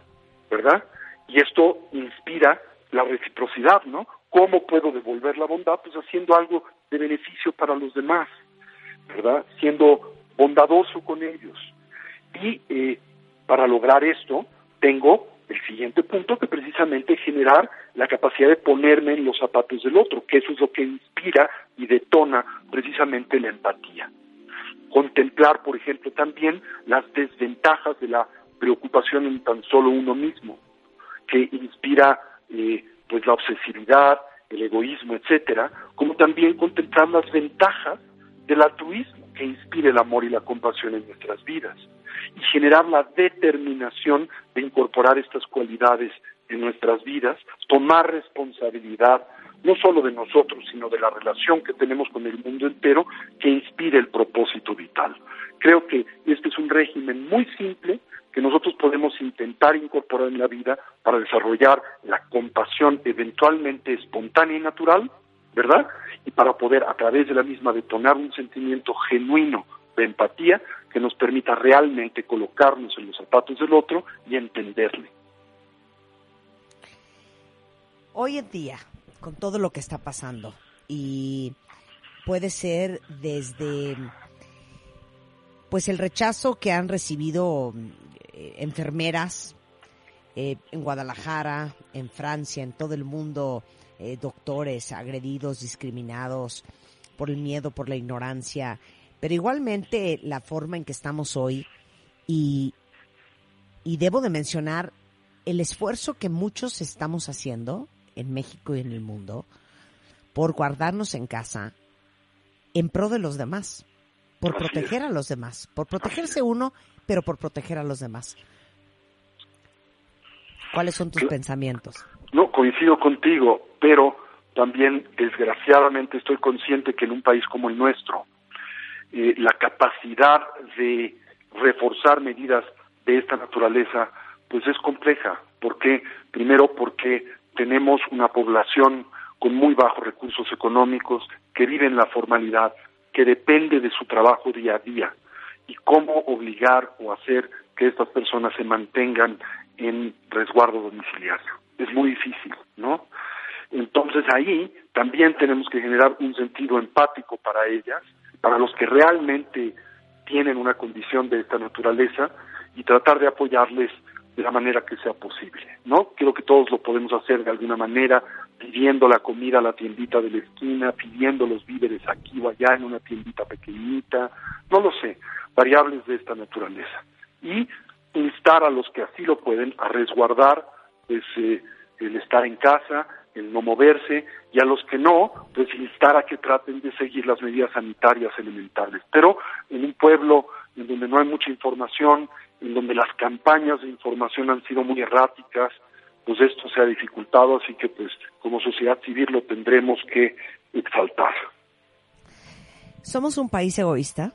¿verdad? Y esto inspira la reciprocidad, ¿no? ¿Cómo puedo devolver la bondad? Pues haciendo algo de beneficio para los demás, ¿verdad? Siendo bondadoso con ellos. Y eh, para lograr esto, tengo el siguiente punto que precisamente generar la capacidad de ponerme en los zapatos del otro, que eso es lo que inspira y detona precisamente la empatía. Contemplar, por ejemplo, también las desventajas de la preocupación en tan solo uno mismo, que inspira eh, pues la obsesividad, el egoísmo, etcétera, como también contemplar las ventajas del altruismo que inspira el amor y la compasión en nuestras vidas y generar la determinación de incorporar estas cualidades en nuestras vidas, tomar responsabilidad no solo de nosotros, sino de la relación que tenemos con el mundo entero que inspire el propósito vital. Creo que este es un régimen muy simple que nosotros podemos intentar incorporar en la vida para desarrollar la compasión eventualmente espontánea y natural, ¿verdad? Y para poder a través de la misma detonar un sentimiento genuino de empatía que nos permita realmente colocarnos en los zapatos del otro y entenderle. Hoy en día, con todo lo que está pasando, y puede ser desde pues el rechazo que han recibido eh, enfermeras eh, en Guadalajara, en Francia, en todo el mundo, eh, doctores agredidos, discriminados por el miedo, por la ignorancia, pero igualmente la forma en que estamos hoy y, y debo de mencionar el esfuerzo que muchos estamos haciendo en México y en el mundo por guardarnos en casa en pro de los demás, por proteger a los demás, por protegerse uno, pero por proteger a los demás. ¿Cuáles son tus pensamientos? No, coincido contigo, pero también desgraciadamente estoy consciente que en un país como el nuestro, eh, la capacidad de reforzar medidas de esta naturaleza, pues es compleja. ¿Por qué? Primero porque tenemos una población con muy bajos recursos económicos, que vive en la formalidad, que depende de su trabajo día a día. Y cómo obligar o hacer que estas personas se mantengan en resguardo domiciliario. Es muy difícil, ¿no? Entonces ahí también tenemos que generar un sentido empático para ellas para los que realmente tienen una condición de esta naturaleza y tratar de apoyarles de la manera que sea posible, ¿no? Creo que todos lo podemos hacer de alguna manera, pidiendo la comida a la tiendita de la esquina, pidiendo los víveres aquí o allá en una tiendita pequeñita, no lo sé, variables de esta naturaleza. Y instar a los que así lo pueden a resguardar pues, eh, el estar en casa, el no moverse, y a los que no, pues instar a que traten de seguir las medidas sanitarias elementales. Pero en un pueblo en donde no hay mucha información, en donde las campañas de información han sido muy erráticas, pues esto se ha dificultado, así que pues como sociedad civil lo tendremos que exaltar. ¿Somos un país egoísta?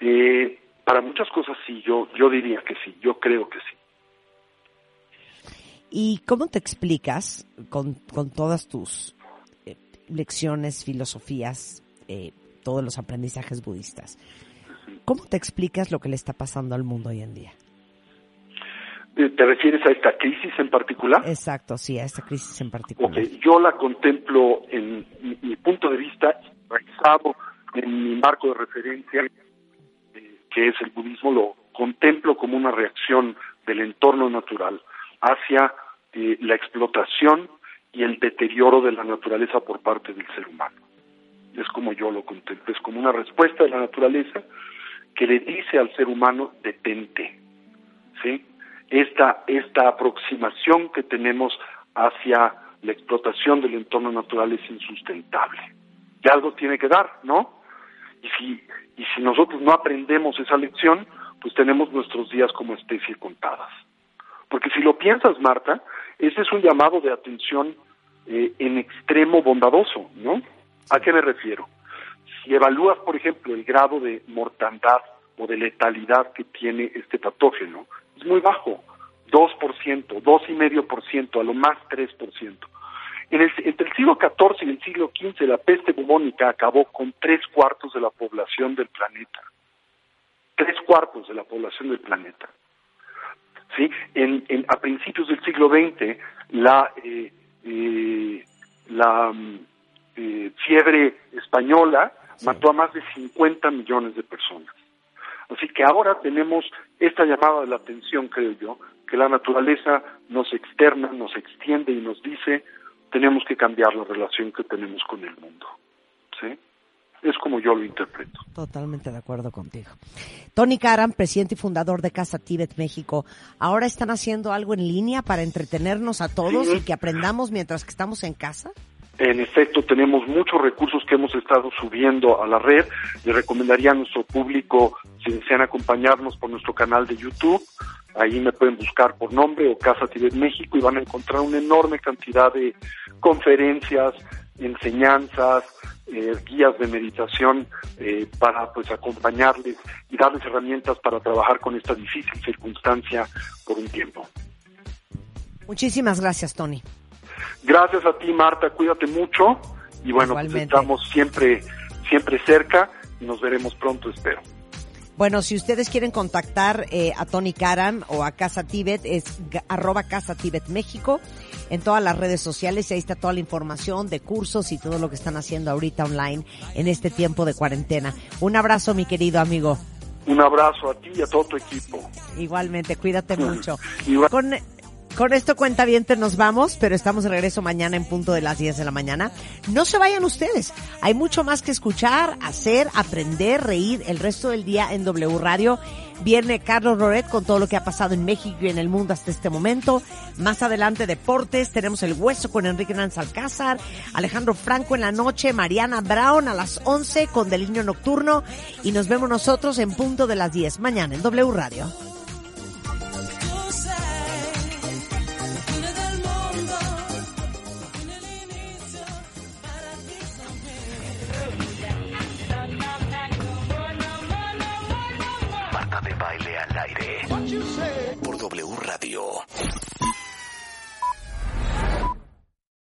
Eh, para muchas cosas sí, yo, yo diría que sí, yo creo que sí. ¿Y cómo te explicas con, con todas tus eh, lecciones, filosofías, eh, todos los aprendizajes budistas? ¿Cómo te explicas lo que le está pasando al mundo hoy en día? Eh, ¿Te refieres a esta crisis en particular? Exacto, sí, a esta crisis en particular. Okay. Yo la contemplo en mi, mi punto de vista, realizado en mi marco de referencia, eh, que es el budismo, lo contemplo como una reacción del entorno natural hacia eh, la explotación y el deterioro de la naturaleza por parte del ser humano. Es como yo lo contemplo, es como una respuesta de la naturaleza que le dice al ser humano detente. ¿sí? Esta, esta aproximación que tenemos hacia la explotación del entorno natural es insustentable. Y algo tiene que dar, ¿no? Y si, y si nosotros no aprendemos esa lección, pues tenemos nuestros días como especie contadas. Porque si lo piensas, Marta, ese es un llamado de atención eh, en extremo bondadoso, ¿no? ¿A qué me refiero? Si evalúas, por ejemplo, el grado de mortandad o de letalidad que tiene este patógeno, es muy bajo, 2%, 2,5%, a lo más 3%. En el, entre el siglo XIV y el siglo XV, la peste bubónica acabó con tres cuartos de la población del planeta. Tres cuartos de la población del planeta. ¿Sí? En, en, a principios del siglo XX, la, eh, eh, la eh, fiebre española mató a más de 50 millones de personas. Así que ahora tenemos esta llamada de la atención, creo yo, que la naturaleza nos externa, nos extiende y nos dice, tenemos que cambiar la relación que tenemos con el mundo. ¿Sí? Es como yo lo interpreto. Totalmente de acuerdo contigo. Tony Karam, presidente y fundador de Casa Tíbet México, ¿ahora están haciendo algo en línea para entretenernos a todos Sí. y que aprendamos mientras que estamos en casa? En efecto, tenemos muchos recursos que hemos estado subiendo a la red. Le recomendaría a nuestro público, si desean acompañarnos por nuestro canal de YouTube, ahí me pueden buscar por nombre o Casa Tibet México y van a encontrar una enorme cantidad de conferencias, enseñanzas, eh, guías de meditación eh, para pues acompañarles y darles herramientas para trabajar con esta difícil circunstancia por un tiempo. Muchísimas gracias, Tony. Gracias a ti, Marta, cuídate mucho y bueno, pues estamos siempre, siempre cerca y nos veremos pronto, espero. Bueno, si ustedes quieren contactar eh, a Tony Karam o a Casa Tibet, es arroba Casa Tibet México en todas las redes sociales y ahí está toda la información de cursos y todo lo que están haciendo ahorita online en este tiempo de cuarentena. Un abrazo, mi querido amigo. Un abrazo a ti y a todo tu equipo. Igualmente, cuídate mucho. Igual- Con, con esto cuenta bien, nos vamos, pero estamos de regreso mañana en punto de las 10 de la mañana. No se vayan ustedes. Hay mucho más que escuchar, hacer, aprender, reír el resto del día en W Radio. Viene Carlos Roret con todo lo que ha pasado en México y en el mundo hasta este momento. Más adelante deportes, tenemos el hueso con Enrique Nanz Alcázar, Alejandro Franco en la noche, Mariana Brown a las 11 con Delirio Nocturno y nos vemos nosotros en punto de las 10 mañana en W Radio. W Radio.